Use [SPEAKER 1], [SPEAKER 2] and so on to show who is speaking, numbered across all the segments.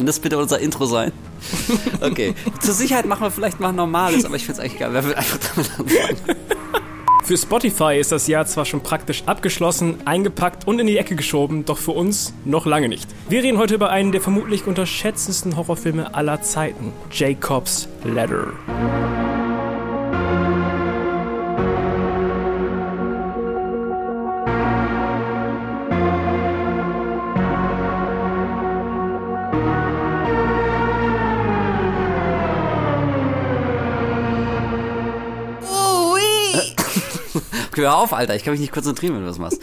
[SPEAKER 1] Kann das bitte unser Intro sein? Okay. Zur Sicherheit machen wir vielleicht mal ein normales, aber ich finde es eigentlich geil, wenn wir einfach damit anfangen.
[SPEAKER 2] Für Spotify ist das Jahr zwar schon praktisch abgeschlossen, eingepackt und in die Ecke geschoben, doch für uns noch lange nicht. Wir reden heute über einen der vermutlich unterschätzendsten Horrorfilme aller Zeiten, Jacob's Ladder.
[SPEAKER 1] Hör auf, Alter, ich kann mich nicht konzentrieren, wenn du das machst.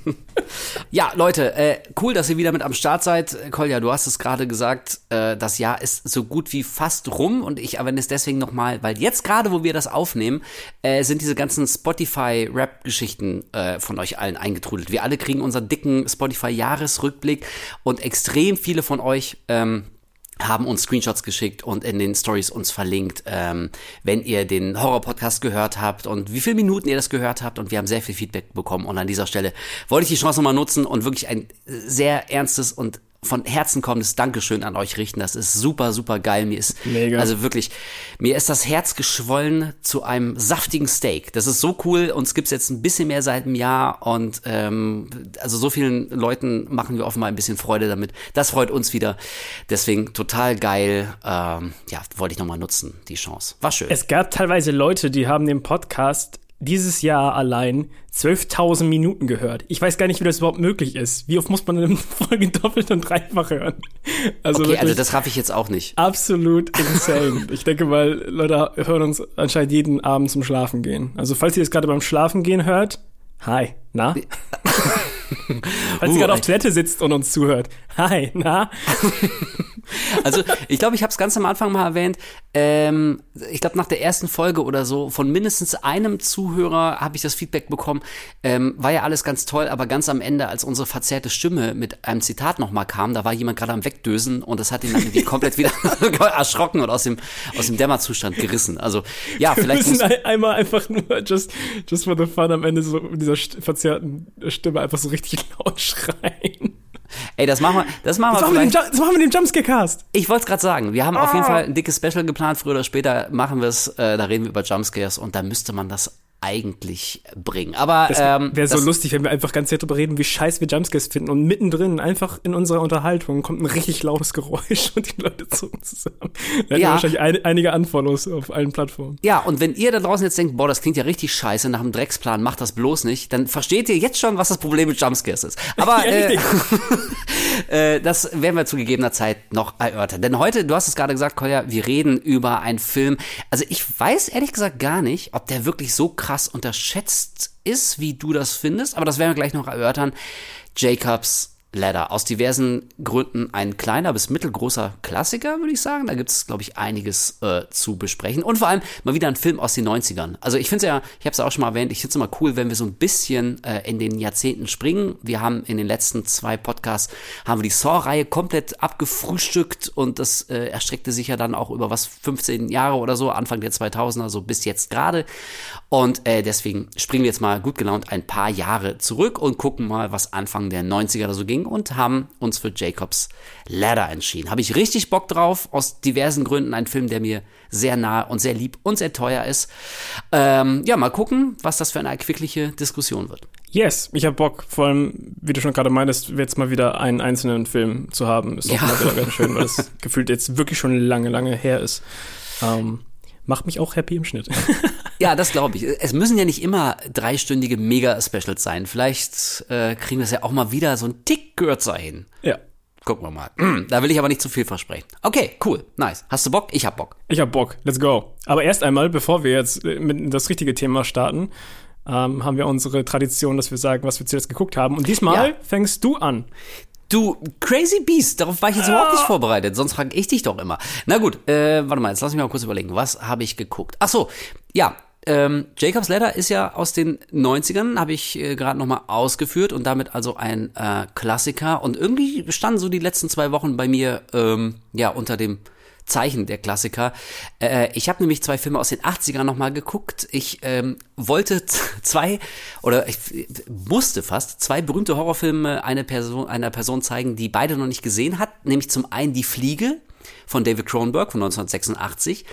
[SPEAKER 1] ja, Leute, äh, cool, dass ihr wieder mit am Start seid. Kolja, du hast es gerade gesagt, äh, das Jahr ist so gut wie fast rum und ich erwähne es deswegen nochmal, weil jetzt gerade, wo wir das aufnehmen, äh, sind diese ganzen Spotify-Rap-Geschichten äh, von euch allen eingetrudelt. Wir alle kriegen unseren dicken Spotify-Jahresrückblick und extrem viele von euch ähm, haben uns Screenshots geschickt und in den Stories uns verlinkt, ähm, wenn ihr den Horror-Podcast gehört habt und wie viele Minuten ihr das gehört habt. Und wir haben sehr viel Feedback bekommen. Und an dieser Stelle wollte ich die Chance nochmal nutzen und wirklich ein sehr ernstes und von Herzen kommendes Dankeschön an euch richten. Das ist super, super geil. Mir ist, Mega. also wirklich, mir ist das Herz geschwollen zu einem saftigen Steak. Das ist so cool. Uns gibt's jetzt ein bisschen mehr seit einem Jahr und ähm, also so vielen Leuten machen wir offenbar ein bisschen Freude damit. Das freut uns wieder. Deswegen total geil. Ähm, ja, wollte ich nochmal nutzen, die Chance. War schön.
[SPEAKER 2] Es gab teilweise Leute, die haben den Podcast dieses Jahr allein 12.000 Minuten gehört. Ich weiß gar nicht, wie das überhaupt möglich ist. Wie oft muss man eine Folge doppelt und dreifach hören?
[SPEAKER 1] Also okay, also das raff ich jetzt auch nicht.
[SPEAKER 2] Absolut insane. ich denke mal, Leute hören uns anscheinend jeden Abend zum Schlafen gehen. Also falls ihr das gerade beim Schlafen gehen hört, hi, na? Falls uh, ihr gerade auf Toilette sitzt und uns zuhört. Hi, na?
[SPEAKER 1] Also, ich glaube, ich habe es ganz am Anfang mal erwähnt. Ähm, ich glaube, nach der ersten Folge oder so, von mindestens einem Zuhörer habe ich das Feedback bekommen. Ähm, war ja alles ganz toll, aber ganz am Ende, als unsere verzerrte Stimme mit einem Zitat nochmal kam, da war jemand gerade am Wegdösen und das hat ihn dann irgendwie komplett wieder erschrocken und aus dem, aus dem Dämmerzustand gerissen. Also, ja, vielleicht. Wir müssen
[SPEAKER 2] ein, einmal einfach nur just, just for the fun am Ende so mit dieser verzerrten Stimme einfach so richtig laut schreien.
[SPEAKER 1] Ey, das machen wir, das machen wir
[SPEAKER 2] das vielleicht. Machen wir das machen wir den Jumpscare-Cast.
[SPEAKER 1] Ich wollte es gerade sagen. Wir haben oh. auf jeden ah. Fall ein dickes Special geplant. Früher oder später machen wir es. Äh, da reden wir über Jumpscares und da müsste man das eigentlich bringen. Aber
[SPEAKER 2] das
[SPEAKER 1] ähm,
[SPEAKER 2] wäre so lustig, wenn wir einfach ganz sehr darüber reden, wie scheiße wir Jumpscares finden und mittendrin einfach in unserer Unterhaltung kommt ein richtig lautes Geräusch und die Leute zucken zusammen. Wir ja. wahrscheinlich ein, einige Unfollows auf allen Plattformen.
[SPEAKER 1] Ja, und wenn ihr da draußen jetzt denkt, boah, das klingt ja richtig scheiße nach einem Drecksplan, macht das bloß nicht, dann versteht ihr jetzt schon, was das Problem mit Jumpscares ist. Aber ja, äh, äh, das werden wir zu gegebener Zeit noch erörtern. Denn heute, du hast es gerade gesagt, Kolja, wir reden über einen Film. Also ich weiß ehrlich gesagt gar nicht, ob der wirklich so krass krass unterschätzt ist, wie du das findest, aber das werden wir gleich noch erörtern. Jacobs Ladder. Aus diversen Gründen ein kleiner bis mittelgroßer Klassiker, würde ich sagen. Da gibt es, glaube ich, einiges äh, zu besprechen. Und vor allem mal wieder ein Film aus den 90ern. Also ich finde es ja, ich habe es auch schon mal erwähnt, ich finde es immer cool, wenn wir so ein bisschen äh, in den Jahrzehnten springen. Wir haben in den letzten zwei Podcasts, haben wir die Saw-Reihe komplett abgefrühstückt und das äh, erstreckte sich ja dann auch über was, 15 Jahre oder so, Anfang der 2000er, so bis jetzt gerade. Und äh, deswegen springen wir jetzt mal gut gelaunt ein paar Jahre zurück und gucken mal, was Anfang der 90er da so ging und haben uns für Jacobs Ladder entschieden. Habe ich richtig Bock drauf, aus diversen Gründen. Ein Film, der mir sehr nah und sehr lieb und sehr teuer ist. Ähm, ja, mal gucken, was das für eine erquickliche Diskussion wird.
[SPEAKER 2] Yes, ich habe Bock, vor allem, wie du schon gerade meintest, jetzt mal wieder einen einzelnen Film zu haben. Ist auch ja. mal wieder ganz schön, weil es gefühlt jetzt wirklich schon lange, lange her ist. Ähm, macht mich auch happy im Schnitt.
[SPEAKER 1] ja, das glaube ich. Es müssen ja nicht immer dreistündige Mega-Specials sein. Vielleicht äh, kriegen wir es ja auch mal wieder so ein Tick kürzer hin.
[SPEAKER 2] Ja.
[SPEAKER 1] Gucken wir mal. Da will ich aber nicht zu viel versprechen. Okay, cool, nice. Hast du Bock? Ich hab Bock.
[SPEAKER 2] Ich hab Bock. Let's go. Aber erst einmal, bevor wir jetzt äh, mit das richtige Thema starten, ähm, haben wir unsere Tradition, dass wir sagen, was wir zuletzt geguckt haben. Und diesmal ja. fängst du an.
[SPEAKER 1] Du Crazy Beast, darauf war ich jetzt überhaupt nicht vorbereitet, sonst frage ich dich doch immer. Na gut, äh, warte mal, jetzt lass mich mal kurz überlegen, was habe ich geguckt? Ach so, ja, ähm, Jacob's Ladder ist ja aus den 90ern, habe ich äh, gerade nochmal ausgeführt und damit also ein äh, Klassiker. Und irgendwie standen so die letzten zwei Wochen bei mir ähm, ja unter dem Zeichen der Klassiker. Äh, ich habe nämlich zwei Filme aus den 80ern nochmal geguckt. Ich ähm, wollte zwei oder ich musste fast zwei berühmte Horrorfilme einer Person, einer Person zeigen, die beide noch nicht gesehen hat. Nämlich zum einen Die Fliege von David Cronenberg von 1986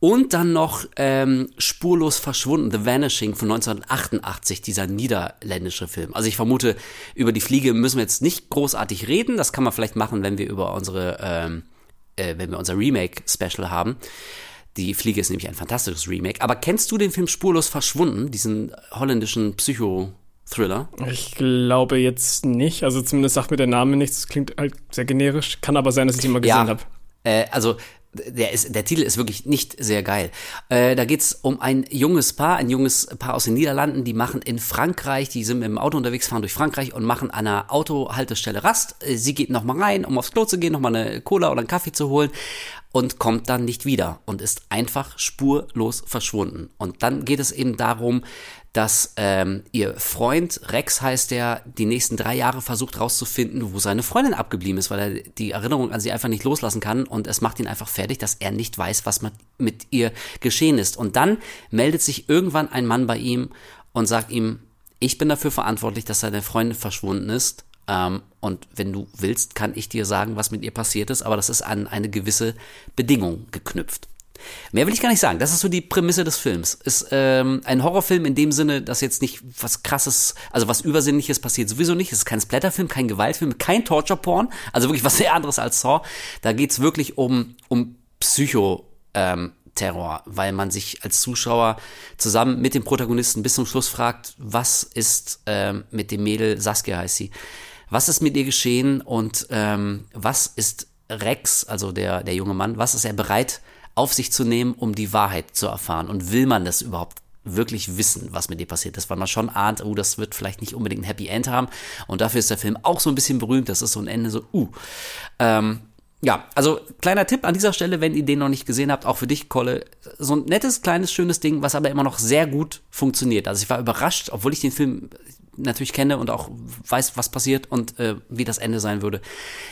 [SPEAKER 1] und dann noch ähm, Spurlos verschwunden, The Vanishing von 1988, dieser niederländische Film. Also ich vermute, über die Fliege müssen wir jetzt nicht großartig reden. Das kann man vielleicht machen, wenn wir über unsere, ähm, äh, wenn wir unser Remake-Special haben. Die Fliege ist nämlich ein fantastisches Remake. Aber kennst du den Film Spurlos verschwunden, diesen holländischen Psycho- Thriller?
[SPEAKER 2] Ich glaube jetzt nicht. Also zumindest sagt mir der Name nichts. Das klingt halt sehr generisch. Kann aber sein, dass ich ihn mal gesehen ja, habe.
[SPEAKER 1] Äh, also der, ist, der Titel ist wirklich nicht sehr geil. Äh, da geht's um ein junges Paar, ein junges Paar aus den Niederlanden, die machen in Frankreich, die sind mit dem Auto unterwegs, fahren durch Frankreich und machen an einer Autohaltestelle Rast. Äh, sie geht nochmal rein, um aufs Klo zu gehen, nochmal eine Cola oder einen Kaffee zu holen und kommt dann nicht wieder und ist einfach spurlos verschwunden. Und dann geht es eben darum, dass ähm, ihr Freund, Rex heißt der, die nächsten drei Jahre versucht rauszufinden, wo seine Freundin abgeblieben ist, weil er die Erinnerung an sie einfach nicht loslassen kann und es macht ihn einfach fertig, dass er nicht weiß, was mit ihr geschehen ist. Und dann meldet sich irgendwann ein Mann bei ihm und sagt ihm, ich bin dafür verantwortlich, dass seine Freundin verschwunden ist. Ähm, und wenn du willst, kann ich dir sagen, was mit ihr passiert ist, aber das ist an eine gewisse Bedingung geknüpft. Mehr will ich gar nicht sagen. Das ist so die Prämisse des Films. Ist ähm, ein Horrorfilm in dem Sinne, dass jetzt nicht was krasses, also was Übersinnliches passiert sowieso nicht. Es ist kein Splatterfilm, kein Gewaltfilm, kein Torture-Porn. Also wirklich was sehr anderes als Saw. Da geht's wirklich um, um Psycho. Ähm, weil man sich als Zuschauer zusammen mit dem Protagonisten bis zum Schluss fragt, was ist ähm, mit dem Mädel, Saskia heißt sie, was ist mit ihr geschehen und ähm, was ist Rex, also der, der junge Mann, was ist er bereit auf sich zu nehmen, um die Wahrheit zu erfahren? Und will man das überhaupt wirklich wissen, was mit dir passiert ist, weil man schon ahnt, oh, das wird vielleicht nicht unbedingt ein Happy End haben. Und dafür ist der Film auch so ein bisschen berühmt. Das ist so ein Ende so, uh. Ähm, ja, also kleiner Tipp an dieser Stelle, wenn ihr den noch nicht gesehen habt, auch für dich, Kolle, so ein nettes, kleines, schönes Ding, was aber immer noch sehr gut funktioniert. Also ich war überrascht, obwohl ich den Film natürlich kenne und auch weiß, was passiert und äh, wie das Ende sein würde,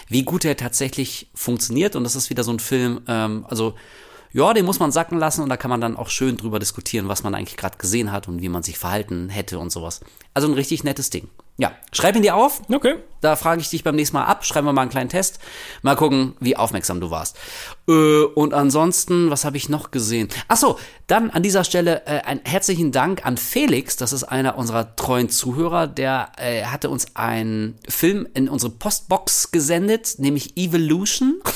[SPEAKER 1] wie gut er tatsächlich funktioniert. Und das ist wieder so ein Film, ähm, also ja, den muss man sacken lassen und da kann man dann auch schön drüber diskutieren, was man eigentlich gerade gesehen hat und wie man sich verhalten hätte und sowas. Also ein richtig nettes Ding. Ja, schreib ihn dir auf.
[SPEAKER 2] Okay.
[SPEAKER 1] Da frage ich dich beim nächsten Mal ab. Schreiben wir mal einen kleinen Test. Mal gucken, wie aufmerksam du warst. Äh, und ansonsten, was habe ich noch gesehen? Ach so, dann an dieser Stelle äh, einen herzlichen Dank an Felix. Das ist einer unserer treuen Zuhörer. Der äh, hatte uns einen Film in unsere Postbox gesendet, nämlich Evolution.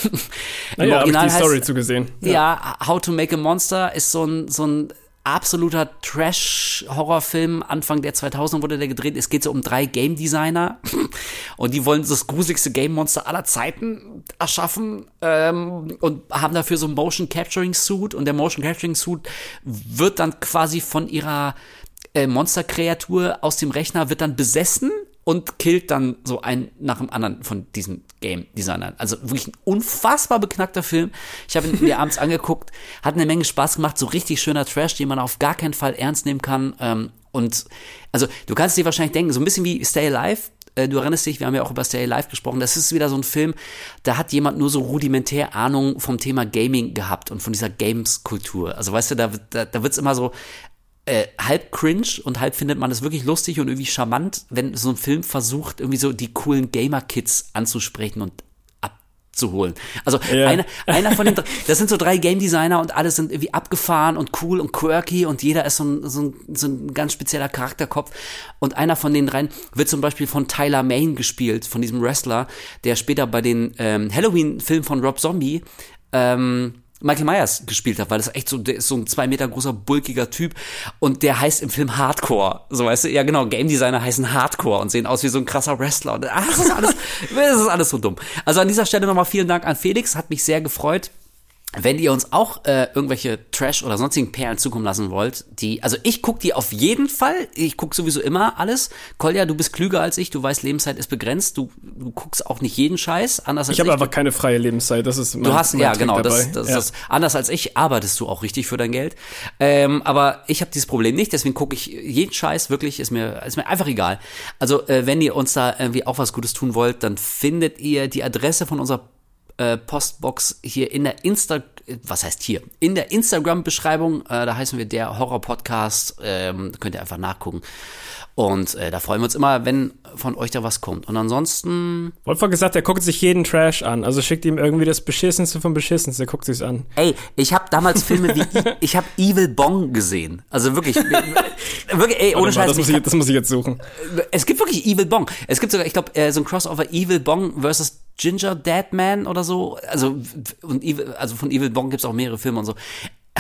[SPEAKER 2] Naja, habe ich die Story heißt,
[SPEAKER 1] zugesehen. Ja. ja, How to Make a Monster ist so ein, so ein absoluter Trash-Horrorfilm. Anfang der 2000 wurde der gedreht. Es geht so um drei Game Designer und die wollen das gruseligste Game Monster aller Zeiten erschaffen ähm, und haben dafür so ein Motion Capturing Suit und der Motion Capturing Suit wird dann quasi von ihrer äh, Monsterkreatur aus dem Rechner wird dann besessen und killt dann so einen nach dem anderen von diesen Game Designern. Also wirklich ein unfassbar beknackter Film. Ich habe ihn mir abends angeguckt, hat eine Menge Spaß gemacht, so richtig schöner Trash, den man auf gar keinen Fall ernst nehmen kann. Ähm, und also du kannst dir wahrscheinlich denken, so ein bisschen wie Stay Alive. Äh, du erinnerst dich, wir haben ja auch über Stay Alive gesprochen. Das ist wieder so ein Film, da hat jemand nur so rudimentär Ahnung vom Thema Gaming gehabt und von dieser Games-Kultur. Also weißt du, da, da, da wird's immer so äh, halb cringe und halb findet man es wirklich lustig und irgendwie charmant, wenn so ein Film versucht, irgendwie so die coolen Gamer-Kids anzusprechen und abzuholen. Also ja. einer, einer von den drei, das sind so drei Game Designer und alle sind irgendwie abgefahren und cool und quirky und jeder ist so ein, so ein, so ein ganz spezieller Charakterkopf. Und einer von den dreien wird zum Beispiel von Tyler Main gespielt, von diesem Wrestler, der später bei den ähm, Halloween-Filmen von Rob Zombie ähm, Michael Myers gespielt hat, weil das echt so, der ist so ein zwei Meter großer, bulkiger Typ und der heißt im Film Hardcore. So weißt du, ja genau, Game Designer heißen Hardcore und sehen aus wie so ein krasser Wrestler. Und, ach, das ist alles, das ist alles so dumm. Also an dieser Stelle nochmal vielen Dank an Felix, hat mich sehr gefreut. Wenn ihr uns auch äh, irgendwelche Trash oder sonstigen Perlen zukommen lassen wollt, die, also ich guck die auf jeden Fall. Ich guck sowieso immer alles. Kolja, du bist klüger als ich. Du weißt, Lebenszeit ist begrenzt. Du, du guckst auch nicht jeden Scheiß. Anders als
[SPEAKER 2] ich habe einfach keine freie Lebenszeit. Das ist
[SPEAKER 1] mein, du hast mein ja Trick genau. Das, das, ja. das anders als ich arbeitest du auch richtig für dein Geld. Ähm, aber ich habe dieses Problem nicht. Deswegen gucke ich jeden Scheiß wirklich. Ist mir ist mir einfach egal. Also äh, wenn ihr uns da irgendwie auch was Gutes tun wollt, dann findet ihr die Adresse von unserer äh, Postbox hier in der Insta, was heißt hier? In der Instagram-Beschreibung, äh, da heißen wir der Horror-Podcast, ähm, könnt ihr einfach nachgucken. Und äh, da freuen wir uns immer, wenn von euch da was kommt. Und ansonsten.
[SPEAKER 2] Wolfer gesagt, er guckt sich jeden Trash an. Also schickt ihm irgendwie das Beschissenste vom Beschissenste, er guckt sich's an.
[SPEAKER 1] Ey, ich habe damals Filme wie ich habe Evil Bong gesehen. Also wirklich, wirklich, ey, ohne Scheiß.
[SPEAKER 2] Das muss, ich, das muss ich jetzt suchen.
[SPEAKER 1] Es gibt wirklich Evil Bong. Es gibt sogar, ich glaube, äh, so ein Crossover Evil Bong versus Ginger Deadman oder so. Also, und Evil, also von Evil Bong gibt's auch mehrere Filme und so.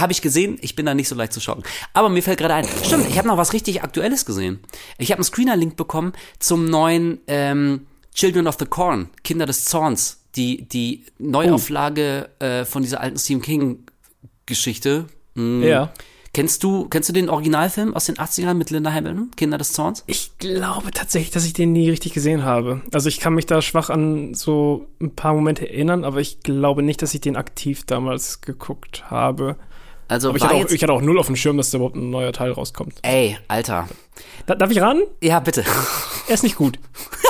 [SPEAKER 1] Habe ich gesehen, ich bin da nicht so leicht zu schocken. Aber mir fällt gerade ein, stimmt, ich habe noch was richtig Aktuelles gesehen. Ich habe einen Screener-Link bekommen zum neuen ähm, Children of the Corn, Kinder des Zorns, die, die Neuauflage oh. äh, von dieser alten Stephen King-Geschichte.
[SPEAKER 2] Mhm. Ja.
[SPEAKER 1] Kennst du, kennst du den Originalfilm aus den 80ern mit Linda Hamilton, Kinder des Zorns?
[SPEAKER 2] Ich glaube tatsächlich, dass ich den nie richtig gesehen habe. Also ich kann mich da schwach an so ein paar Momente erinnern, aber ich glaube nicht, dass ich den aktiv damals geguckt habe. Also Aber ich hatte, auch, ich hatte auch null auf dem Schirm, dass da überhaupt ein neuer Teil rauskommt.
[SPEAKER 1] Ey, Alter.
[SPEAKER 2] Da, darf ich ran?
[SPEAKER 1] Ja, bitte.
[SPEAKER 2] Er ist nicht gut.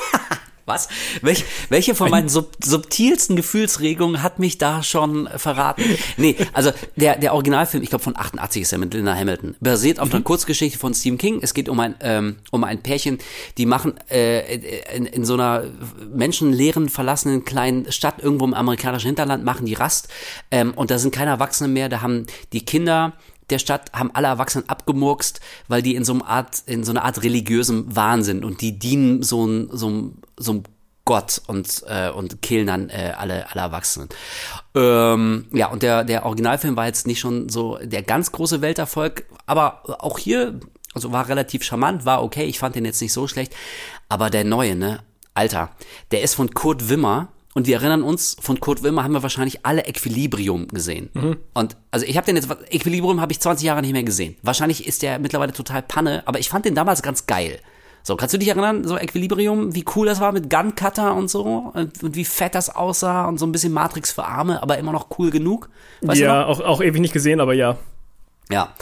[SPEAKER 1] Was? Welch, welche von meinen sub, subtilsten Gefühlsregungen hat mich da schon verraten? Nee, also der, der Originalfilm, ich glaube von 88 ist er mit Linda Hamilton, basiert auf mhm. einer Kurzgeschichte von Stephen King. Es geht um ein, ähm, um ein Pärchen, die machen äh, in, in so einer menschenleeren, verlassenen kleinen Stadt irgendwo im amerikanischen Hinterland, machen die Rast ähm, und da sind keine Erwachsene mehr, da haben die Kinder der Stadt haben alle Erwachsenen abgemurkst, weil die in so einer Art, in so einer Art religiösem Wahnsinn und die dienen so ein, so, so einem Gott und, äh, und killen dann äh, alle, alle Erwachsenen. Ähm, ja, und der, der Originalfilm war jetzt nicht schon so der ganz große Welterfolg, aber auch hier, also war relativ charmant, war okay, ich fand den jetzt nicht so schlecht, aber der neue, ne, Alter, der ist von Kurt Wimmer, und wir erinnern uns, von Kurt Wilmer haben wir wahrscheinlich alle Equilibrium gesehen. Mhm. Und also ich habe den jetzt, Equilibrium habe ich 20 Jahre nicht mehr gesehen. Wahrscheinlich ist der mittlerweile total Panne, aber ich fand den damals ganz geil. So, kannst du dich erinnern, so Equilibrium, wie cool das war mit Gun Cutter und so und, und wie fett das aussah und so ein bisschen Matrix für Arme, aber immer noch cool genug?
[SPEAKER 2] Weißt ja, auch, auch ewig nicht gesehen, aber ja.
[SPEAKER 1] Ja.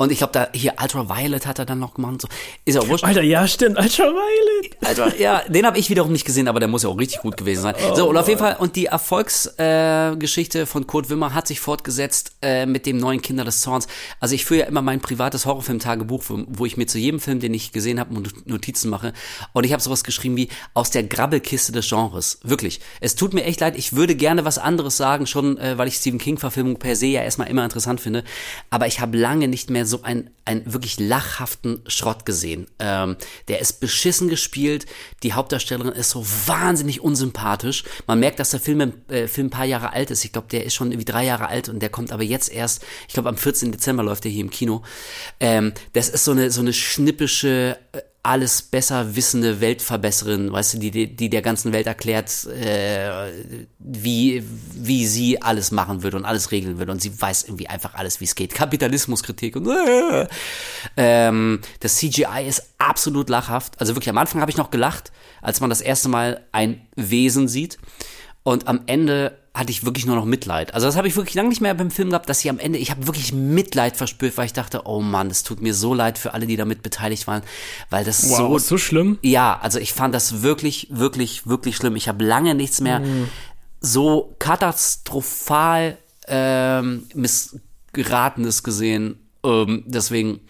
[SPEAKER 1] Und ich glaube, da hier Ultraviolet hat er dann noch gemacht. So. Ist ja wurscht.
[SPEAKER 2] Alter, ja, stimmt, Ultraviolet.
[SPEAKER 1] Alter, ja, den habe ich wiederum nicht gesehen, aber der muss ja auch richtig gut gewesen sein. Oh, so, und auf jeden Fall, und die Erfolgsgeschichte äh, von Kurt Wimmer hat sich fortgesetzt äh, mit dem neuen Kinder des Zorns. Also ich führe ja immer mein privates Horrorfilm-Tagebuch, wo, wo ich mir zu jedem Film, den ich gesehen habe, Notizen mache. Und ich habe sowas geschrieben wie aus der Grabbelkiste des Genres. Wirklich. Es tut mir echt leid, ich würde gerne was anderes sagen, schon äh, weil ich Stephen King-Verfilmung per se ja erstmal immer interessant finde. Aber ich habe lange nicht mehr so ein, ein wirklich lachhaften Schrott gesehen. Ähm, der ist beschissen gespielt, die Hauptdarstellerin ist so wahnsinnig unsympathisch. Man merkt, dass der Film, äh, Film ein paar Jahre alt ist. Ich glaube, der ist schon irgendwie drei Jahre alt und der kommt aber jetzt erst, ich glaube am 14. Dezember läuft der hier im Kino. Ähm, das ist so eine, so eine schnippische, äh, alles besser wissende Weltverbesserin, weißt du, die, die, der ganzen Welt erklärt, äh, wie, wie sie alles machen würde und alles regeln würde. Und sie weiß irgendwie einfach alles, wie es geht. Kapitalismuskritik und äh, ähm, das CGI ist absolut lachhaft. Also wirklich, am Anfang habe ich noch gelacht, als man das erste Mal ein Wesen sieht. Und am Ende hatte ich wirklich nur noch Mitleid. Also das habe ich wirklich lange nicht mehr beim Film gehabt, dass ich am Ende, ich habe wirklich Mitleid verspürt, weil ich dachte, oh Mann, es tut mir so leid für alle, die damit beteiligt waren, weil das wow, so
[SPEAKER 2] so schlimm.
[SPEAKER 1] Ja, also ich fand das wirklich, wirklich, wirklich schlimm. Ich habe lange nichts mehr mm. so katastrophal ähm, missgeratenes gesehen. Ähm, deswegen,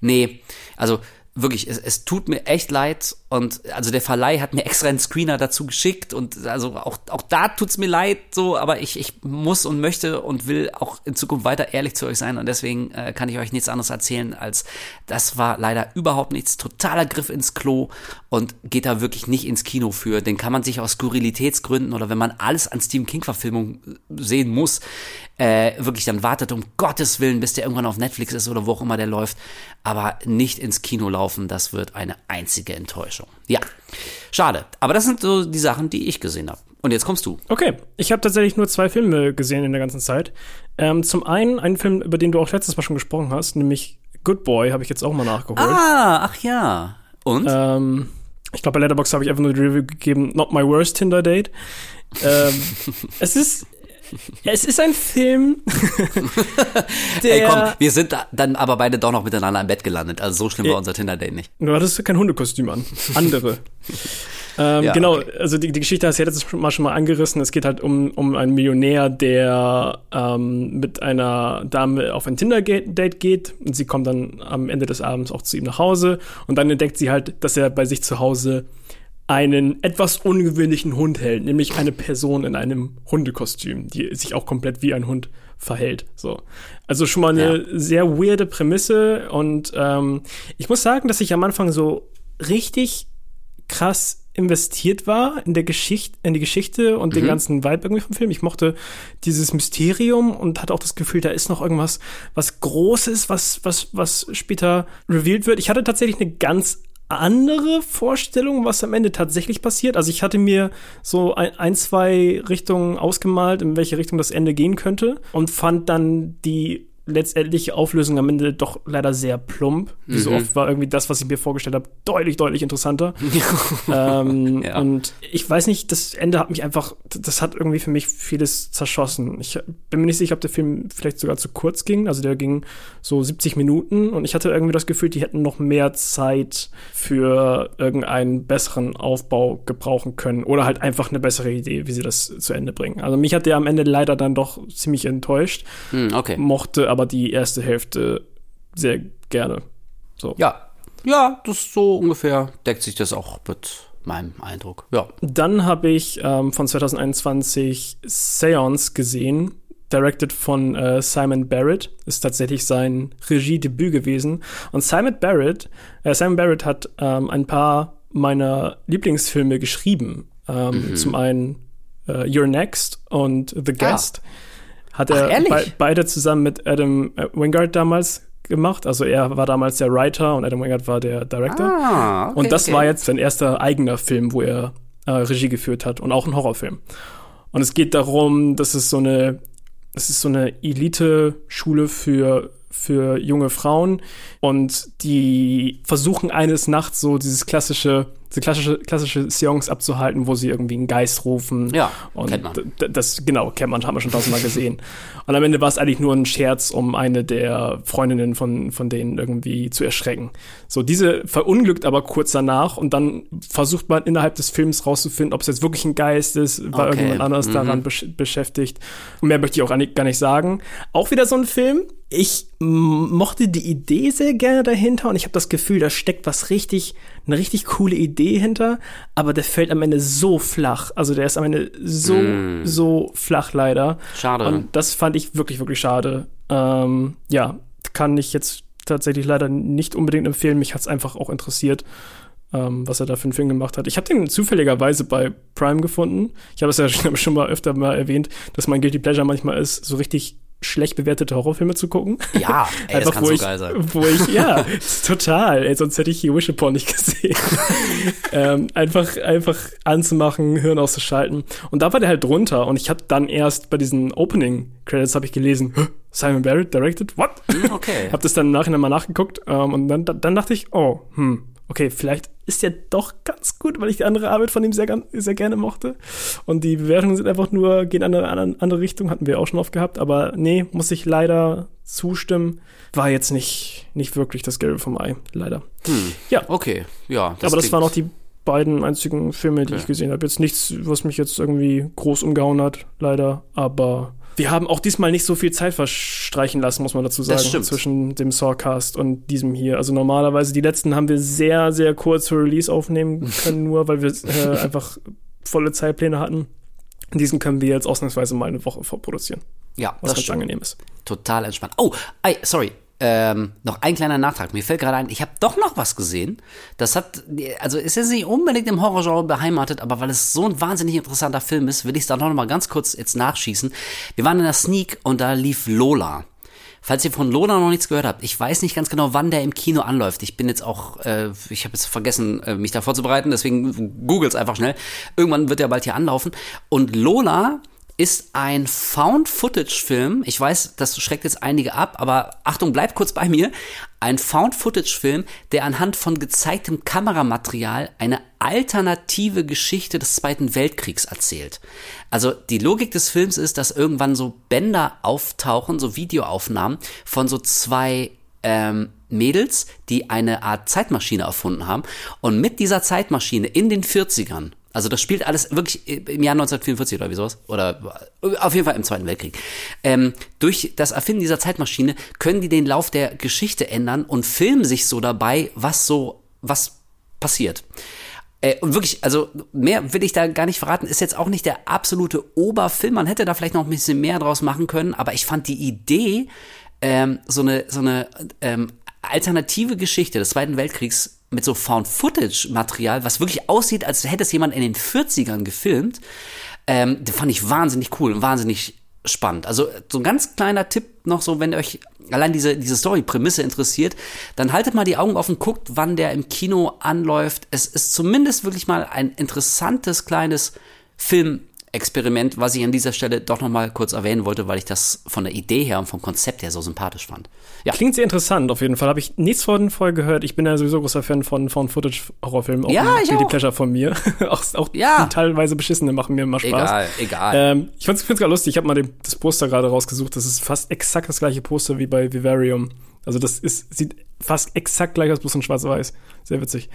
[SPEAKER 1] nee, also wirklich, es, es tut mir echt leid und also der Verleih hat mir extra einen Screener dazu geschickt und also auch, auch da tut's mir leid so, aber ich, ich muss und möchte und will auch in Zukunft weiter ehrlich zu euch sein und deswegen äh, kann ich euch nichts anderes erzählen als das war leider überhaupt nichts, totaler Griff ins Klo und geht da wirklich nicht ins Kino für, den kann man sich aus Skurrilitätsgründen oder wenn man alles an Stephen King Verfilmung sehen muss, äh, wirklich dann wartet um Gottes Willen, bis der irgendwann auf Netflix ist oder wo auch immer der läuft, aber nicht ins Kino laufen, das wird eine einzige Enttäuschung. Ja, schade. Aber das sind so die Sachen, die ich gesehen habe. Und jetzt kommst du.
[SPEAKER 2] Okay, ich habe tatsächlich nur zwei Filme gesehen in der ganzen Zeit. Ähm, zum einen einen Film, über den du auch letztes Mal schon gesprochen hast, nämlich Good Boy, habe ich jetzt auch mal nachgeholt.
[SPEAKER 1] Ah, ach ja. Und?
[SPEAKER 2] Ähm, ich glaube, bei Letterboxd habe ich einfach nur die Review gegeben, Not My Worst Tinder Date. ähm, es ist es ist ein Film.
[SPEAKER 1] der Ey, komm, wir sind dann aber beide doch noch miteinander im Bett gelandet. Also so schlimm war unser Tinder-Date nicht.
[SPEAKER 2] Du hattest kein Hundekostüm an. Andere. ähm, ja, genau, okay. also die, die Geschichte hast du jetzt mal schon mal angerissen. Es geht halt um, um einen Millionär, der ähm, mit einer Dame auf ein Tinder-Date geht und sie kommt dann am Ende des Abends auch zu ihm nach Hause und dann entdeckt sie halt, dass er bei sich zu Hause einen etwas ungewöhnlichen Hund hält, nämlich eine Person in einem Hundekostüm, die sich auch komplett wie ein Hund verhält. So. Also schon mal eine ja. sehr weirde Prämisse und ähm, ich muss sagen, dass ich am Anfang so richtig krass investiert war in der Geschichte, in die Geschichte und mhm. den ganzen Vibe irgendwie vom Film. Ich mochte dieses Mysterium und hatte auch das Gefühl, da ist noch irgendwas, was Großes, was, was, was später revealed wird. Ich hatte tatsächlich eine ganz andere Vorstellung, was am Ende tatsächlich passiert. Also ich hatte mir so ein, ein, zwei Richtungen ausgemalt, in welche Richtung das Ende gehen könnte und fand dann die letztendliche Auflösung am Ende doch leider sehr plump. Wie mhm. so oft war irgendwie das, was ich mir vorgestellt habe, deutlich, deutlich interessanter. ähm, ja. Und ich weiß nicht, das Ende hat mich einfach, das hat irgendwie für mich vieles zerschossen. Ich bin mir nicht sicher, ob der Film vielleicht sogar zu kurz ging. Also der ging so 70 Minuten und ich hatte irgendwie das Gefühl, die hätten noch mehr Zeit für irgendeinen besseren Aufbau gebrauchen können oder halt einfach eine bessere Idee, wie sie das zu Ende bringen. Also mich hat der am Ende leider dann doch ziemlich enttäuscht.
[SPEAKER 1] Mhm, okay.
[SPEAKER 2] Mochte aber die erste Hälfte sehr gerne. So.
[SPEAKER 1] Ja. Ja, das ist so ungefähr deckt sich das auch mit meinem Eindruck. Ja.
[SPEAKER 2] Dann habe ich ähm, von 2021 Seance gesehen, directed von äh, Simon Barrett. Ist tatsächlich sein Regiedebüt gewesen. Und Simon Barrett, äh, Simon Barrett hat ähm, ein paar meiner Lieblingsfilme geschrieben. Ähm, mhm. Zum einen äh, You're Next und The ah. Guest. Ah. Hat er Ach, be beide zusammen mit Adam äh, Wingard damals gemacht. Also er war damals der Writer und Adam Wingard war der Director. Ah, okay, und das okay. war jetzt sein erster eigener Film, wo er äh, Regie geführt hat und auch ein Horrorfilm. Und es geht darum, dass es so eine, es ist so eine Elite-Schule für für junge Frauen und die versuchen eines Nachts so dieses klassische diese klassische, klassische Seance abzuhalten, wo sie irgendwie einen Geist rufen.
[SPEAKER 1] Ja, und kennt man.
[SPEAKER 2] Das, genau, kennt man, haben wir schon tausendmal gesehen. Und am Ende war es eigentlich nur ein Scherz, um eine der Freundinnen von, von denen irgendwie zu erschrecken. So, diese verunglückt aber kurz danach und dann versucht man innerhalb des Films rauszufinden, ob es jetzt wirklich ein Geist ist, war okay. irgendjemand anderes mhm. daran besch beschäftigt. Und mehr möchte ich auch gar nicht sagen. Auch wieder so ein Film, ich mochte die Idee sehr gerne dahinter und ich habe das Gefühl, da steckt was richtig, eine richtig coole Idee hinter, aber der fällt am Ende so flach. Also der ist am Ende so, mm. so flach leider.
[SPEAKER 1] Schade.
[SPEAKER 2] Und das fand ich wirklich, wirklich schade. Ähm, ja, kann ich jetzt tatsächlich leider nicht unbedingt empfehlen. Mich hat es einfach auch interessiert, ähm, was er da für einen Film gemacht hat. Ich habe den zufälligerweise bei Prime gefunden. Ich habe es ja schon mal öfter mal erwähnt, dass mein Guilty Pleasure manchmal ist, so richtig schlecht bewertete Horrorfilme zu gucken.
[SPEAKER 1] Ja, ey, Einfach, das kann
[SPEAKER 2] wo
[SPEAKER 1] so
[SPEAKER 2] ich,
[SPEAKER 1] geil sein.
[SPEAKER 2] Wo ich, ja, total. Ey, sonst hätte ich hier Wish Upon nicht gesehen. ähm, einfach, einfach anzumachen, Hirn auszuschalten. Und da war der halt drunter. Und ich habe dann erst bei diesen Opening Credits habe ich gelesen, Simon Barrett directed, what?
[SPEAKER 1] Hm, okay.
[SPEAKER 2] hab das dann nachher mal nachgeguckt. Ähm, und dann, dann dachte ich, oh, hm, okay, vielleicht ist ja doch ganz gut, weil ich die andere Arbeit von ihm sehr, sehr gerne mochte. Und die Bewertungen sind einfach nur, gehen in eine andere, andere Richtung, hatten wir auch schon oft gehabt. Aber nee, muss ich leider zustimmen. War jetzt nicht, nicht wirklich das Gelbe vom Ei, leider.
[SPEAKER 1] Hm. Ja. Okay, ja.
[SPEAKER 2] Das aber das waren auch die beiden einzigen Filme, die okay. ich gesehen habe. Jetzt nichts, was mich jetzt irgendwie groß umgehauen hat, leider. Aber wir haben auch diesmal nicht so viel Zeit verstreichen lassen, muss man dazu sagen, zwischen dem Sawcast und diesem hier. Also normalerweise, die letzten haben wir sehr, sehr kurz für Release aufnehmen können, nur weil wir äh, einfach volle Zeitpläne hatten. Diesen können wir jetzt ausnahmsweise mal eine Woche vorproduzieren.
[SPEAKER 1] Ja,
[SPEAKER 2] was ganz angenehm ist.
[SPEAKER 1] Total entspannt. Oh, ey, sorry, ähm, noch ein kleiner Nachtrag. Mir fällt gerade ein, ich habe doch noch was gesehen. Das hat, also ist jetzt nicht unbedingt im Horrorgenre beheimatet, aber weil es so ein wahnsinnig interessanter Film ist, will ich es da noch mal ganz kurz jetzt nachschießen. Wir waren in der Sneak und da lief Lola. Falls ihr von Lola noch nichts gehört habt, ich weiß nicht ganz genau, wann der im Kino anläuft. Ich bin jetzt auch, äh, ich habe jetzt vergessen, äh, mich da vorzubereiten, deswegen googles einfach schnell. Irgendwann wird er bald hier anlaufen. Und Lola ist ein Found-Footage-Film. Ich weiß, das schreckt jetzt einige ab, aber Achtung, bleibt kurz bei mir. Ein Found-Footage-Film, der anhand von gezeigtem Kameramaterial eine alternative Geschichte des Zweiten Weltkriegs erzählt. Also die Logik des Films ist, dass irgendwann so Bänder auftauchen, so Videoaufnahmen von so zwei ähm, Mädels, die eine Art Zeitmaschine erfunden haben. Und mit dieser Zeitmaschine in den 40ern also das spielt alles wirklich im Jahr 1944 oder wie sowas. Oder auf jeden Fall im Zweiten Weltkrieg. Ähm, durch das Erfinden dieser Zeitmaschine können die den Lauf der Geschichte ändern und filmen sich so dabei, was so, was passiert. Äh, und wirklich, also mehr will ich da gar nicht verraten, ist jetzt auch nicht der absolute Oberfilm. Man hätte da vielleicht noch ein bisschen mehr draus machen können, aber ich fand die Idee, ähm, so eine, so eine ähm, alternative Geschichte des Zweiten Weltkriegs mit so Found-Footage-Material, was wirklich aussieht, als hätte es jemand in den 40ern gefilmt, ähm, den fand ich wahnsinnig cool und wahnsinnig spannend. Also so ein ganz kleiner Tipp noch so, wenn euch allein diese, diese Story-Prämisse interessiert, dann haltet mal die Augen offen, guckt, wann der im Kino anläuft. Es ist zumindest wirklich mal ein interessantes kleines Film Experiment, was ich an dieser Stelle doch noch mal kurz erwähnen wollte, weil ich das von der Idee her und vom Konzept her so sympathisch fand.
[SPEAKER 2] Ja. Klingt sehr interessant, auf jeden Fall. Habe ich nichts von vorher gehört. Ich bin ja sowieso großer Fan von, von Footage-Horrorfilmen.
[SPEAKER 1] Ja, ich
[SPEAKER 2] auch. Pleasure von mir. auch auch
[SPEAKER 1] ja.
[SPEAKER 2] die teilweise beschissene machen mir immer Spaß.
[SPEAKER 1] Egal, egal.
[SPEAKER 2] Ähm, ich find's, find's gerade lustig. Ich habe mal den, das Poster gerade rausgesucht. Das ist fast exakt das gleiche Poster wie bei Vivarium. Also das ist, sieht fast exakt gleich aus, bloß in schwarz-weiß. Sehr witzig.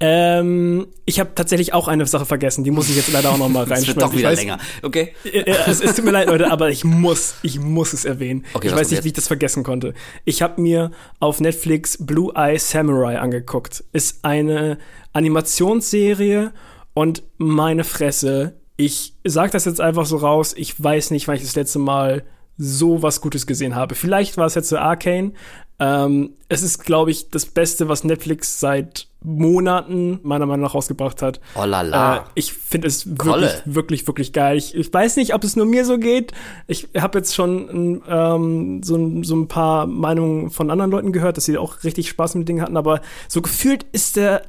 [SPEAKER 2] Ähm, ich habe tatsächlich auch eine Sache vergessen, die muss ich jetzt leider auch noch mal reinschmeißen.
[SPEAKER 1] wird doch wieder weiß, länger. Okay.
[SPEAKER 2] es, es tut mir leid, Leute, aber ich muss, ich muss es erwähnen. Okay, ich weiß nicht, wie ich das vergessen konnte. Ich habe mir auf Netflix Blue Eye Samurai angeguckt. Ist eine Animationsserie und meine Fresse, ich sag das jetzt einfach so raus, ich weiß nicht, wann ich das letzte Mal so was Gutes gesehen habe. Vielleicht war es jetzt so Arcane. Ähm, es ist, glaube ich, das Beste, was Netflix seit Monaten meiner Meinung nach rausgebracht hat.
[SPEAKER 1] Oh la la. Äh,
[SPEAKER 2] ich finde es wirklich, wirklich, wirklich geil. Ich, ich weiß nicht, ob es nur mir so geht. Ich habe jetzt schon ähm, so, so ein paar Meinungen von anderen Leuten gehört, dass sie auch richtig Spaß mit dem Ding hatten, aber so gefühlt ist der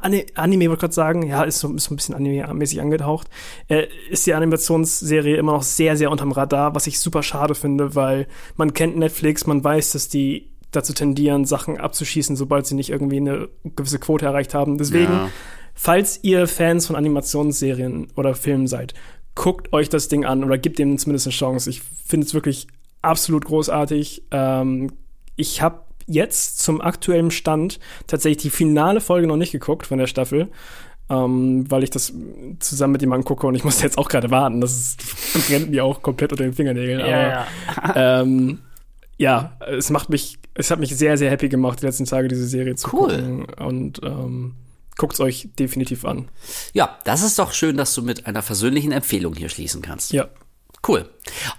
[SPEAKER 2] Anime, wollte gerade sagen, ja, ist so, ist so ein bisschen anime-mäßig angetaucht, äh, ist die Animationsserie immer noch sehr, sehr unterm Radar, was ich super schade finde, weil man kennt Netflix, man weiß, dass die dazu tendieren, Sachen abzuschießen, sobald sie nicht irgendwie eine gewisse Quote erreicht haben. Deswegen, ja. falls ihr Fans von Animationsserien oder Filmen seid, guckt euch das Ding an oder gebt dem zumindest eine Chance. Ich finde es wirklich absolut großartig. Ähm, ich habe jetzt zum aktuellen Stand tatsächlich die finale Folge noch nicht geguckt von der Staffel. Ähm, weil ich das zusammen mit jemandem gucke und ich muss jetzt auch gerade warten. Das ist, brennt mir auch komplett unter den Fingernägeln. Ja, aber ja. ähm, ja, es macht mich, es hat mich sehr, sehr happy gemacht, die letzten Tage diese Serie zu cool. gucken. Und ähm, guckt es euch definitiv an.
[SPEAKER 1] Ja, das ist doch schön, dass du mit einer versöhnlichen Empfehlung hier schließen kannst.
[SPEAKER 2] Ja.
[SPEAKER 1] Cool.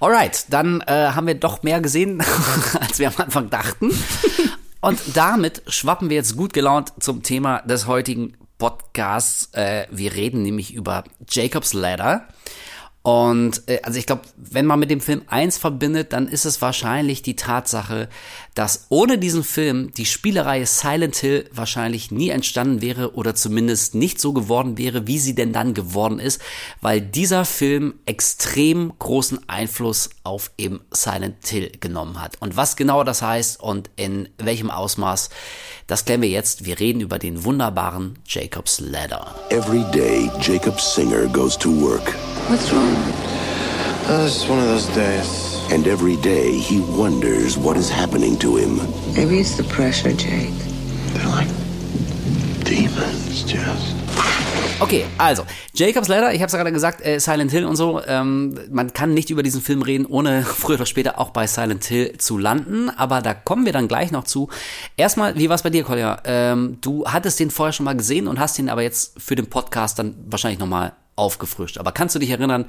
[SPEAKER 1] Alright, dann äh, haben wir doch mehr gesehen, als wir am Anfang dachten. Und damit schwappen wir jetzt gut gelaunt zum Thema des heutigen Podcasts. Äh, wir reden nämlich über Jacob's Ladder. Und äh, also ich glaube, wenn man mit dem Film eins verbindet, dann ist es wahrscheinlich die Tatsache, dass ohne diesen Film die Spielereihe Silent Hill wahrscheinlich nie entstanden wäre oder zumindest nicht so geworden wäre, wie sie denn dann geworden ist, weil dieser Film extrem großen Einfluss auf eben Silent Hill genommen hat. Und was genau das heißt und in welchem Ausmaß, das klären wir jetzt. Wir reden über den wunderbaren Jacob's Ladder.
[SPEAKER 3] Every day Jacob Singer goes to work.
[SPEAKER 4] What's wrong?
[SPEAKER 3] Uh, it's one of those days. And every day he wonders what is happening to him.
[SPEAKER 4] Maybe it's the pressure, Jake.
[SPEAKER 3] They're like demons, Jess.
[SPEAKER 1] Okay, also, Jacob's Ladder, ich habe es ja gerade gesagt, äh, Silent Hill und so, ähm, man kann nicht über diesen Film reden, ohne früher oder später auch bei Silent Hill zu landen, aber da kommen wir dann gleich noch zu. Erstmal, wie war es bei dir, Kolja? Ähm, du hattest den vorher schon mal gesehen und hast ihn aber jetzt für den Podcast dann wahrscheinlich nochmal aufgefrischt. Aber kannst du dich erinnern,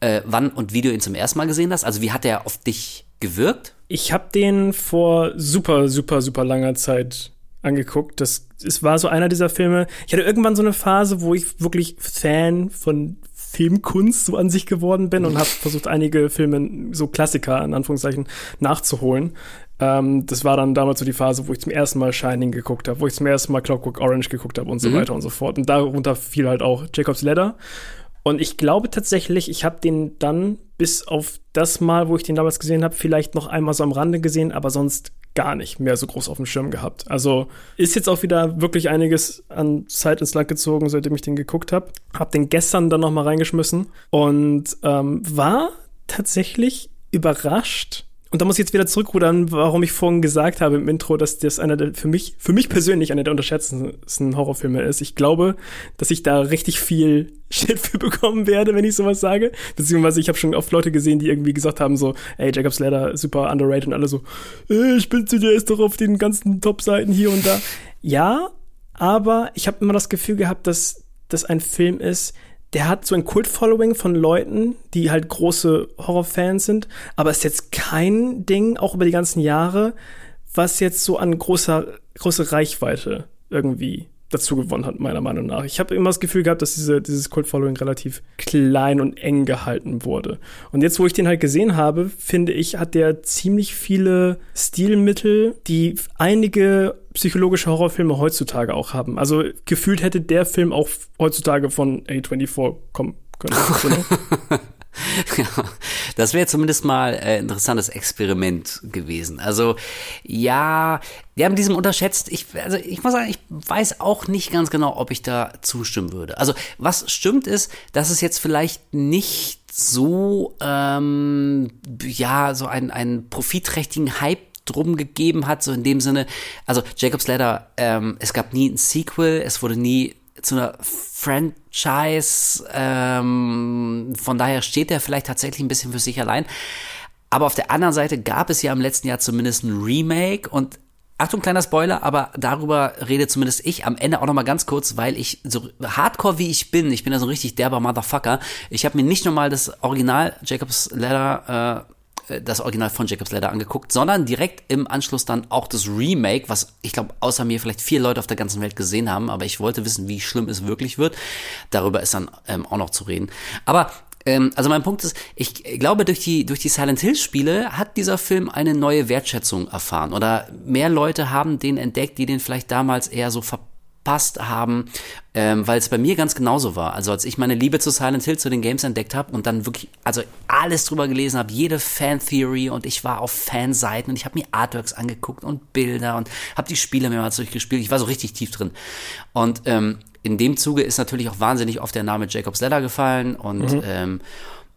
[SPEAKER 1] äh, wann und wie du ihn zum ersten Mal gesehen hast? Also wie hat er auf dich gewirkt?
[SPEAKER 2] Ich habe den vor super, super, super langer Zeit angeguckt. Das es war so einer dieser Filme. Ich hatte irgendwann so eine Phase, wo ich wirklich Fan von Filmkunst so an sich geworden bin und habe versucht, einige Filme, so Klassiker in Anführungszeichen, nachzuholen. Ähm, das war dann damals so die Phase, wo ich zum ersten Mal Shining geguckt habe, wo ich zum ersten Mal Clockwork Orange geguckt habe und so mhm. weiter und so fort. Und darunter fiel halt auch Jacob's Ladder. Und ich glaube tatsächlich, ich habe den dann bis auf das Mal, wo ich den damals gesehen habe, vielleicht noch einmal so am Rande gesehen, aber sonst gar nicht mehr so groß auf dem Schirm gehabt. Also ist jetzt auch wieder wirklich einiges an Zeit ins Land gezogen, seitdem ich den geguckt habe. Hab den gestern dann noch mal reingeschmissen und ähm, war tatsächlich überrascht, und da muss ich jetzt wieder zurückrudern, warum ich vorhin gesagt habe im Intro, dass das einer der, für mich, für mich persönlich einer der unterschätztesten Horrorfilme ist. Ich glaube, dass ich da richtig viel Shit für bekommen werde, wenn ich sowas sage. Beziehungsweise ich habe schon oft Leute gesehen, die irgendwie gesagt haben so, ey, Jacob's Ladder, super underrated und alle so, äh, ich bin zu dir, ist doch auf den ganzen Top-Seiten hier und da. Ja, aber ich habe immer das Gefühl gehabt, dass das ein Film ist, der hat so ein Kult-Following von Leuten, die halt große Horrorfans sind, aber ist jetzt kein Ding, auch über die ganzen Jahre, was jetzt so an großer, große Reichweite irgendwie dazu gewonnen hat, meiner Meinung nach. Ich habe immer das Gefühl gehabt, dass diese, dieses Cult-Following relativ klein und eng gehalten wurde. Und jetzt, wo ich den halt gesehen habe, finde ich, hat der ziemlich viele Stilmittel, die einige psychologische Horrorfilme heutzutage auch haben. Also gefühlt hätte der Film auch heutzutage von A24 kommen können.
[SPEAKER 1] ja, das wäre zumindest mal ein äh, interessantes Experiment gewesen. Also ja, wir haben diesen unterschätzt. Ich, also ich muss sagen, ich weiß auch nicht ganz genau, ob ich da zustimmen würde. Also was stimmt ist, dass es jetzt vielleicht nicht so ähm, ja so einen, einen profitträchtigen Hype drum gegeben hat, so in dem Sinne, also Jacob's Ladder, ähm, es gab nie ein Sequel, es wurde nie zu einer Franchise. Ähm, von daher steht er vielleicht tatsächlich ein bisschen für sich allein. Aber auf der anderen Seite gab es ja im letzten Jahr zumindest ein Remake und Achtung, kleiner Spoiler, aber darüber rede zumindest ich am Ende auch noch mal ganz kurz, weil ich so hardcore wie ich bin, ich bin ja so ein richtig derber Motherfucker. Ich habe mir nicht nochmal das Original Jacobs Ladder äh, das Original von Jacob's Ladder angeguckt, sondern direkt im Anschluss dann auch das Remake, was ich glaube außer mir vielleicht vier Leute auf der ganzen Welt gesehen haben, aber ich wollte wissen, wie schlimm es wirklich wird. Darüber ist dann ähm, auch noch zu reden. Aber ähm, also mein Punkt ist, ich glaube, durch die, durch die Silent Hill Spiele hat dieser Film eine neue Wertschätzung erfahren oder mehr Leute haben den entdeckt, die den vielleicht damals eher so ver verpasst haben, ähm, weil es bei mir ganz genauso war. Also als ich meine Liebe zu Silent Hill, zu den Games entdeckt habe und dann wirklich, also alles drüber gelesen habe, jede Fan-Theory und ich war auf Fanseiten und ich habe mir Artworks angeguckt und Bilder und habe die Spiele mehrmals durchgespielt. Ich war so richtig tief drin. Und ähm, in dem Zuge ist natürlich auch wahnsinnig oft der Name Jacob's Ladder gefallen und mhm. ähm,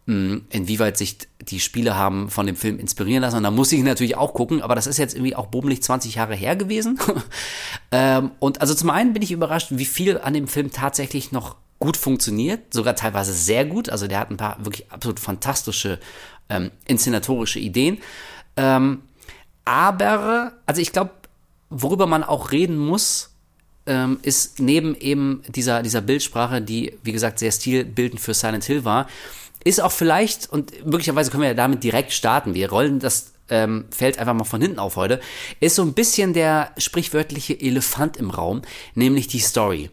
[SPEAKER 1] inwieweit sich die Spiele haben von dem Film inspirieren lassen. Und da muss ich natürlich auch gucken, aber das ist jetzt irgendwie auch bummelig 20 Jahre her gewesen. ähm, und also zum einen bin ich überrascht, wie viel an dem Film tatsächlich noch gut funktioniert, sogar teilweise sehr gut. Also der hat ein paar wirklich absolut fantastische ähm, inszenatorische Ideen. Ähm, aber, also ich glaube, worüber man auch reden muss, ähm, ist neben eben dieser, dieser Bildsprache, die, wie gesagt, sehr stilbildend für Silent Hill war, ist auch vielleicht, und möglicherweise können wir ja damit direkt starten, wir rollen das ähm, Feld einfach mal von hinten auf heute, ist so ein bisschen der sprichwörtliche Elefant im Raum, nämlich die Story.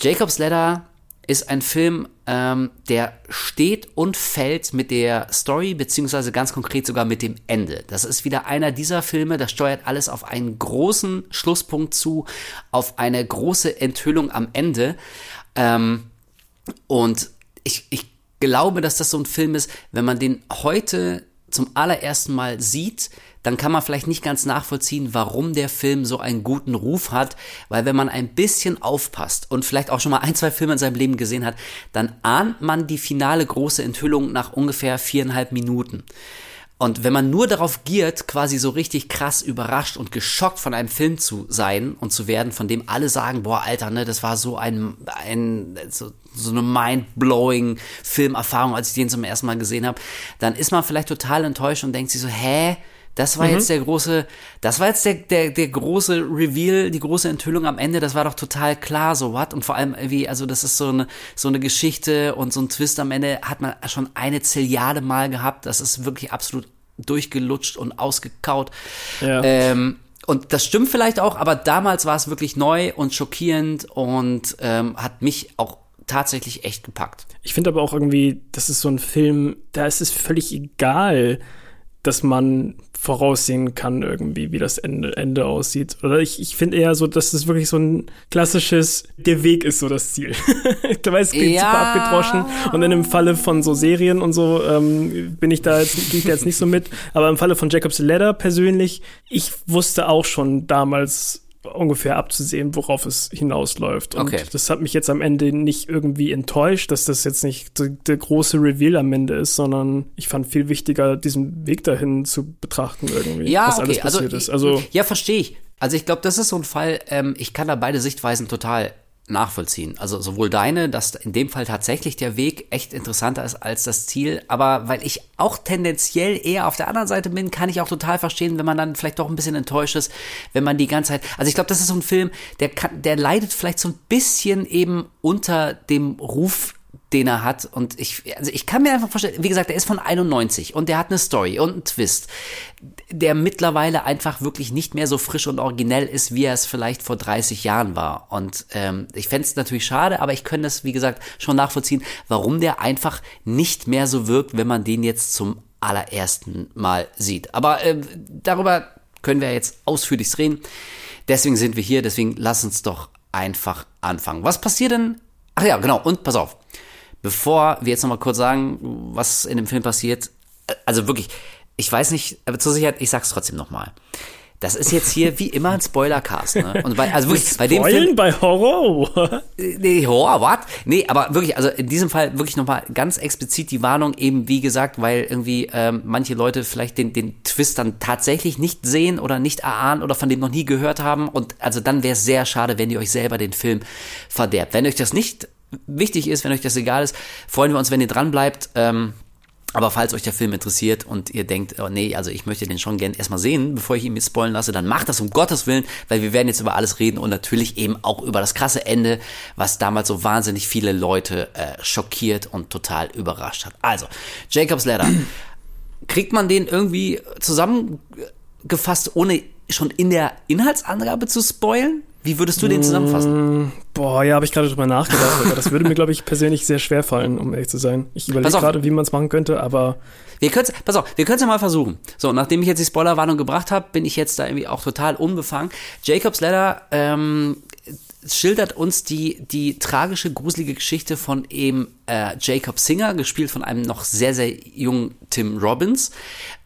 [SPEAKER 1] Jacob's Ladder ist ein Film, ähm, der steht und fällt mit der Story, beziehungsweise ganz konkret sogar mit dem Ende. Das ist wieder einer dieser Filme, das steuert alles auf einen großen Schlusspunkt zu, auf eine große Enthüllung am Ende. Ähm, und ich, ich glaube, dass das so ein Film ist, wenn man den heute zum allerersten Mal sieht, dann kann man vielleicht nicht ganz nachvollziehen, warum der Film so einen guten Ruf hat, weil wenn man ein bisschen aufpasst und vielleicht auch schon mal ein, zwei Filme in seinem Leben gesehen hat, dann ahnt man die finale große Enthüllung nach ungefähr viereinhalb Minuten. Und wenn man nur darauf giert, quasi so richtig krass überrascht und geschockt von einem Film zu sein und zu werden, von dem alle sagen, boah, Alter, ne, das war so ein, ein so, so eine mind-blowing Filmerfahrung, als ich den zum ersten Mal gesehen habe, dann ist man vielleicht total enttäuscht und denkt sich so, hä? Das war mhm. jetzt der große, das war jetzt der, der, der große Reveal, die große Enthüllung am Ende, das war doch total klar, so what? Und vor allem irgendwie, also das ist so eine, so eine Geschichte und so ein Twist am Ende hat man schon eine Zilliarde Mal gehabt. Das ist wirklich absolut durchgelutscht und ausgekaut. Ja. Ähm, und das stimmt vielleicht auch, aber damals war es wirklich neu und schockierend und ähm, hat mich auch tatsächlich echt gepackt.
[SPEAKER 2] Ich finde aber auch irgendwie, das ist so ein Film, da ist es völlig egal, dass man voraussehen kann irgendwie, wie das Ende, Ende aussieht. Oder ich, ich finde eher so, dass es wirklich so ein klassisches, der Weg ist so das Ziel. du weißt, es klingt ja. super abgedroschen. Und in dem Falle von so Serien und so ähm, bin ich da jetzt, gehe ich da jetzt nicht so mit. Aber im Falle von Jacob's Ladder persönlich, ich wusste auch schon damals, ungefähr abzusehen, worauf es hinausläuft. Und okay. das hat mich jetzt am Ende nicht irgendwie enttäuscht, dass das jetzt nicht der große Reveal am Ende ist, sondern ich fand viel wichtiger, diesen Weg dahin zu betrachten irgendwie,
[SPEAKER 1] ja, was okay. alles passiert also, ist. Also ja, verstehe ich. Also ich glaube, das ist so ein Fall, ähm, ich kann da beide Sichtweisen total nachvollziehen. Also sowohl deine, dass in dem Fall tatsächlich der Weg echt interessanter ist als das Ziel, aber weil ich auch tendenziell eher auf der anderen Seite bin, kann ich auch total verstehen, wenn man dann vielleicht doch ein bisschen enttäuscht ist, wenn man die ganze Zeit, also ich glaube, das ist so ein Film, der kann, der leidet vielleicht so ein bisschen eben unter dem Ruf den er hat. Und ich, also ich kann mir einfach vorstellen, wie gesagt, der ist von 91 und der hat eine Story und einen Twist, der mittlerweile einfach wirklich nicht mehr so frisch und originell ist, wie er es vielleicht vor 30 Jahren war. Und ähm, ich fände es natürlich schade, aber ich könnte es, wie gesagt, schon nachvollziehen, warum der einfach nicht mehr so wirkt, wenn man den jetzt zum allerersten Mal sieht. Aber äh, darüber können wir jetzt ausführlich reden. Deswegen sind wir hier, deswegen lass uns doch einfach anfangen. Was passiert denn? Ach ja, genau, und pass auf bevor wir jetzt nochmal kurz sagen, was in dem Film passiert, also wirklich, ich weiß nicht, aber zur Sicherheit, ich sag's trotzdem nochmal. Das ist jetzt hier wie immer ein Spoilercast, ne?
[SPEAKER 2] Und bei, also wirklich, bei dem Film. bei Horror?
[SPEAKER 1] Nee, Horror, what? Nee, aber wirklich, also in diesem Fall wirklich nochmal ganz explizit die Warnung, eben wie gesagt, weil irgendwie ähm, manche Leute vielleicht den, den Twist dann tatsächlich nicht sehen oder nicht erahnen oder von dem noch nie gehört haben. Und also dann wäre es sehr schade, wenn ihr euch selber den Film verderbt. Wenn euch das nicht wichtig ist, wenn euch das egal ist, freuen wir uns, wenn ihr dran bleibt. Ähm, aber falls euch der Film interessiert und ihr denkt, oh nee, also ich möchte den schon gern erstmal sehen, bevor ich ihn mit spoilen lasse, dann macht das um Gottes Willen, weil wir werden jetzt über alles reden und natürlich eben auch über das krasse Ende, was damals so wahnsinnig viele Leute äh, schockiert und total überrascht hat. Also, Jacob's Ladder. Kriegt man den irgendwie zusammengefasst, ohne schon in der Inhaltsangabe zu spoilen? Wie würdest du den zusammenfassen?
[SPEAKER 2] Mm, boah, ja, habe ich gerade drüber nachgedacht, aber das würde mir, glaube ich, persönlich sehr schwer fallen, um ehrlich zu sein. Ich überlege gerade, wie man es machen könnte, aber.
[SPEAKER 1] Wir können pass auf, wir können es ja mal versuchen. So, nachdem ich jetzt die Spoilerwarnung gebracht habe, bin ich jetzt da irgendwie auch total unbefangen. Jacob's Letter ähm, schildert uns die, die tragische, gruselige Geschichte von eben äh, Jacob Singer, gespielt von einem noch sehr, sehr jungen Tim Robbins,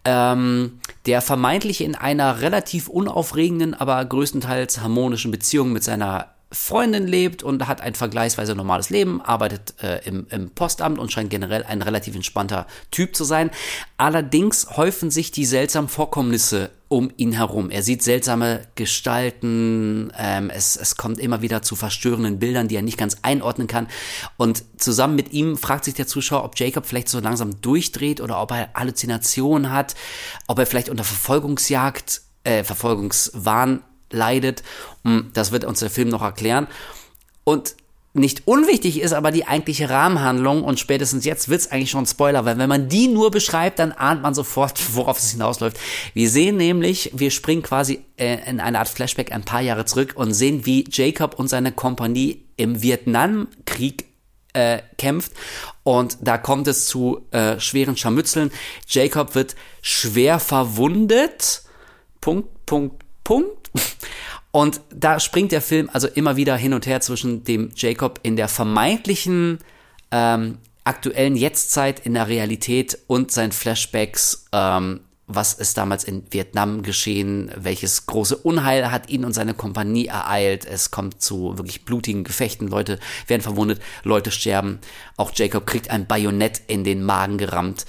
[SPEAKER 1] ähm, der vermeintlich in einer relativ unaufregenden, aber größtenteils harmonischen Beziehung mit seiner Freundin lebt und hat ein vergleichsweise normales Leben, arbeitet äh, im, im Postamt und scheint generell ein relativ entspannter Typ zu sein. Allerdings häufen sich die seltsamen Vorkommnisse um ihn herum. Er sieht seltsame Gestalten, ähm, es, es kommt immer wieder zu verstörenden Bildern, die er nicht ganz einordnen kann. Und zusammen mit ihm fragt sich der Zuschauer, ob Jacob vielleicht so langsam durchdreht oder ob er Halluzinationen hat, ob er vielleicht unter Verfolgungsjagd, äh, Verfolgungswahn leidet. Hm, das wird uns der Film noch erklären. Und nicht unwichtig ist aber die eigentliche Rahmenhandlung und spätestens jetzt wird's eigentlich schon Spoiler, weil wenn man die nur beschreibt, dann ahnt man sofort, worauf es hinausläuft. Wir sehen nämlich, wir springen quasi äh, in eine Art Flashback ein paar Jahre zurück und sehen, wie Jacob und seine Kompanie im Vietnamkrieg äh, kämpft und da kommt es zu äh, schweren Scharmützeln. Jacob wird schwer verwundet. Punkt, Punkt, Punkt. Und da springt der Film also immer wieder hin und her zwischen dem Jacob in der vermeintlichen ähm, aktuellen Jetztzeit in der Realität und seinen Flashbacks, ähm, was ist damals in Vietnam geschehen, welches große Unheil hat ihn und seine Kompanie ereilt. Es kommt zu wirklich blutigen Gefechten, Leute werden verwundet, Leute sterben. Auch Jacob kriegt ein Bajonett in den Magen gerammt.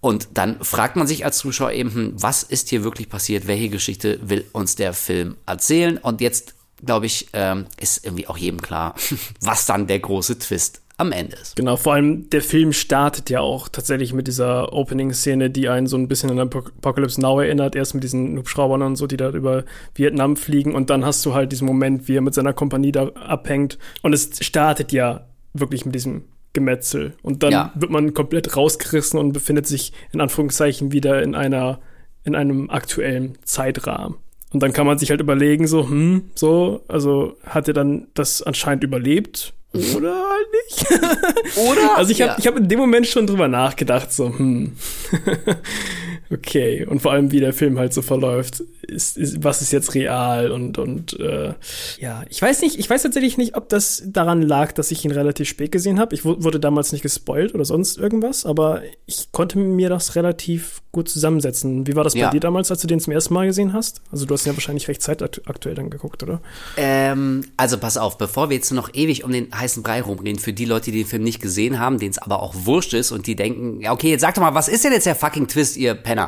[SPEAKER 1] Und dann fragt man sich als Zuschauer eben, hm, was ist hier wirklich passiert? Welche Geschichte will uns der Film erzählen? Und jetzt, glaube ich, ähm, ist irgendwie auch jedem klar, was dann der große Twist am Ende ist.
[SPEAKER 2] Genau, vor allem der Film startet ja auch tatsächlich mit dieser Opening-Szene, die einen so ein bisschen an Apocalypse Now erinnert, erst mit diesen Hubschraubern und so, die da über Vietnam fliegen und dann hast du halt diesen Moment, wie er mit seiner Kompanie da abhängt und es startet ja wirklich mit diesem Gemetzel. Und dann ja. wird man komplett rausgerissen und befindet sich in Anführungszeichen wieder in einer, in einem aktuellen Zeitrahmen. Und dann kann man sich halt überlegen, so, hm, so, also hat er dann das anscheinend überlebt oder halt nicht? oder? Also ich habe ja. ich hab in dem Moment schon drüber nachgedacht, so, hm. Okay, und vor allem, wie der Film halt so verläuft. Ist, ist, was ist jetzt real und, und äh, ja, ich weiß nicht, ich weiß tatsächlich nicht, ob das daran lag, dass ich ihn relativ spät gesehen habe. Ich wurde damals nicht gespoilt oder sonst irgendwas, aber ich konnte mir das relativ gut zusammensetzen. Wie war das bei
[SPEAKER 1] Ja.
[SPEAKER 2] dir damals, als du den zum ersten Mal gesehen hast? Also du hast ihn ja wahrscheinlich recht zeitaktuell dann geguckt, oder?
[SPEAKER 1] Ähm, also pass auf, bevor wir jetzt noch ewig um den heißen Brei rumreden, für die Leute, die den Film nicht gesehen haben, denen es aber auch wurscht ist und die denken, ja okay, jetzt sag doch mal, was ist denn jetzt der fucking Twist, ihr Penner?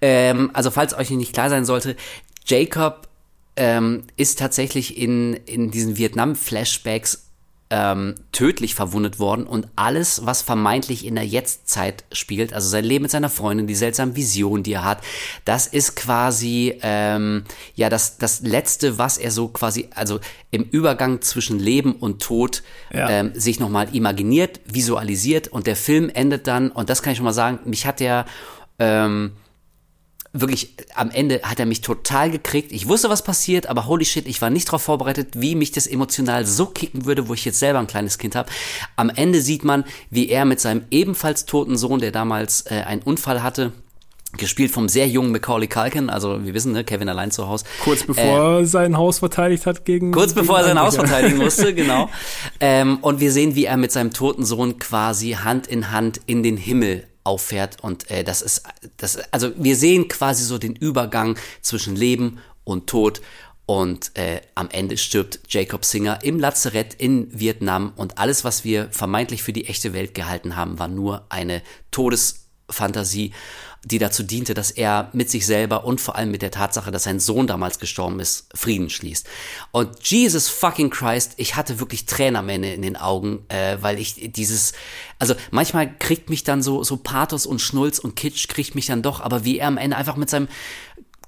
[SPEAKER 1] Ähm, also falls euch nicht klar sein sollte, Jacob ähm, ist tatsächlich in, in diesen Vietnam-Flashbacks ähm, tödlich verwundet worden und alles, was vermeintlich in der Jetztzeit spielt, also sein Leben mit seiner Freundin, die seltsamen Visionen, die er hat, das ist quasi ähm, ja das das letzte, was er so quasi also im Übergang zwischen Leben und Tod
[SPEAKER 2] Ja.
[SPEAKER 1] ähm, sich nochmal imaginiert, visualisiert und der Film endet dann und das kann ich schon mal sagen, mich hat der ähm, wirklich, am Ende hat er mich total gekriegt. Ich wusste, was passiert, aber holy shit, ich war nicht darauf vorbereitet, wie mich das emotional so kicken würde, wo ich jetzt selber ein kleines Kind habe. Am Ende sieht man, wie er mit seinem ebenfalls toten Sohn, der damals äh, einen Unfall hatte, gespielt vom sehr jungen Macaulay Culkin, also wir wissen, ne, Kevin allein zu Hause.
[SPEAKER 2] Kurz bevor er sein Haus verteidigt hat gegen.
[SPEAKER 1] Kurz
[SPEAKER 2] gegen
[SPEAKER 1] bevor er sein Haus verteidigen musste, genau. Ähm, und wir sehen, wie er mit seinem toten Sohn quasi Hand in Hand in den Himmel auffährt. Und äh, das ist, das, also wir sehen quasi so den Übergang zwischen Leben und Tod. Und äh, am Ende stirbt Jacob Singer im Lazarett in Vietnam. Und alles, was wir vermeintlich für die echte Welt gehalten haben, war nur eine Todesfantasie, die dazu diente, dass er mit sich selber und vor allem mit der Tatsache, dass sein Sohn damals gestorben ist, Frieden schließt. Und Jesus fucking Christ, ich hatte wirklich Ende in den Augen, äh, weil ich dieses, also manchmal kriegt mich dann so, so Pathos und Schnulz und Kitsch kriegt mich dann doch, aber wie er am Ende einfach mit seinem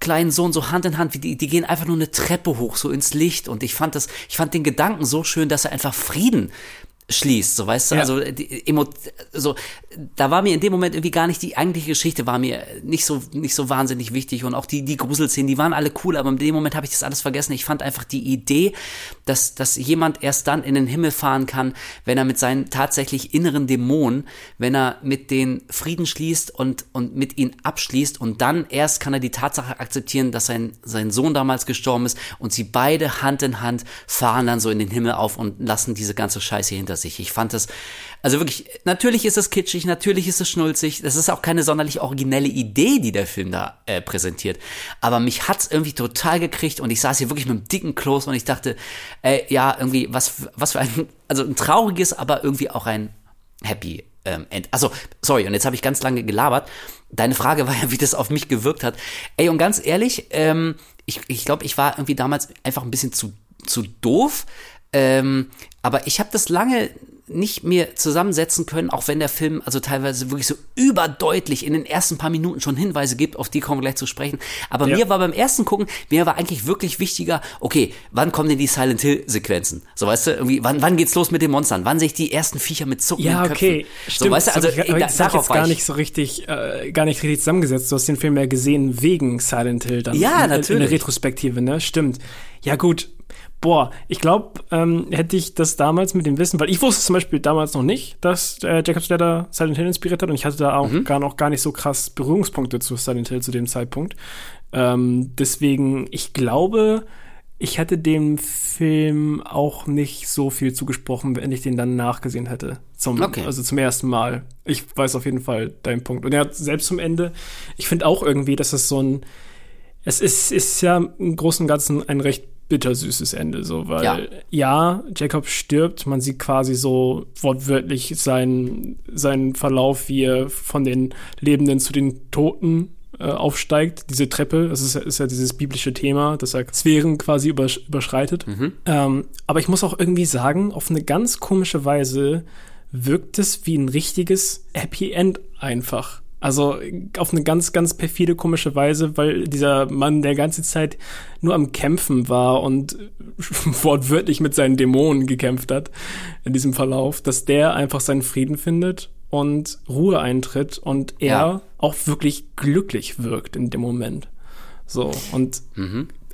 [SPEAKER 1] kleinen Sohn so Hand in Hand, wie die, die gehen einfach nur eine Treppe hoch, so ins Licht. Und ich fand das, ich fand den Gedanken so schön, dass er einfach Frieden schließt, so weißt du,
[SPEAKER 2] Ja.
[SPEAKER 1] also die, Emo, so da war mir in dem Moment irgendwie gar nicht die eigentliche Geschichte war mir nicht so nicht so wahnsinnig wichtig und auch die die Gruselszenen, die waren alle cool, aber in dem Moment habe ich das alles vergessen. Ich fand einfach die Idee, dass dass jemand erst dann in den Himmel fahren kann, wenn er mit seinen tatsächlich inneren Dämonen, wenn er mit den Frieden schließt und und mit ihnen abschließt und dann erst kann er die Tatsache akzeptieren, dass sein sein Sohn damals gestorben ist und sie beide Hand in Hand fahren dann so in den Himmel auf und lassen diese ganze Scheiße hinter sich. Ich fand das, also wirklich, natürlich ist es kitschig, natürlich ist es schnulzig, das ist auch keine sonderlich originelle Idee, die der Film da äh, präsentiert. Aber mich hat's irgendwie total gekriegt und ich saß hier wirklich mit einem dicken Kloß und ich dachte, äh, ja, irgendwie, was, was für ein, also ein trauriges, aber irgendwie auch ein happy ähm, End. Also, sorry, und jetzt habe ich ganz lange gelabert. Deine Frage war ja, wie das auf mich gewirkt hat. Ey, und ganz ehrlich, ähm, ich, ich glaube, ich war irgendwie damals einfach ein bisschen zu, zu doof. Ähm, aber ich habe das lange nicht mir zusammensetzen können, auch wenn der Film also teilweise wirklich so überdeutlich in den ersten paar Minuten schon Hinweise gibt, auf die kommen wir gleich zu sprechen. Aber
[SPEAKER 2] Ja.
[SPEAKER 1] mir war beim ersten Gucken, mir war eigentlich wirklich wichtiger, okay, wann kommen denn die Silent Hill Sequenzen? So weißt du, irgendwie, wann, wann geht's los mit den Monstern? Wann sehe ich die ersten Viecher mit zuckenden
[SPEAKER 2] Ja, okay.
[SPEAKER 1] Köpfen?
[SPEAKER 2] Stimmt,
[SPEAKER 1] so weißt du, also
[SPEAKER 2] ich,
[SPEAKER 1] da,
[SPEAKER 2] das hab ich jetzt gar
[SPEAKER 1] ich-
[SPEAKER 2] nicht so richtig, äh, gar nicht richtig zusammengesetzt. Du hast den Film ja gesehen wegen Silent Hill dann.
[SPEAKER 1] Ja,
[SPEAKER 2] in, In
[SPEAKER 1] natürlich.
[SPEAKER 2] der Retrospektive, ne? Stimmt. Ja, gut. Boah, ich glaube, ähm, hätte ich das damals mit dem Wissen, weil ich wusste zum Beispiel damals noch nicht, dass äh, Jacob's Ladder Silent Hill inspiriert hat und ich hatte da auch
[SPEAKER 1] Mhm.
[SPEAKER 2] gar noch gar nicht so krass Berührungspunkte zu Silent Hill zu dem Zeitpunkt. Ähm, deswegen, ich glaube, ich hätte dem Film auch nicht so viel zugesprochen, wenn ich den dann nachgesehen hätte. Zum,
[SPEAKER 1] Okay.
[SPEAKER 2] Also zum ersten Mal. Ich weiß auf jeden Fall deinen Punkt. Und hat selbst zum Ende, ich finde auch irgendwie, dass es so ein, es ist, ist ja im Großen und Ganzen ein recht bittersüßes Ende, so, weil
[SPEAKER 1] Ja.
[SPEAKER 2] ja. Jacob stirbt, man sieht quasi so wortwörtlich seinen, seinen Verlauf, wie er von den Lebenden zu den Toten äh, aufsteigt, diese Treppe, das ist, ja- ist ja dieses biblische Thema, dass er Sphären quasi übersch überschreitet. Ähm, aber ich muss auch irgendwie sagen, auf eine ganz komische Weise wirkt es wie ein richtiges Happy End einfach. Also auf eine ganz, ganz perfide, komische Weise, weil dieser Mann der ganze Zeit nur am Kämpfen war und wortwörtlich mit seinen Dämonen gekämpft hat in diesem Verlauf, dass der einfach seinen Frieden findet und Ruhe eintritt und er
[SPEAKER 1] Ja.
[SPEAKER 2] auch wirklich glücklich wirkt in dem Moment. So, und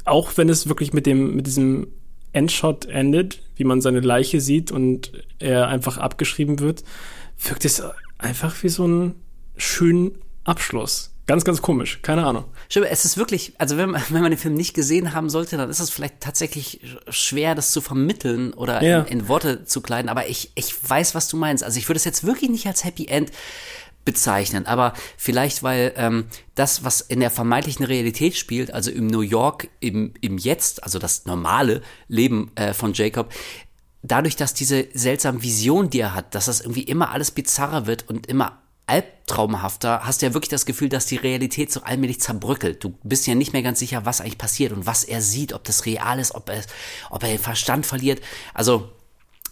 [SPEAKER 2] auch wenn es wirklich mit dem, mit diesem Endshot endet, wie man seine Leiche sieht und er einfach abgeschrieben wird, wirkt es einfach wie so ein schönen Abschluss. Ganz, ganz komisch. Keine Ahnung.
[SPEAKER 1] Stimmt, es ist wirklich, also wenn man, wenn man den Film nicht gesehen haben sollte, dann ist es vielleicht tatsächlich schwer, das zu vermitteln oder ja. in, in, Worte zu kleiden. Aber ich, ich weiß, was du meinst. Also ich würde es jetzt wirklich nicht als Happy End bezeichnen, aber vielleicht, weil ähm, das, was in der vermeintlichen Realität spielt, also im New York, im, im Jetzt, also das normale Leben äh, von Jacob, dadurch, dass diese seltsame Vision, die er hat, dass das irgendwie immer alles bizarrer wird und immer albtraumhafter, hast du ja wirklich das Gefühl, dass die Realität so allmählich zerbröckelt. Du bist ja nicht mehr ganz sicher, was eigentlich passiert und was er sieht, ob das real ist, ob er, ob er den Verstand verliert. Also,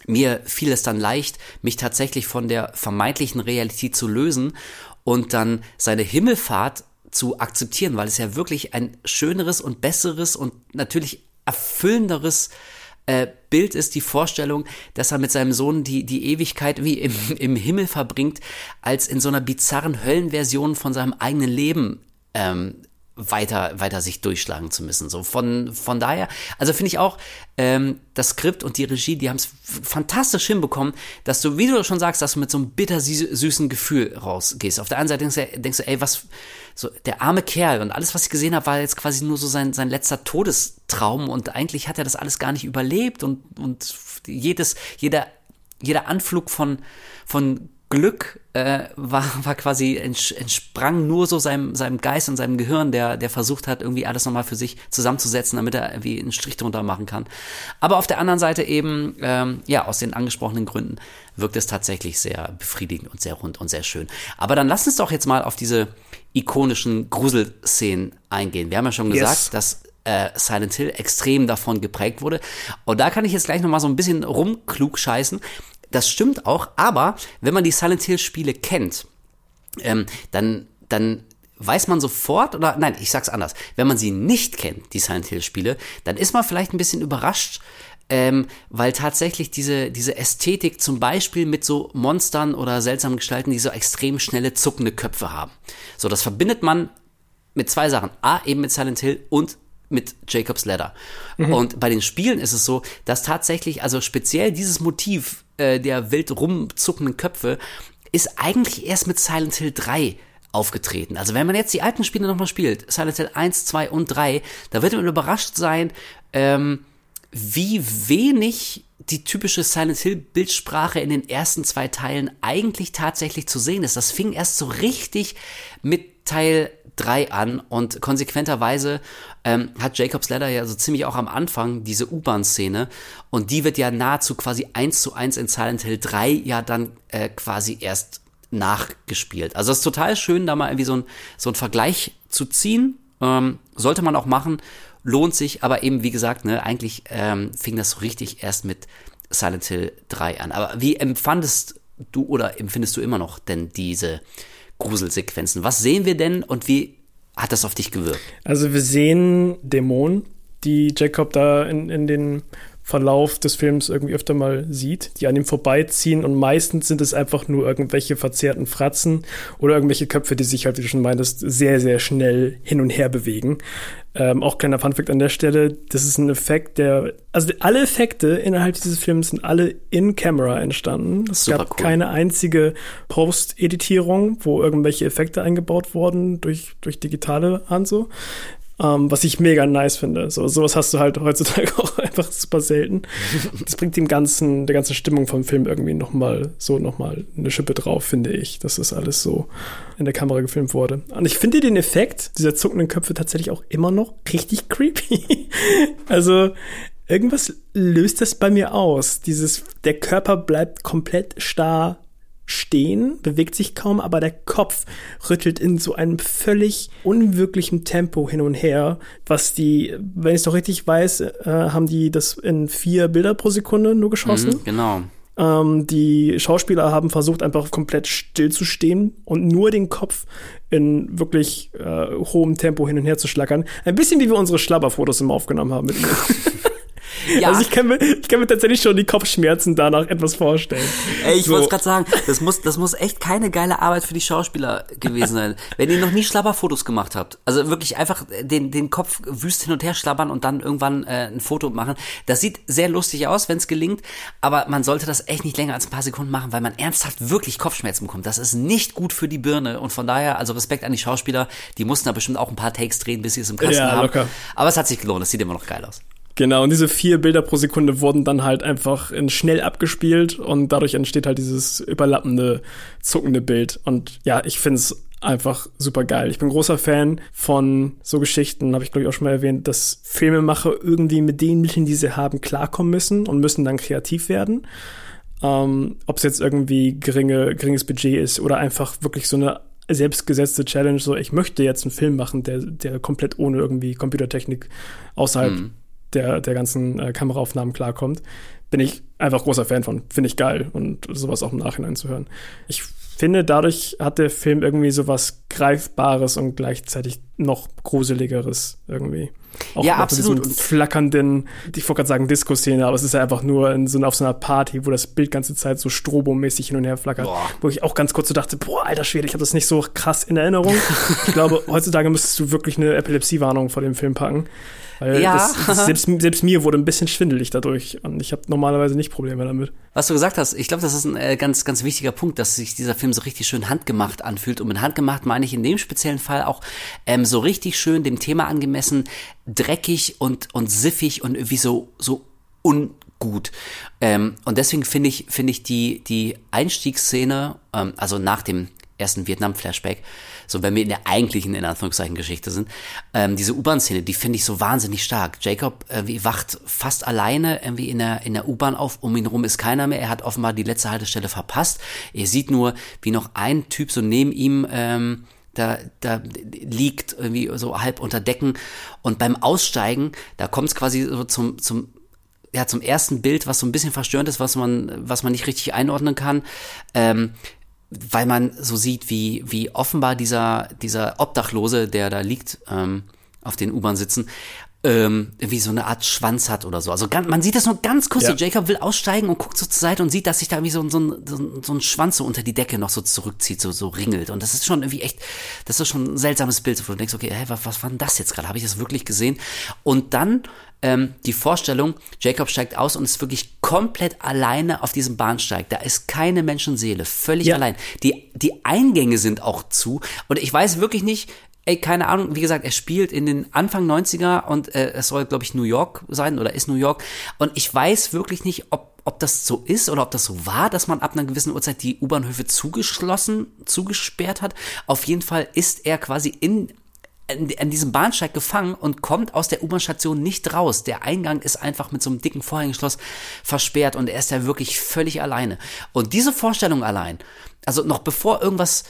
[SPEAKER 1] mir fiel es dann leicht, mich tatsächlich von der vermeintlichen Realität zu lösen und dann seine Himmelfahrt zu akzeptieren, weil es ja wirklich ein schöneres und besseres und natürlich erfüllenderes äh, Bild ist die Vorstellung, dass er mit seinem Sohn die, die Ewigkeit wie im, im Himmel verbringt, als in so einer bizarren Höllenversion von seinem eigenen Leben ähm, weiter, weiter sich durchschlagen zu müssen. So von, von daher, also finde ich auch, ähm, das Skript und die Regie, die haben es fantastisch hinbekommen, dass du, wie du schon sagst, dass du mit so einem bitter süßen Gefühl rausgehst. Auf der einen Seite denkst du, denkst du ey, was, so der arme Kerl und alles, was ich gesehen habe, war jetzt quasi nur so sein, sein letzter Todestraum und eigentlich hat er das alles gar nicht überlebt und, und jedes, jeder, jeder Anflug von, von Glück äh, war, war quasi entsprang nur so seinem, seinem Geist und seinem Gehirn, der, der versucht hat, irgendwie alles nochmal für sich zusammenzusetzen, damit er irgendwie einen Strich drunter machen kann. Aber auf der anderen Seite eben, ähm, ja, aus den angesprochenen Gründen wirkt es tatsächlich sehr befriedigend und sehr rund und sehr schön. Aber dann lass uns doch jetzt mal auf diese ikonischen Gruselszenen eingehen. Wir haben ja schon gesagt, yes. dass äh, Silent Hill extrem davon geprägt wurde. Und da kann ich jetzt gleich nochmal so ein bisschen rumklug scheißen. Das stimmt auch, aber wenn man die Silent Hill Spiele kennt, ähm, dann, dann weiß man sofort, oder nein, ich sag's anders, wenn man sie nicht kennt, die Silent Hill Spiele, dann ist man vielleicht ein bisschen überrascht, ähm, weil tatsächlich diese, diese Ästhetik zum Beispiel mit so Monstern oder seltsamen Gestalten, die so extrem schnelle, zuckende Köpfe haben. So, das verbindet man mit zwei Sachen. A, eben mit Silent Hill und mit Jacob's Ladder. Mhm. Und bei den Spielen ist es so, dass tatsächlich, also speziell dieses Motiv äh, der wild rumzuckenden Köpfe ist eigentlich erst mit Silent Hill 3 aufgetreten. Also wenn man jetzt die alten Spiele nochmal spielt, Silent Hill 1, 2 und 3, da wird man überrascht sein, ähm, wie wenig die typische Silent Hill Bildsprache in den ersten zwei Teilen eigentlich tatsächlich zu sehen ist. Das fing erst so richtig mit Teil 3 an und konsequenterweise ähm, hat Jacobs Ladder ja so ziemlich auch am Anfang diese U-Bahn-Szene und die wird ja nahezu quasi eins zu eins in Silent Hill 3 ja dann äh, quasi erst nachgespielt. Also es ist total schön, da mal irgendwie so ein, so ein Vergleich zu ziehen. Ähm, sollte man auch machen, lohnt sich, aber eben wie gesagt, ne, eigentlich ähm, fing das so richtig erst mit Silent Hill 3 an. Aber wie empfandest du oder empfindest du immer noch denn diese Gruselsequenzen? Was sehen wir denn und wie hat das auf dich gewirkt?
[SPEAKER 2] Also wir sehen Dämonen, die Jacob da in, in den Verlauf des Films irgendwie öfter mal sieht, die an ihm vorbeiziehen und meistens sind es einfach nur irgendwelche verzerrten Fratzen oder irgendwelche Köpfe, die sich halt, wie du schon meintest, sehr, sehr schnell hin und her bewegen. Ähm, auch kleiner Funfact an der Stelle, das ist ein Effekt, der, also alle Effekte innerhalb dieses Films sind alle in Camera entstanden. Es Super gab cool. keine einzige Post-Editierung, wo irgendwelche Effekte eingebaut wurden durch, durch digitale Hand so. Um, ähm, was ich mega nice finde. So, sowas hast du halt heutzutage auch einfach super selten. Das bringt dem ganzen, der ganzen Stimmung vom Film irgendwie nochmal so nochmal eine Schippe drauf, finde ich, dass das alles so in der Kamera gefilmt wurde. Und ich finde den Effekt dieser zuckenden Köpfe tatsächlich auch immer noch richtig creepy. also, irgendwas löst das bei mir aus. Dieses, der Körper bleibt komplett starr stehen, bewegt sich kaum, aber der Kopf rüttelt in so einem völlig unwirklichen Tempo hin und her, was die, wenn ich es doch richtig weiß, äh, haben die das in vier Bilder pro Sekunde nur geschossen.
[SPEAKER 1] Mhm, genau.
[SPEAKER 2] Ähm, die Schauspieler haben versucht, einfach komplett still zu stehen und nur den Kopf in wirklich äh, hohem Tempo hin und her zu schlackern. Ein bisschen wie wir unsere Schlabberfotos immer aufgenommen haben mit Ja. Also ich kann, mir, ich kann mir tatsächlich schon die Kopfschmerzen danach etwas vorstellen.
[SPEAKER 1] Ey, ich so. wollte gerade sagen, das muss, das muss echt keine geile Arbeit für die Schauspieler gewesen sein. Wenn ihr noch nie Schlabberfotos gemacht habt, also wirklich einfach den, den Kopf wüst hin und her schlabbern und dann irgendwann äh, ein Foto machen. Das sieht sehr lustig aus, wenn es gelingt, aber man sollte das echt nicht länger als ein paar Sekunden machen, weil man ernsthaft wirklich Kopfschmerzen bekommt. Das ist nicht gut für die Birne und von daher, also Respekt an die Schauspieler, die mussten da bestimmt auch ein paar Takes drehen, bis sie es im Kasten ja, haben. Locker. Aber es hat sich gelohnt, es sieht immer noch geil aus.
[SPEAKER 2] Genau, und diese vier Bilder pro Sekunde wurden dann halt einfach in schnell abgespielt und dadurch entsteht halt dieses überlappende, zuckende Bild. Und ja, ich find's einfach super geil. Ich bin großer Fan von so Geschichten, habe ich glaube ich auch schon mal erwähnt, dass Filmemacher irgendwie mit den Mitteln, die sie haben, klarkommen müssen und müssen dann kreativ werden. Ähm, Ob es jetzt irgendwie geringe, geringes Budget ist oder einfach wirklich so eine selbstgesetzte Challenge, so ich möchte jetzt einen Film machen, der, der komplett ohne irgendwie Computertechnik außerhalb mhm der, der ganzen äh, Kameraaufnahmen klarkommt, bin ich einfach großer Fan von. Finde ich geil und sowas auch im Nachhinein zu hören. Ich finde, dadurch hat der Film irgendwie sowas Greifbares und gleichzeitig noch Gruseligeres irgendwie.
[SPEAKER 1] Auch ja, absolut.
[SPEAKER 2] Mit flackernden, ich wollte gerade sagen Disco-Szene, aber es ist ja einfach nur in so, auf so einer Party, wo das Bild ganze Zeit so strobomäßig hin und her flackert. Boah. Wo ich auch ganz kurz so dachte, boah, alter Schwede, ich habe das nicht so krass in Erinnerung. ich glaube, heutzutage müsstest du wirklich eine Epilepsiewarnung vor dem Film packen. Weil ja. Das, das, selbst, selbst mir wurde ein bisschen schwindelig dadurch und ich habe normalerweise nicht Probleme damit.
[SPEAKER 1] Was du gesagt hast, ich glaube, das ist ein äh, ganz, ganz wichtiger Punkt, dass sich dieser Film so richtig schön handgemacht anfühlt. Und mit handgemacht meine ich in dem speziellen Fall auch ähm, so richtig schön dem Thema angemessen, dreckig und, und siffig und irgendwie so, so ungut. Ähm, und deswegen finde ich, finde ich die, die Einstiegsszene, ähm, also nach dem ersten Vietnam-Flashback, so wenn wir in der eigentlichen, in Anführungszeichen, Geschichte sind, ähm, diese U-Bahn-Szene, die finde ich so wahnsinnig stark. Jacob äh, wacht fast alleine irgendwie in der, in der U-Bahn auf, um ihn rum ist keiner mehr, er hat offenbar die letzte Haltestelle verpasst. Er sieht nur, wie noch ein Typ so neben ihm ähm, da, da liegt irgendwie so halb unter Decken und beim Aussteigen, da kommt es quasi so zum, zum ja, zum ersten Bild, was so ein bisschen verstörend ist, was man, was man nicht richtig einordnen kann. Ähm, weil man so sieht, wie, wie offenbar dieser, dieser Obdachlose, der da liegt, ähm, auf den U-Bahn sitzen, ähm, wie so eine Art Schwanz hat oder so. Also ganz, man sieht das nur ganz kurz. Ja. So Jacob will aussteigen und guckt so zur Seite und sieht, dass sich da wie so, so, ein, so ein Schwanz so unter die Decke noch so zurückzieht, so, so ringelt. Und das ist schon irgendwie echt, das ist schon ein seltsames Bild, wo du denkst, okay, hey, was, was war denn das jetzt gerade? Habe ich das wirklich gesehen? Und dann ähm, die Vorstellung, Jacob steigt aus und ist wirklich komplett alleine auf diesem Bahnsteig. Da ist keine Menschenseele, völlig ja. allein. Die, die Eingänge sind auch zu. Und ich weiß wirklich nicht, ey, keine Ahnung, wie gesagt, er spielt in den Anfang 90er und äh, es soll, glaube ich, New York sein oder ist New York. Und ich weiß wirklich nicht, ob ob das so ist oder ob das so war, dass man ab einer gewissen Uhrzeit die U-Bahnhöfe zugeschlossen, zugesperrt hat. Auf jeden Fall ist er quasi in an diesem Bahnsteig gefangen und kommt aus der U-Bahn-Station nicht raus. Der Eingang ist einfach mit so einem dicken Vorhängeschloss versperrt und er ist ja wirklich völlig alleine. Und diese Vorstellung allein, also noch bevor irgendwas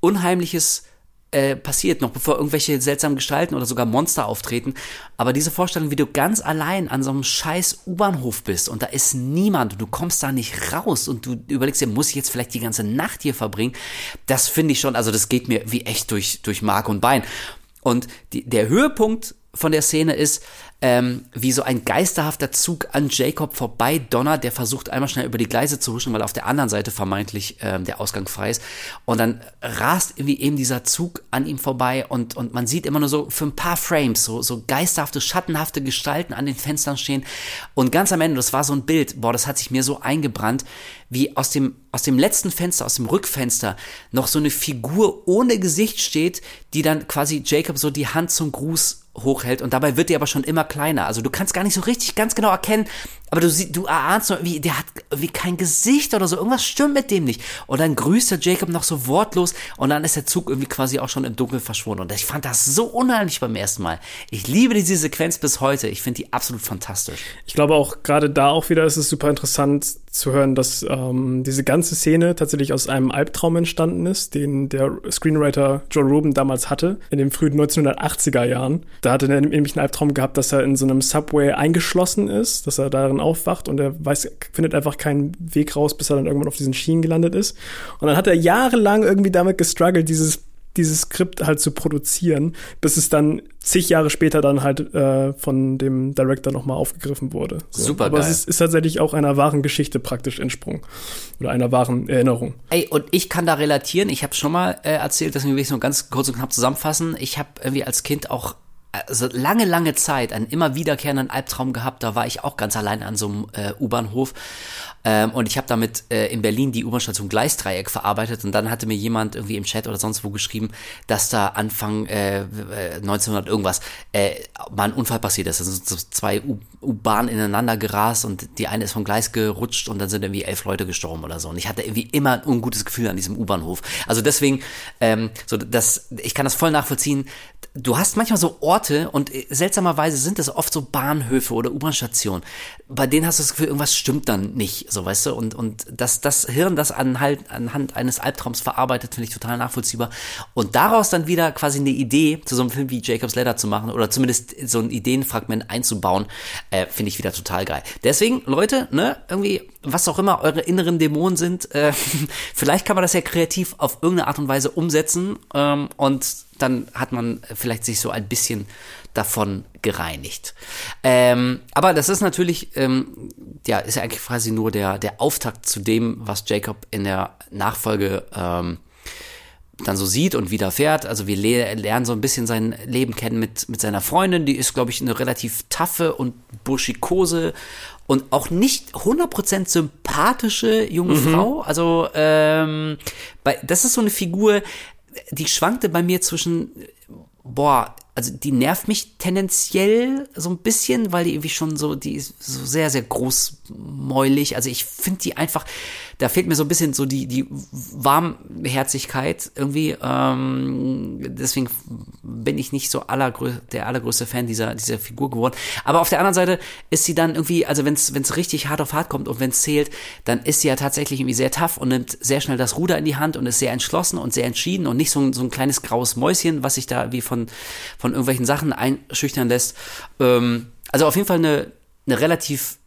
[SPEAKER 1] Unheimliches äh, passiert, noch bevor irgendwelche seltsamen Gestalten oder sogar Monster auftreten. Aber diese Vorstellung, wie du ganz allein an so einem scheiß U-Bahnhof bist und da ist niemand und du kommst da nicht raus und du überlegst dir, muss ich jetzt vielleicht die ganze Nacht hier verbringen? Das finde ich schon, also das geht mir wie echt durch, durch Mark und Bein. Und die, der Höhepunkt von der Szene ist, ähm, wie so ein geisterhafter Zug an Jacob vorbei donnert, der versucht einmal schnell über die Gleise zu huschen, weil auf der anderen Seite vermeintlich ähm, der Ausgang frei ist. Und dann rast irgendwie eben dieser Zug an ihm vorbei und, und man sieht immer nur so für ein paar Frames so, so geisterhafte, schattenhafte Gestalten an den Fenstern stehen. Und ganz am Ende, das war so ein Bild, boah, das hat sich mir so eingebrannt, wie aus dem, aus dem letzten Fenster, aus dem Rückfenster noch so eine Figur ohne Gesicht steht, die dann quasi Jacob so die Hand zum Gruß hochhält und dabei wird die aber schon immer kleiner. Also du kannst gar nicht so richtig ganz genau erkennen, aber du siehst, du erahnst so, wie der hat wie kein Gesicht oder so, irgendwas stimmt mit dem nicht. Und dann grüßt der Jacob noch so wortlos und dann ist der Zug irgendwie quasi auch schon im Dunkeln verschwunden. Und ich fand das so unheimlich beim ersten Mal. Ich liebe diese Sequenz bis heute. Ich finde die absolut fantastisch.
[SPEAKER 2] Ich glaube auch gerade da auch wieder ist es super interessant zu hören, dass ähm, diese ganze Szene tatsächlich aus einem Albtraum entstanden ist, den der Screenwriter Joe Rubin damals hatte, in den frühen 1980er Jahren. Da hatte er nämlich einen Albtraum gehabt, dass er in so einem Subway eingeschlossen ist, dass er darin aufwacht und er weiß, findet einfach keinen Weg raus, bis er dann irgendwann auf diesen Schienen gelandet ist. Und dann hat er jahrelang irgendwie damit gestruggelt, dieses dieses Skript halt zu produzieren, bis es dann zig Jahre später dann halt äh, von dem Director nochmal aufgegriffen wurde.
[SPEAKER 1] So. Super
[SPEAKER 2] Aber
[SPEAKER 1] geil.
[SPEAKER 2] es ist, ist tatsächlich auch einer wahren Geschichte praktisch entsprungen. Oder einer wahren Erinnerung.
[SPEAKER 1] Ey, und ich kann da relatieren. Ich habe schon mal äh, erzählt, deswegen will ich nur ganz kurz und knapp zusammenfassen. Ich habe irgendwie als Kind auch also lange, lange Zeit einen immer wiederkehrenden Albtraum gehabt. Da war ich auch ganz allein an so einem äh, U-Bahnhof. Ähm, und ich habe damit äh, in Berlin die U-Bahn-Station Gleisdreieck verarbeitet. Und dann hatte mir jemand irgendwie im Chat oder sonst wo geschrieben, dass da Anfang äh, 1900 irgendwas äh, mal ein Unfall passiert ist. Da sind so zwei U-Bahnen ineinander gerast und die eine ist vom Gleis gerutscht und dann sind irgendwie elf Leute gestorben oder so. Und ich hatte irgendwie immer ein ungutes Gefühl an diesem U-Bahnhof. Also deswegen, ähm, so das, ich kann das voll nachvollziehen. Du hast manchmal so Orte und äh, seltsamerweise sind es oft so Bahnhöfe oder U-Bahn-Stationen. Bei denen hast du das Gefühl, irgendwas stimmt dann nicht, so weißt du. Und, und das, das Hirn, das anhand, anhand eines Albtraums verarbeitet, finde ich total nachvollziehbar. Und daraus dann wieder quasi eine Idee zu so einem Film wie Jacob's Ladder zu machen oder zumindest so ein Ideenfragment einzubauen, äh, finde ich wieder total geil. Deswegen, Leute, ne, irgendwie, was auch immer eure inneren Dämonen sind, äh, vielleicht kann man das ja kreativ auf irgendeine Art und Weise umsetzen ähm, und dann hat man vielleicht sich so ein bisschen davon gereinigt. Ähm, aber das ist natürlich, ähm, ja, ist ja eigentlich quasi nur der, der Auftakt zu dem, was Jacob in der Nachfolge ähm, dann so sieht und widerfährt. Also wir le lernen so ein bisschen sein Leben kennen mit, mit seiner Freundin, die ist, glaube ich, eine relativ taffe und burschikose und auch nicht 100% sympathische junge mhm. Frau. Also ähm, bei, das ist so eine Figur, die schwankte bei mir zwischen, boah, also die nervt mich tendenziell so ein bisschen, weil die irgendwie schon so, die ist so sehr, sehr großmäulig. Also ich finde die einfach, da fehlt mir so ein bisschen so die, die Warmherzigkeit irgendwie. Ähm, deswegen bin ich nicht so allergrö der allergrößte Fan dieser, dieser Figur geworden. Aber auf der anderen Seite ist sie dann irgendwie, also wenn es richtig hart auf hart kommt und wenn es zählt, dann ist sie ja tatsächlich irgendwie sehr tough und nimmt sehr schnell das Ruder in die Hand und ist sehr entschlossen und sehr entschieden und nicht so, ein so ein kleines graues Mäuschen, was sich da wie von, von irgendwelchen Sachen einschüchtern lässt. Ähm, also auf jeden Fall eine, eine relativ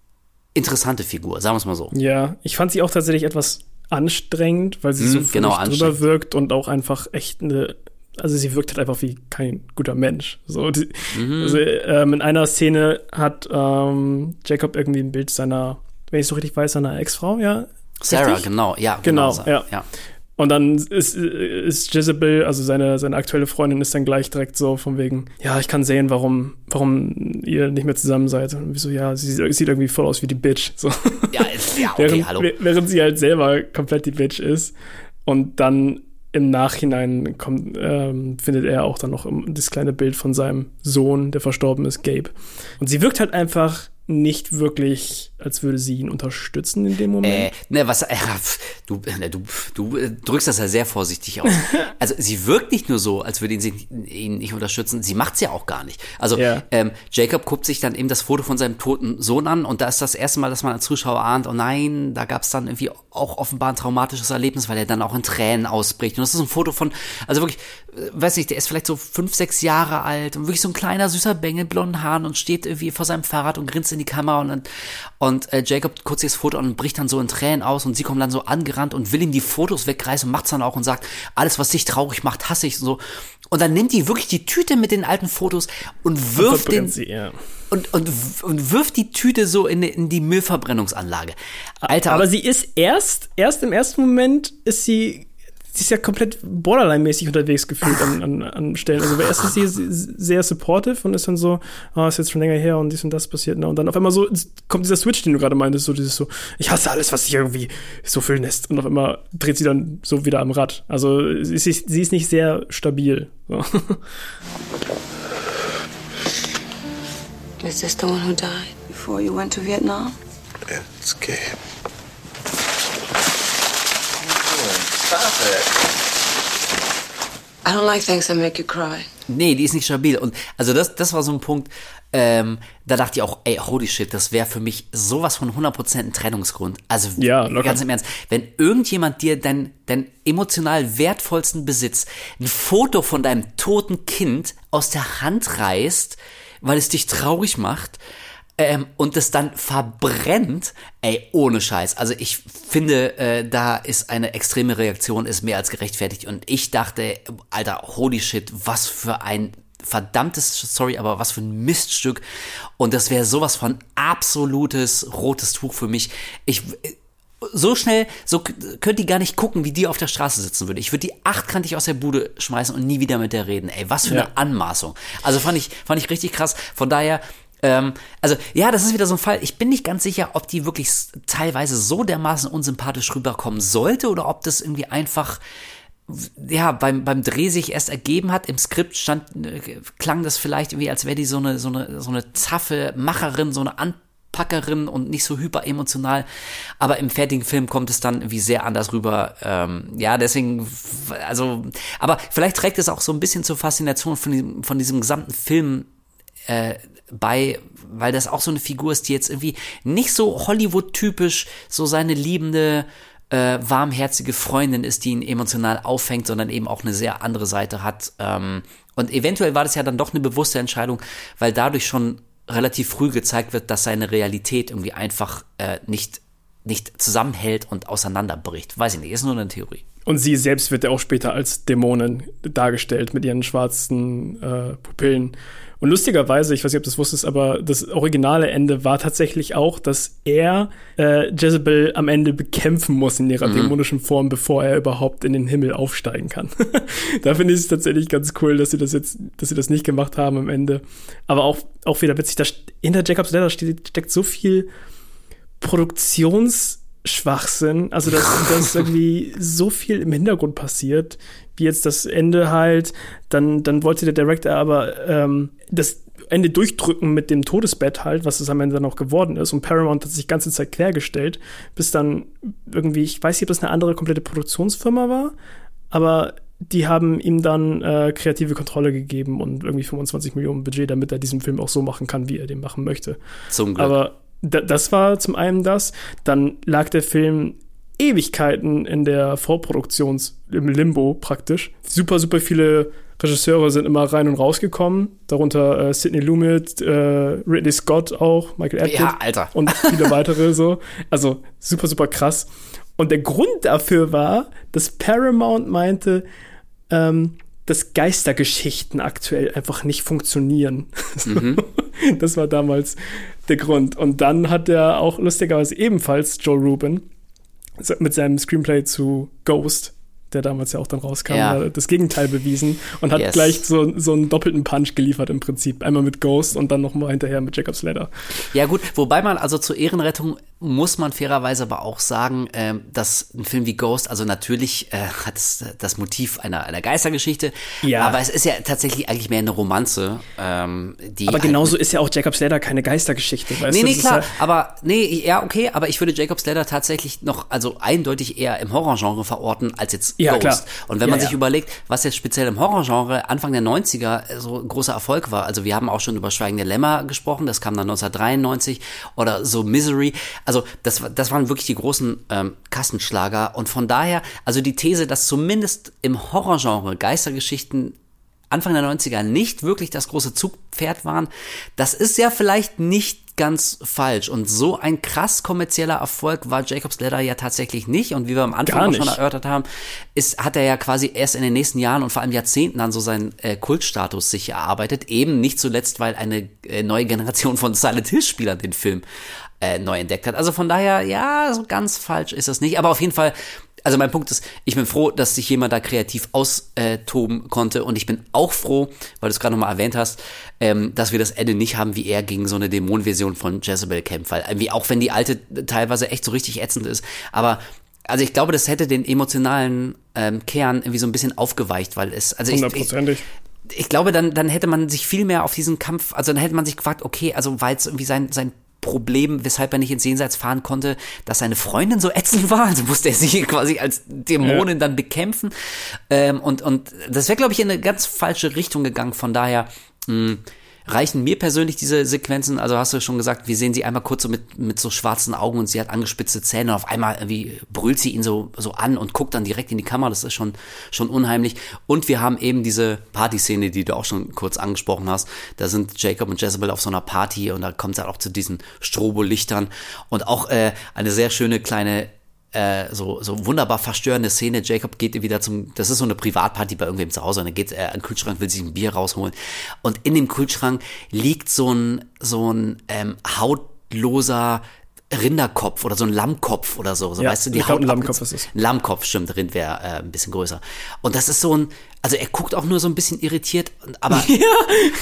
[SPEAKER 1] interessante Figur, sagen wir es mal so.
[SPEAKER 2] Ja, ich fand sie auch tatsächlich etwas anstrengend, weil sie hm, so genau, drüber wirkt und auch einfach echt eine also sie wirkt halt einfach wie kein guter Mensch. So, die, mhm. also, ähm, in einer Szene hat ähm, Jacob irgendwie ein Bild seiner, wenn ich so richtig weiß, seiner Ex-Frau, ja?
[SPEAKER 1] Sarah, richtig? genau, ja.
[SPEAKER 2] Genau, genau ja. ja. Und dann ist, ist Jezebel, also seine, seine aktuelle Freundin, ist dann gleich direkt so von wegen, ja, ich kann sehen, warum, warum ihr nicht mehr zusammen seid. Und wieso, ja, sie sieht irgendwie voll aus wie die Bitch. So.
[SPEAKER 1] Ja, ist, ja okay,
[SPEAKER 2] während,
[SPEAKER 1] hallo.
[SPEAKER 2] Während sie halt selber komplett die Bitch ist. Und dann im Nachhinein kommt, ähm, findet er auch dann noch das kleine Bild von seinem Sohn, der verstorben ist, Gabe. Und sie wirkt halt einfach nicht wirklich, als würde sie ihn unterstützen in dem Moment.
[SPEAKER 1] Äh, ne, was, äh, du, ne, du, du äh, drückst das ja sehr vorsichtig aus. also sie wirkt nicht nur so, als würde ihn, ihn nicht unterstützen, sie macht's ja auch gar nicht. Also ja. ähm, Jacob guckt sich dann eben das Foto von seinem toten Sohn an und da ist das erste Mal, dass man als Zuschauer ahnt, oh nein, da gab's dann irgendwie auch offenbar ein traumatisches Erlebnis, weil er dann auch in Tränen ausbricht. Und das ist ein Foto von, also wirklich, äh, weiß nicht, der ist vielleicht so fünf, sechs Jahre alt und wirklich so ein kleiner, süßer Bengel, blonden Haaren und steht irgendwie vor seinem Fahrrad und grinst in die Kamera und, und äh, Jacob kurz das Foto und bricht dann so in Tränen aus und sie kommen dann so angerannt und will ihm die Fotos wegreißen und macht's dann auch und sagt, alles, was dich traurig macht, hasse ich und so. Und dann nimmt die wirklich die Tüte mit den alten Fotos und wirft und den sie, ja. und, und, und wirft die Tüte so in, in die Müllverbrennungsanlage. Alter.
[SPEAKER 2] Aber sie ist erst, erst im ersten Moment ist sie sie ist ja komplett borderline-mäßig unterwegs gefühlt an, an, an Stellen. Also erst ist sie sehr supportive und ist dann so, ah, oh, ist jetzt schon länger her und dies und das passiert. Ne? Und dann auf einmal so kommt dieser Switch, den du gerade meintest, so dieses so, ich hasse alles, was sich irgendwie so füllen lässt. Und auf einmal dreht sie dann so wieder am Rad. Also sie ist, sie ist nicht sehr stabil. So.
[SPEAKER 4] Is this the one who died before you went to Vietnam?
[SPEAKER 3] It's Gabe.
[SPEAKER 4] I don't like things that make you cry.
[SPEAKER 1] Nee, die ist nicht stabil. Und also das, das war so ein Punkt, ähm, da dachte ich auch, ey, holy shit, das wäre für mich sowas von 100% ein Trennungsgrund. Also
[SPEAKER 2] ja,
[SPEAKER 1] ganz im Ernst, wenn irgendjemand dir dein, dein emotional wertvollsten Besitz, ein Foto von deinem toten Kind aus der Hand reißt, weil es dich traurig macht, ähm, und es dann verbrennt, ey, ohne Scheiß. Also ich finde, äh, da ist eine extreme Reaktion, ist mehr als gerechtfertigt. Und ich dachte, Alter, holy shit, was für ein verdammtes, sorry, aber was für ein Miststück. Und das wäre sowas von absolutes rotes Tuch für mich. Ich, so schnell, so könnt ihr gar nicht gucken, wie die auf der Straße sitzen würde. Ich würde die achtkantig aus der Bude schmeißen und nie wieder mit der reden. Ey, was für ja. eine Anmaßung. Also fand ich, fand ich richtig krass. Von daher, ähm, also ja, das ist wieder so ein Fall. Ich bin nicht ganz sicher, ob die wirklich teilweise so dermaßen unsympathisch rüberkommen sollte oder ob das irgendwie einfach ja, beim, beim Dreh sich erst ergeben hat. Im Skript stand, äh, klang das vielleicht irgendwie, als wäre die so eine, so eine, so eine zaffe Macherin, so eine Anpackerin und nicht so hyper emotional. Aber im fertigen Film kommt es dann irgendwie sehr anders rüber. Ähm, ja, deswegen, also, aber vielleicht trägt es auch so ein bisschen zur Faszination von diesem, von diesem gesamten Film äh, bei, weil das auch so eine Figur ist, die jetzt irgendwie nicht so Hollywood-typisch so seine liebende, äh, warmherzige Freundin ist, die ihn emotional auffängt, sondern eben auch eine sehr andere Seite hat. Ähm, und eventuell war das ja dann doch eine bewusste Entscheidung, weil dadurch schon relativ früh gezeigt wird, dass seine Realität irgendwie einfach äh, nicht, nicht zusammenhält und auseinanderbricht. Weiß ich nicht, ist nur eine Theorie.
[SPEAKER 2] Und sie selbst wird ja auch später als Dämonin dargestellt mit ihren schwarzen äh, Pupillen. Und lustigerweise, ich weiß nicht, ob du das wusstest, aber das originale Ende war tatsächlich auch, dass er äh, Jezebel am Ende bekämpfen muss in ihrer mhm. dämonischen Form, bevor er überhaupt in den Himmel aufsteigen kann. da finde ich es tatsächlich ganz cool, dass sie das jetzt, dass sie das nicht gemacht haben am Ende. Aber auch, auch wieder witzig, da hinter Jacobs Letter steckt so viel Produktions- Schwachsinn. Also, dass, dass irgendwie so viel im Hintergrund passiert, wie jetzt das Ende halt. Dann, dann wollte der Director aber ähm, das Ende durchdrücken mit dem Todesbett halt, was es am Ende dann auch geworden ist. Und Paramount hat sich die ganze Zeit quergestellt, bis dann irgendwie, ich weiß nicht, ob das eine andere komplette Produktionsfirma war, aber die haben ihm dann äh, kreative Kontrolle gegeben und irgendwie 25 Millionen Budget, damit er diesen Film auch so machen kann, wie er den machen möchte.
[SPEAKER 1] Zum Glück.
[SPEAKER 2] Aber das war zum einen das. Dann lag der Film Ewigkeiten in der Vorproduktions, im Limbo praktisch. Super, super viele Regisseure sind immer rein und rausgekommen, darunter äh, Sidney Lumet, äh, Ridley Scott auch, Michael Atwood
[SPEAKER 1] ja, Alter.
[SPEAKER 2] und viele weitere so. Also super, super krass. Und der Grund dafür war, dass Paramount meinte, ähm, dass Geistergeschichten aktuell einfach nicht funktionieren. Mhm. Das war damals der Grund. Und dann hat er auch lustigerweise ebenfalls Joe Rubin mit seinem Screenplay zu Ghost der damals ja auch dann rauskam, ja. das Gegenteil bewiesen und hat yes. gleich so, so einen doppelten Punch geliefert im Prinzip. Einmal mit Ghost und dann nochmal hinterher mit Jacob's Ladder.
[SPEAKER 1] Ja gut, wobei man also zur Ehrenrettung muss man fairerweise aber auch sagen, äh, dass ein Film wie Ghost, also natürlich äh, hat es das Motiv einer, einer Geistergeschichte, ja. aber es ist ja tatsächlich eigentlich mehr eine Romanze. Ähm, die
[SPEAKER 2] aber genauso halt ist ja auch Jacob's Ladder keine Geistergeschichte.
[SPEAKER 1] Weißt nee, nee, klar, ja aber nee, ja, okay, aber ich würde Jacob's Ladder tatsächlich noch, also eindeutig eher im Horrorgenre verorten, als jetzt ja, Ghost. Klar. Und wenn man ja, sich überlegt, was jetzt speziell im Horrorgenre Anfang der 90er so ein großer Erfolg war, also wir haben auch schon über Schweigende Lämmer gesprochen, das kam dann 1993 oder so Misery, also das, das waren wirklich die großen ähm, Kassenschlager und von daher, also die These, dass zumindest im Horrorgenre Geistergeschichten Anfang der 90er nicht wirklich das große Zugpferd waren, das ist ja vielleicht nicht ganz falsch. Und so ein krass kommerzieller Erfolg war Jacob's Ladder ja tatsächlich nicht. Und wie wir am Anfang auch schon erörtert haben, ist, hat er ja quasi erst in den nächsten Jahren und vor allem Jahrzehnten dann so seinen äh, Kultstatus sich erarbeitet. Eben nicht zuletzt, weil eine äh, neue Generation von Silent Hill-Spielern den Film äh, neu entdeckt hat. Also von daher, ja, so ganz falsch ist das nicht. Aber auf jeden Fall also mein Punkt ist, ich bin froh, dass sich jemand da kreativ austoben konnte und ich bin auch froh, weil du es gerade nochmal erwähnt hast, ähm, dass wir das Ende nicht haben, wie er gegen so eine Dämonenversion von Jezebel kämpft, weil irgendwie auch wenn die alte teilweise echt so richtig ätzend ist, aber also ich glaube, das hätte den emotionalen ähm, Kern irgendwie so ein bisschen aufgeweicht, weil es, also ich, ich, ich glaube, dann, dann hätte man sich viel mehr auf diesen Kampf, also dann hätte man sich gefragt, okay, also weil es irgendwie sein, sein Problem, weshalb er nicht ins Jenseits fahren konnte, dass seine Freundin so ätzend war. Also musste er sie quasi als Dämonin ja. dann bekämpfen. Ähm, und, und das wäre, glaube ich, in eine ganz falsche Richtung gegangen. Von daher, mh, hm, reichen mir persönlich diese Sequenzen, also hast du schon gesagt, wir sehen sie einmal kurz so mit, mit so schwarzen Augen und sie hat angespitzte Zähne und auf einmal irgendwie brüllt sie ihn so, so an und guckt dann direkt in die Kamera, das ist schon, schon unheimlich. Und wir haben eben diese Partyszene, die du auch schon kurz angesprochen hast. Da sind Jacob und Jezebel auf so einer Party und da kommt es halt auch zu diesen Strobolichtern und auch äh, eine sehr schöne kleine äh, so, so wunderbar verstörende Szene. Jacob geht wieder zum, das ist so eine Privatparty bei irgendwem zu Hause und dann geht er an den Kühlschrank, will sich ein Bier rausholen. Und in dem Kühlschrank liegt so ein, so ein ähm, hautloser Rinderkopf oder so ein Lammkopf oder so. so
[SPEAKER 2] ja,
[SPEAKER 1] weißt du, die
[SPEAKER 2] Haut ein Lammkopf ist es.
[SPEAKER 1] Lammkopf, stimmt, Rind wäre äh, ein bisschen größer. Und das ist so ein, also er guckt auch nur so ein bisschen irritiert, aber, ja.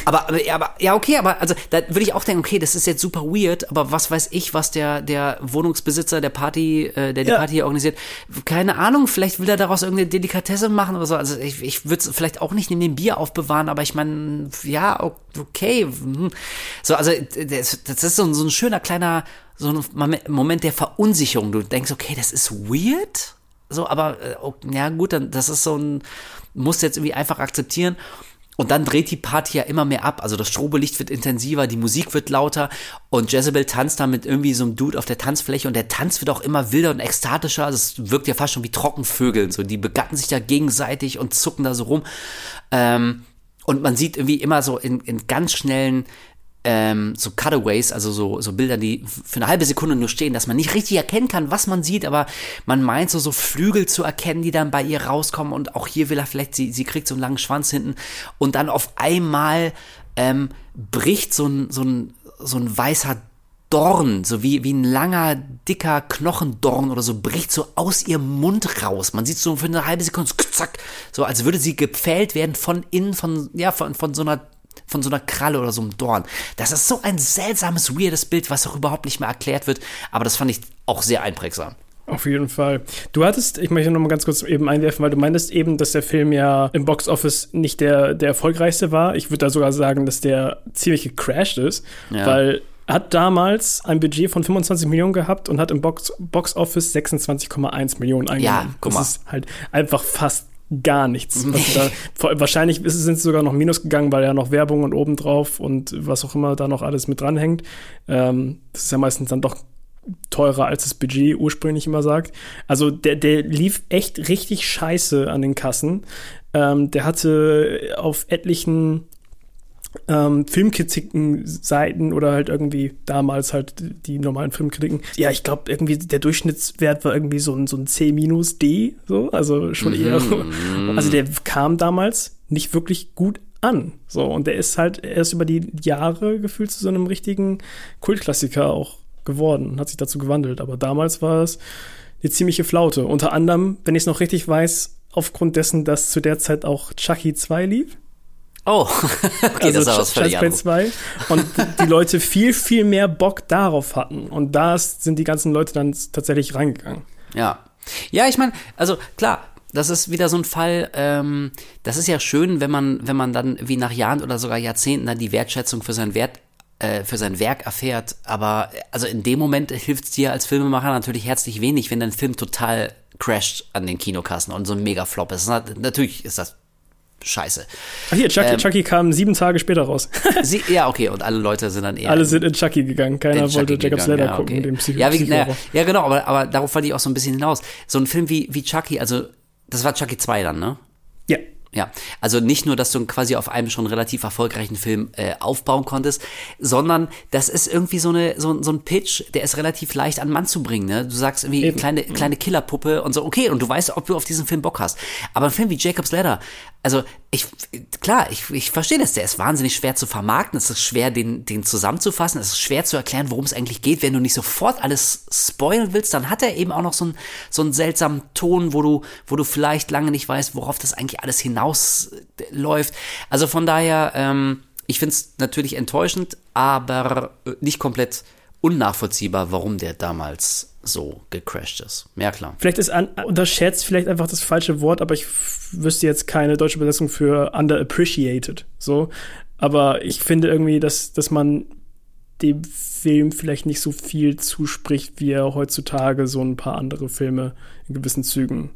[SPEAKER 1] aber, aber, aber, ja, okay, aber, also da würde ich auch denken, okay, das ist jetzt super weird, aber was weiß ich, was der, der Wohnungsbesitzer der Party, äh, der die ja. Party hier organisiert, keine Ahnung, vielleicht will er daraus irgendeine Delikatesse machen oder so. Also ich, ich würde es vielleicht auch nicht neben dem Bier aufbewahren, aber ich meine, ja, okay. Hm. So, also das, das ist so ein, so ein schöner kleiner so ein Moment der Verunsicherung. Du denkst, okay, das ist weird. So, aber äh, ja gut, dann das ist so ein, musst jetzt irgendwie einfach akzeptieren. Und dann dreht die Party ja immer mehr ab. Also das Strobelicht wird intensiver, die Musik wird lauter und Jezebel tanzt da mit irgendwie so einem Dude auf der Tanzfläche und der Tanz wird auch immer wilder und ekstatischer. Also es wirkt ja fast schon wie Trockenvögeln. So, die begatten sich da gegenseitig und zucken da so rum. Ähm, und man sieht irgendwie immer so in, in ganz schnellen ähm, so Cutaways, also so, so Bilder, die für eine halbe Sekunde nur stehen, dass man nicht richtig erkennen kann, was man sieht, aber man meint so, so Flügel zu erkennen, die dann bei ihr rauskommen und auch hier will er vielleicht, sie, sie kriegt so einen langen Schwanz hinten und dann auf einmal ähm, bricht so ein, so ein, so ein weißer Dorn, so wie, wie ein langer, dicker Knochendorn oder so, bricht so aus ihrem Mund raus. Man sieht so für eine halbe Sekunde, zack, so als würde sie gepfählt werden von innen, von, ja, von, von so einer von so einer Kralle oder so einem Dorn. Das ist so ein seltsames, weirdes Bild, was auch überhaupt nicht mehr erklärt wird, aber das fand ich auch sehr einprägsam.
[SPEAKER 2] Auf jeden Fall. Du hattest, ich möchte noch mal ganz kurz eben einwerfen, weil du meintest eben, dass der Film ja im Box Office nicht der, der erfolgreichste war. Ich würde da sogar sagen, dass der ziemlich gecrashed ist, ja. weil hat damals ein Budget von 25 Millionen gehabt und hat im Box, Box Office 26,1 Millionen eingenommen. Ja, guck mal. Das ist halt einfach fast gar nichts. da, wahrscheinlich sind es sogar noch minus gegangen, weil ja noch Werbung und obendrauf und was auch immer da noch alles mit dranhängt. Ähm, das ist ja meistens dann doch teurer als das Budget ursprünglich immer sagt. Also der, der lief echt richtig scheiße an den Kassen. Ähm, der hatte auf etlichen ähm, Filmkritiken-Seiten oder halt irgendwie damals halt die normalen Filmkritiken. Ja, ich glaube, irgendwie der Durchschnittswert war irgendwie so ein, so ein C-D, so, also schon eher. Mm. Also der kam damals nicht wirklich gut an. So, und der ist halt erst über die Jahre gefühlt zu so einem richtigen Kultklassiker auch geworden, hat sich dazu gewandelt. Aber damals war es eine ziemliche Flaute. Unter anderem, wenn ich es noch richtig weiß, aufgrund dessen, dass zu der Zeit auch Chucky 2 lief.
[SPEAKER 1] Oh, okay,
[SPEAKER 2] also das ist was völlig 2 und die Leute viel, viel mehr Bock darauf hatten. Und da sind die ganzen Leute dann tatsächlich reingegangen.
[SPEAKER 1] Ja. Ja, ich meine, also klar, das ist wieder so ein Fall, ähm, das ist ja schön, wenn man, wenn man dann wie nach Jahren oder sogar Jahrzehnten dann die Wertschätzung für sein Wert äh, für sein Werk erfährt. Aber also in dem Moment hilft es dir als Filmemacher natürlich herzlich wenig, wenn dein Film total crasht an den Kinokassen und so ein mega Flop ist. Natürlich ist das scheiße.
[SPEAKER 2] Ach hier, Chucky, ähm, Chucky kam sieben Tage später raus.
[SPEAKER 1] sie, ja, okay, und alle Leute sind dann eher.
[SPEAKER 2] Alle sind in Chucky gegangen. Keiner wollte Jacob's Ladder ja, gucken, dem
[SPEAKER 1] Psycho ja, wie, naja, ja, genau, aber, aber darauf wollte ich auch so ein bisschen hinaus. So ein Film wie, wie Chucky, also, das war Chucky 2 dann, ne?
[SPEAKER 2] Ja.
[SPEAKER 1] Ja, also nicht nur, dass du quasi auf einem schon relativ erfolgreichen Film äh, aufbauen konntest, sondern das ist irgendwie so eine so, so ein Pitch, der ist relativ leicht an Mann zu bringen. Ne? Du sagst irgendwie Eben. kleine kleine Killerpuppe und so, okay, und du weißt, ob du auf diesen Film Bock hast. Aber ein Film wie Jacob's Ladder, also ich klar, ich, ich verstehe das, der ist wahnsinnig schwer zu vermarkten, es ist schwer, den, den zusammenzufassen, es ist schwer zu erklären, worum es eigentlich geht. Wenn du nicht sofort alles spoilen willst, dann hat er eben auch noch so einen, so einen seltsamen Ton, wo du, wo du vielleicht lange nicht weißt, worauf das eigentlich alles hinausläuft. Also von daher, ähm, ich finde es natürlich enttäuschend, aber nicht komplett unnachvollziehbar, warum der damals so gecrashed ist. Ja, klar.
[SPEAKER 2] Vielleicht ist un unterschätzt vielleicht einfach das falsche Wort, aber ich wüsste jetzt keine deutsche Übersetzung für underappreciated. So. Aber ich finde irgendwie, dass, dass man dem Film vielleicht nicht so viel zuspricht, wie er heutzutage so ein paar andere Filme in gewissen Zügen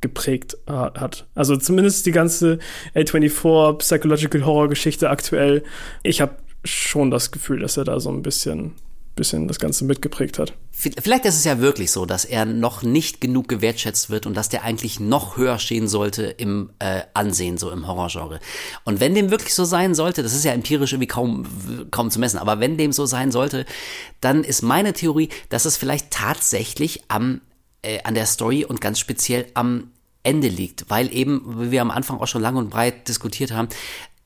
[SPEAKER 2] geprägt äh, hat. Also zumindest die ganze A24 Psychological Horror Geschichte aktuell. Ich habe schon das Gefühl, dass er da so ein bisschen bisschen das Ganze mitgeprägt hat.
[SPEAKER 1] Vielleicht ist es ja wirklich so, dass er noch nicht genug gewertschätzt wird und dass der eigentlich noch höher stehen sollte im äh, Ansehen, so im Horrorgenre. Und wenn dem wirklich so sein sollte, das ist ja empirisch irgendwie kaum, kaum zu messen, aber wenn dem so sein sollte, dann ist meine Theorie, dass es vielleicht tatsächlich am, äh, an der Story und ganz speziell am Ende liegt, weil eben, wie wir am Anfang auch schon lang und breit diskutiert haben,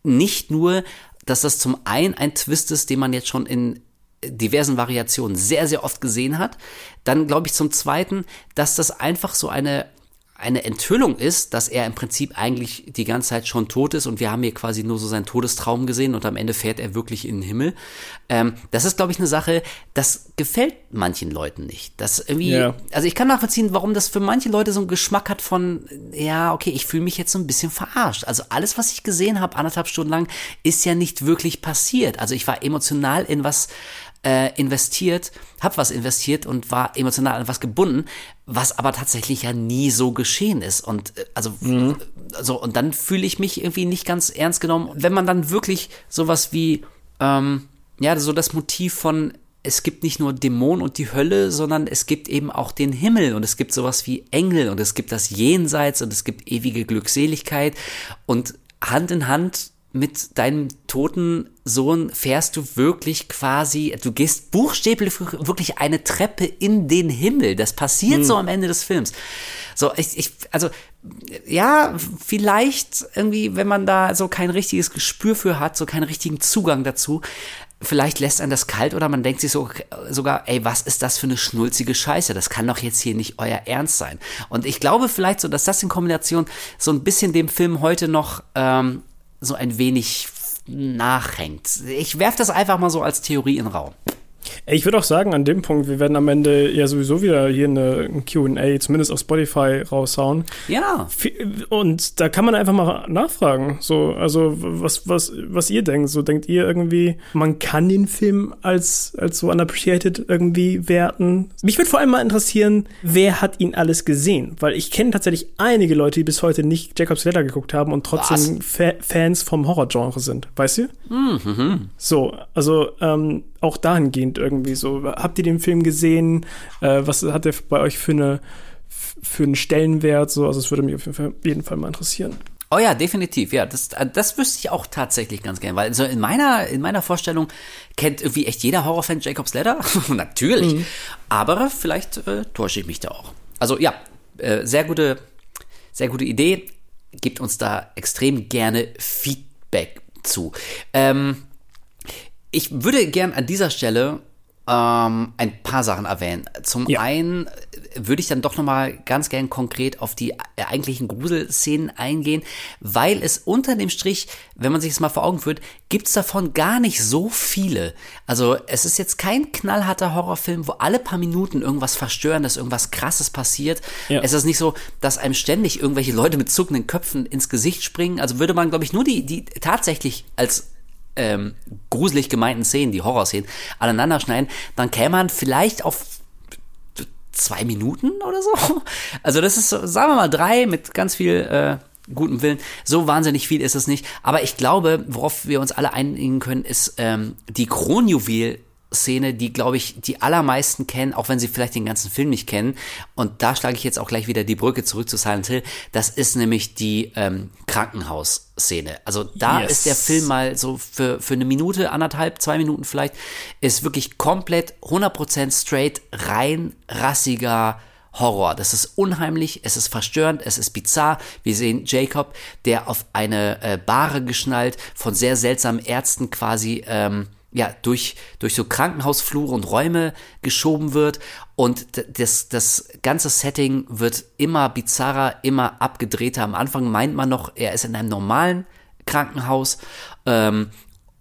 [SPEAKER 1] nicht nur, dass das zum einen ein Twist ist, den man jetzt schon in diversen Variationen sehr, sehr oft gesehen hat. Dann glaube ich zum Zweiten, dass das einfach so eine eine Enthüllung ist, dass er im Prinzip eigentlich die ganze Zeit schon tot ist und wir haben hier quasi nur so seinen Todestraum gesehen und am Ende fährt er wirklich in den Himmel. Ähm, das ist, glaube ich, eine Sache, das gefällt manchen Leuten nicht. Das irgendwie, yeah. also ich kann nachvollziehen, warum das für manche Leute so einen Geschmack hat von, ja, okay, ich fühle mich jetzt so ein bisschen verarscht. Also alles, was ich gesehen habe, anderthalb Stunden lang, ist ja nicht wirklich passiert. Also ich war emotional in was äh, investiert, habe was investiert und war emotional an was gebunden, was aber tatsächlich ja nie so geschehen ist. Und äh, also mhm. so und dann fühle ich mich irgendwie nicht ganz ernst genommen, wenn man dann wirklich sowas wie ähm, ja so das Motiv von es gibt nicht nur Dämonen und die Hölle, sondern es gibt eben auch den Himmel und es gibt sowas wie Engel und es gibt das Jenseits und es gibt ewige Glückseligkeit und Hand in Hand mit deinem toten Sohn fährst du wirklich quasi, du gehst buchstäblich wirklich eine Treppe in den Himmel. Das passiert hm. so am Ende des Films. So, ich, ich, also, ja, vielleicht irgendwie, wenn man da so kein richtiges Gespür für hat, so keinen richtigen Zugang dazu, vielleicht lässt einen das kalt oder man denkt sich so, sogar, ey, was ist das für eine schnulzige Scheiße? Das kann doch jetzt hier nicht euer Ernst sein. Und ich glaube vielleicht so, dass das in Kombination so ein bisschen dem Film heute noch ähm, so ein wenig nachhängt. Ich werfe das einfach mal so als Theorie in den Raum.
[SPEAKER 2] Ich würde auch sagen, an dem Punkt, wir werden am Ende ja sowieso wieder hier eine, ein QA, zumindest auf Spotify, raushauen.
[SPEAKER 1] Ja.
[SPEAKER 2] Und da kann man einfach mal nachfragen. So, also was, was, was ihr denkt. So denkt ihr irgendwie, man kann den Film als, als so unappreciated irgendwie werten? Mich würde vor allem mal interessieren, wer hat ihn alles gesehen? Weil ich kenne tatsächlich einige Leute, die bis heute nicht Jacobs Letter geguckt haben und trotzdem Fa Fans vom Horrorgenre sind. Weißt du? Mhm. So, also ähm, auch dahingehend irgendwie so. Habt ihr den Film gesehen? Äh, was hat der bei euch für eine für einen Stellenwert? So, also es würde mich auf jeden Fall, jeden Fall mal interessieren.
[SPEAKER 1] Oh ja, definitiv. Ja, das, äh, das wüsste ich auch tatsächlich ganz gern, weil so in meiner, in meiner Vorstellung kennt irgendwie echt jeder Horrorfan Jacob's Ladder. Natürlich. Mhm. Aber vielleicht äh, täusche ich mich da auch. Also ja, äh, sehr gute, sehr gute Idee. Gebt uns da extrem gerne Feedback zu. Ähm, ich würde gern an dieser Stelle ähm, ein paar Sachen erwähnen. Zum ja. einen würde ich dann doch nochmal ganz gern konkret auf die eigentlichen Gruselszenen eingehen, weil es unter dem Strich, wenn man sich das mal vor Augen führt, gibt's davon gar nicht so viele. Also es ist jetzt kein knallharter Horrorfilm, wo alle paar Minuten irgendwas Verstörendes, irgendwas Krasses passiert. Ja. Es ist nicht so, dass einem ständig irgendwelche Leute mit zuckenden Köpfen ins Gesicht springen. Also würde man, glaube ich, nur die, die tatsächlich als ähm, gruselig gemeinten Szenen, die Horrorszenen, aneinander schneiden, dann käme man vielleicht auf zwei Minuten oder so. Also das ist, sagen wir mal, drei mit ganz viel äh, gutem Willen. So wahnsinnig viel ist es nicht. Aber ich glaube, worauf wir uns alle einigen können, ist ähm, die Kronjuwel Szene, die, glaube ich, die allermeisten kennen, auch wenn sie vielleicht den ganzen Film nicht kennen. Und da schlage ich jetzt auch gleich wieder die Brücke zurück zu Silent Hill. Das ist nämlich die ähm, Krankenhausszene. Also da yes. ist der Film mal so für, für eine Minute, anderthalb, zwei Minuten vielleicht, ist wirklich komplett 100% straight, rein rassiger Horror. Das ist unheimlich, es ist verstörend, es ist bizarr. Wir sehen Jacob, der auf eine äh, Bahre geschnallt, von sehr seltsamen Ärzten quasi ähm, ja, durch, durch so Krankenhausflure und Räume geschoben wird und das, das ganze Setting wird immer bizarrer, immer abgedrehter. Am Anfang meint man noch, er ist in einem normalen Krankenhaus ähm,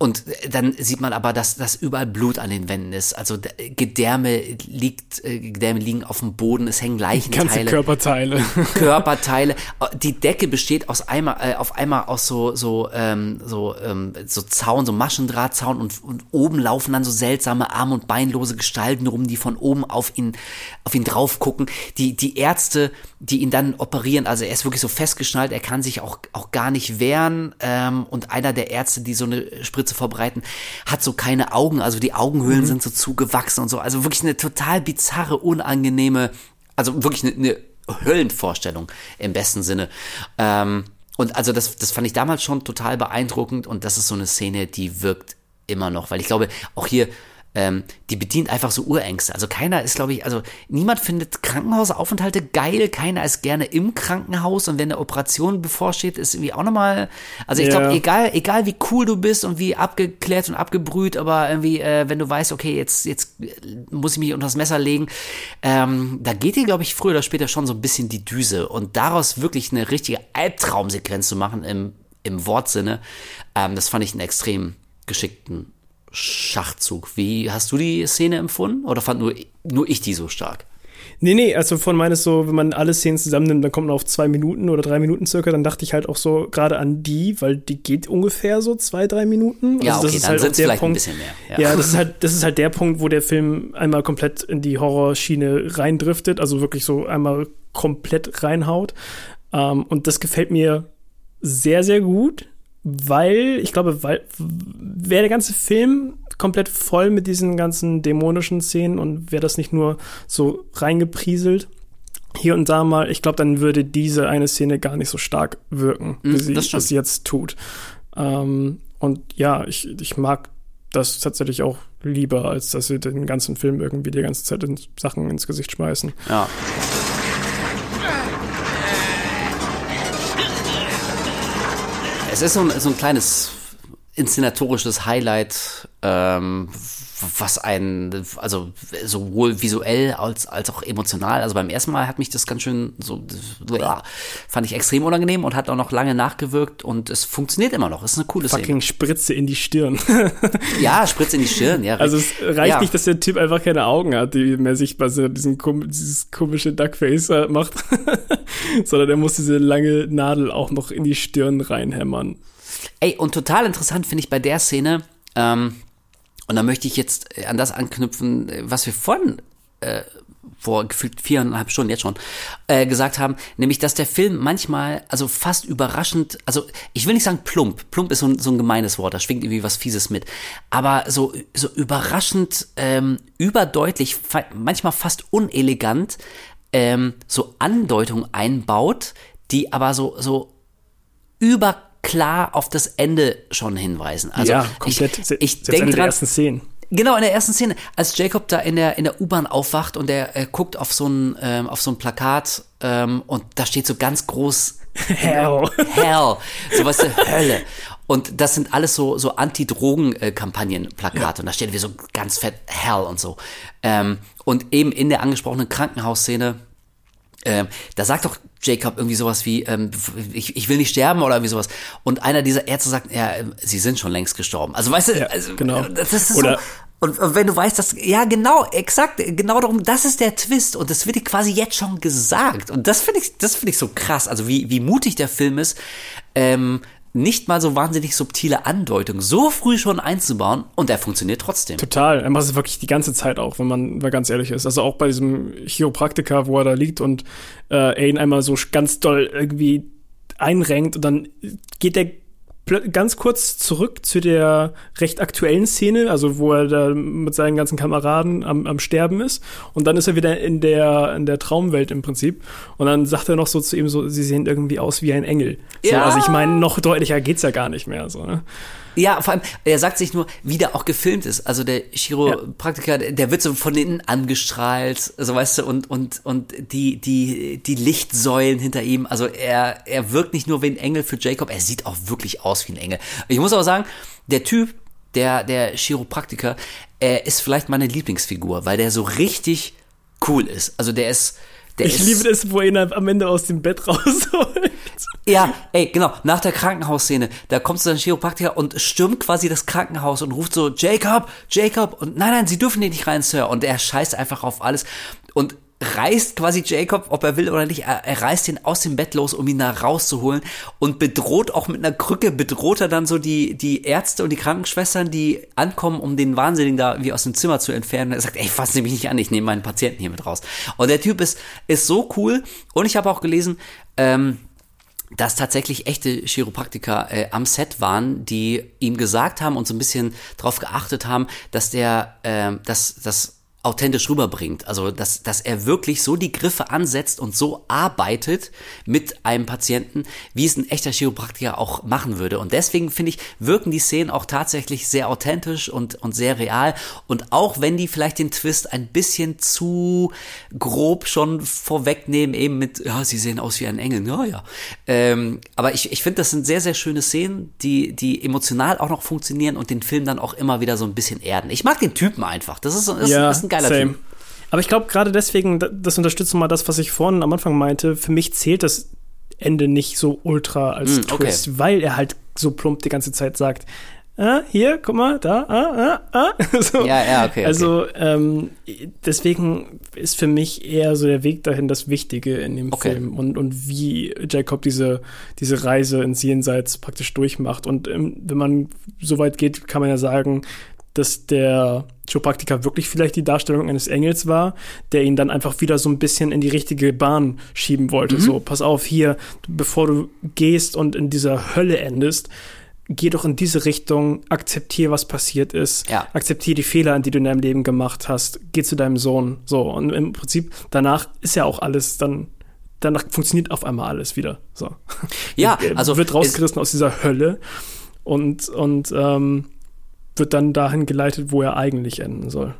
[SPEAKER 1] und dann sieht man aber, dass, dass überall Blut an den Wänden ist. Also Gedärme liegt, äh, Gedärme liegen auf dem Boden, es hängen Leichenteile.
[SPEAKER 2] Ganze Körperteile.
[SPEAKER 1] Körperteile. Die Decke besteht aus einmal, äh, auf einmal aus so, so, ähm, so, ähm, so Zaun, so Maschendrahtzaun und, und oben laufen dann so seltsame arm- und beinlose Gestalten rum, die von oben auf ihn, auf ihn drauf gucken. Die, die Ärzte, die ihn dann operieren, also er ist wirklich so festgeschnallt, er kann sich auch, auch gar nicht wehren. Ähm, und einer der Ärzte, die so eine Spritze verbreiten, hat so keine Augen, also die Augenhöhlen mhm. sind so zugewachsen und so. Also wirklich eine total bizarre, unangenehme, also wirklich eine, eine Höllenvorstellung im besten Sinne. Ähm, und also das, das fand ich damals schon total beeindruckend und das ist so eine Szene, die wirkt immer noch, weil ich glaube, auch hier ähm, die bedient einfach so Urängste. Also keiner ist, glaube ich, also niemand findet Krankenhausaufenthalte geil, keiner ist gerne im Krankenhaus und wenn eine Operation bevorsteht, ist irgendwie auch nochmal, also ich yeah. glaube, egal, egal wie cool du bist und wie abgeklärt und abgebrüht, aber irgendwie, äh, wenn du weißt, okay, jetzt, jetzt muss ich mich unter das Messer legen, ähm, da geht dir, glaube ich, früher oder später schon so ein bisschen die Düse und daraus wirklich eine richtige Albtraumsequenz zu machen im, im Wortsinne, ähm, das fand ich einen extrem geschickten Schachzug. Wie hast du die Szene empfunden? Oder fand nur, nur ich die so stark?
[SPEAKER 2] Nee, nee, also von meines so, wenn man alle Szenen zusammennimmt, dann kommt man auf zwei Minuten oder drei Minuten circa, dann dachte ich halt auch so gerade an die, weil die geht ungefähr so zwei, drei Minuten.
[SPEAKER 1] Also ja, okay, das ist dann halt sind vielleicht Punkt, ein bisschen
[SPEAKER 2] mehr. Ja. ja, das ist halt, das ist halt der Punkt, wo der Film einmal komplett in die Horrorschiene reindriftet, also wirklich so einmal komplett reinhaut. Um, ähm, und das gefällt mir sehr, sehr gut weil, ich glaube, weil wäre der ganze Film komplett voll mit diesen ganzen dämonischen Szenen und wäre das nicht nur so reingeprieselt, hier und da mal, ich glaube, dann würde diese eine Szene gar nicht so stark wirken, wie mm, sie das jetzt tut. Ähm, und ja, ich, ich mag das tatsächlich auch lieber, als dass sie den ganzen Film irgendwie die ganze Zeit in Sachen ins Gesicht schmeißen.
[SPEAKER 1] Ja. Ist so ein, so ein kleines inszenatorisches Highlight, ähm, was ein, also sowohl visuell als, als auch emotional, also beim ersten Mal hat mich das ganz schön so, ja, fand ich extrem unangenehm und hat auch noch lange nachgewirkt und es funktioniert immer noch, es ist eine coole
[SPEAKER 2] Fucking
[SPEAKER 1] Szene.
[SPEAKER 2] Spritze in die Stirn.
[SPEAKER 1] ja, Spritze in die Stirn, ja.
[SPEAKER 2] Also es reicht ja. nicht, dass der Typ einfach keine Augen hat, die mehr sichtbar sind, diesen, dieses komische Duckface macht, sondern er muss diese lange Nadel auch noch in die Stirn reinhämmern.
[SPEAKER 1] Ey, und total interessant finde ich bei der Szene, ähm, und da möchte ich jetzt an das anknüpfen, was wir vorhin äh, vor gefühlt viereinhalb Stunden jetzt schon äh, gesagt haben, nämlich, dass der Film manchmal, also fast überraschend, also ich will nicht sagen plump, plump ist so ein, so ein gemeines Wort, da schwingt irgendwie was Fieses mit, aber so, so überraschend, ähm, überdeutlich, manchmal fast unelegant, ähm, so Andeutungen einbaut, die aber so, so über klar auf das Ende schon hinweisen. Also
[SPEAKER 2] ja, komplett. Ich, ich denke dran. ersten Szenen.
[SPEAKER 1] Genau, in der ersten Szene, als Jacob da in der, in der U-Bahn aufwacht und er, er guckt auf so ein, ähm, auf so ein Plakat ähm, und da steht so ganz groß
[SPEAKER 2] Hell.
[SPEAKER 1] Hell. So was der Hölle. Und das sind alles so, so Anti-Drogen-Kampagnen-Plakate. Ja. Und da steht wie so ganz fett Hell und so. Ähm, und eben in der angesprochenen Krankenhausszene ähm, da sagt doch Jacob irgendwie sowas wie, ähm, ich, ich will nicht sterben oder irgendwie sowas. Und einer dieser Ärzte sagt, ja, sie sind schon längst gestorben. Also weißt du, ja, also,
[SPEAKER 2] genau.
[SPEAKER 1] das ist oder so. Und, und wenn du weißt, dass, ja genau, exakt, genau darum, das ist der Twist und das wird dir quasi jetzt schon gesagt. Und das finde ich, das finde ich so krass. Also wie, wie mutig der Film ist, ähm, nicht mal so wahnsinnig subtile Andeutung so früh schon einzubauen und er funktioniert trotzdem.
[SPEAKER 2] Total. Er macht es wirklich die ganze Zeit auch, wenn man mal ganz ehrlich ist. Also auch bei diesem Chiropraktiker, wo er da liegt und äh, ihn einmal so ganz doll irgendwie einrenkt und dann geht der ganz kurz zurück zu der recht aktuellen Szene, also wo er da mit seinen ganzen Kameraden am, am Sterben ist. Und dann ist er wieder in der, in der Traumwelt im Prinzip. Und dann sagt er noch so zu ihm so, sie sehen irgendwie aus wie ein Engel. So, ja. Also ich meine, noch deutlicher geht's ja gar nicht mehr. So, ne?
[SPEAKER 1] Ja, vor allem, er sagt sich nur, wie der auch gefilmt ist. Also der Chiropraktiker, ja. der wird so von innen angestrahlt, so weißt du, und, und, und die, die, die Lichtsäulen hinter ihm. Also er, er wirkt nicht nur wie ein Engel für Jacob, er sieht auch wirklich aus wie ein Engel. Ich muss aber sagen, der Typ, der, der Chiropraktiker, er ist vielleicht meine Lieblingsfigur, weil der so richtig cool ist. Also der ist,
[SPEAKER 2] Der ich liebe es, wo er ihn am Ende aus dem Bett rausholt.
[SPEAKER 1] Ja, ey, genau, nach der Krankenhausszene, da kommt so ein Chiropraktiker und stürmt quasi das Krankenhaus und ruft so, Jacob, Jacob, und nein, nein, sie dürfen hier nicht rein, Sir. Und er scheißt einfach auf alles. Und reißt quasi Jacob, ob er will oder nicht, er, er reißt ihn aus dem Bett los, um ihn da rauszuholen und bedroht auch mit einer Krücke, bedroht er dann so die, die Ärzte und die Krankenschwestern, die ankommen, um den Wahnsinnigen da wie aus dem Zimmer zu entfernen. Er sagt, ey, fass mich nicht an, ich nehme meinen Patienten hier mit raus. Und der Typ ist, ist so cool und ich habe auch gelesen, ähm, dass tatsächlich echte Chiropraktiker äh, am Set waren, die ihm gesagt haben und so ein bisschen darauf geachtet haben, dass der, äh, dass, dass authentisch rüberbringt. Also, dass, dass er wirklich so die Griffe ansetzt und so arbeitet mit einem Patienten, wie es ein echter Chiropraktiker auch machen würde. Und deswegen finde ich, wirken die Szenen auch tatsächlich sehr authentisch und, und sehr real. Und auch wenn die vielleicht den Twist ein bisschen zu grob schon vorwegnehmen, eben mit, ja, sie sehen aus wie ein Engel, ja, ja. Ähm, aber ich, ich finde, das sind sehr, sehr schöne Szenen, die, die emotional auch noch funktionieren und den Film dann auch immer wieder so ein bisschen erden. Ich mag den Typen einfach. Das ist, das, ja. ist ein geiler Same. Typ.
[SPEAKER 2] Aber ich glaube, gerade deswegen, das unterstützt mal das, was ich vorhin am Anfang meinte. Für mich zählt das Ende nicht so ultra als mm, Twist, okay. weil er halt so plump die ganze Zeit sagt, ah, hier, guck mal, da, ah, ah, ah. so. Ja, ja, okay. Also okay. Ähm, deswegen ist für mich eher so der Weg dahin das Wichtige in dem okay. Film und, und wie Jacob diese, diese Reise ins Jenseits praktisch durchmacht. Und ähm, wenn man so weit geht, kann man ja sagen, dass der Chiropraktiker wirklich vielleicht die Darstellung eines Engels war, der ihn dann einfach wieder so ein bisschen in die richtige Bahn schieben wollte. Mhm. So, pass auf, hier, bevor du gehst und in dieser Hölle endest, geh doch in diese Richtung, akzeptiere, was passiert ist, ja. akzeptiere die Fehler, die du in deinem Leben gemacht hast, geh zu deinem Sohn. So, und im Prinzip, danach ist ja auch alles dann danach funktioniert auf einmal alles wieder. So.
[SPEAKER 1] Ja, also
[SPEAKER 2] wird rausgerissen aus dieser Hölle und und ähm, wird dann dahin geleitet, wo er eigentlich enden soll.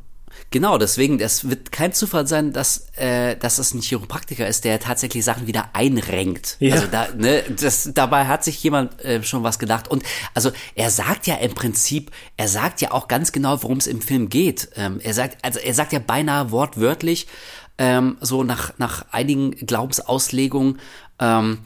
[SPEAKER 1] Genau, deswegen, es wird kein Zufall sein, dass, äh, dass es ein Chiropraktiker ist, der tatsächlich Sachen wieder einrenkt. Ja. Also da, ne, das, dabei hat sich jemand äh, schon was gedacht. Und also er sagt ja im Prinzip, er sagt ja auch ganz genau, worum es im Film geht. Ähm, er sagt, also er sagt ja beinahe wortwörtlich, ähm, so nach, nach einigen Glaubensauslegungen, ähm,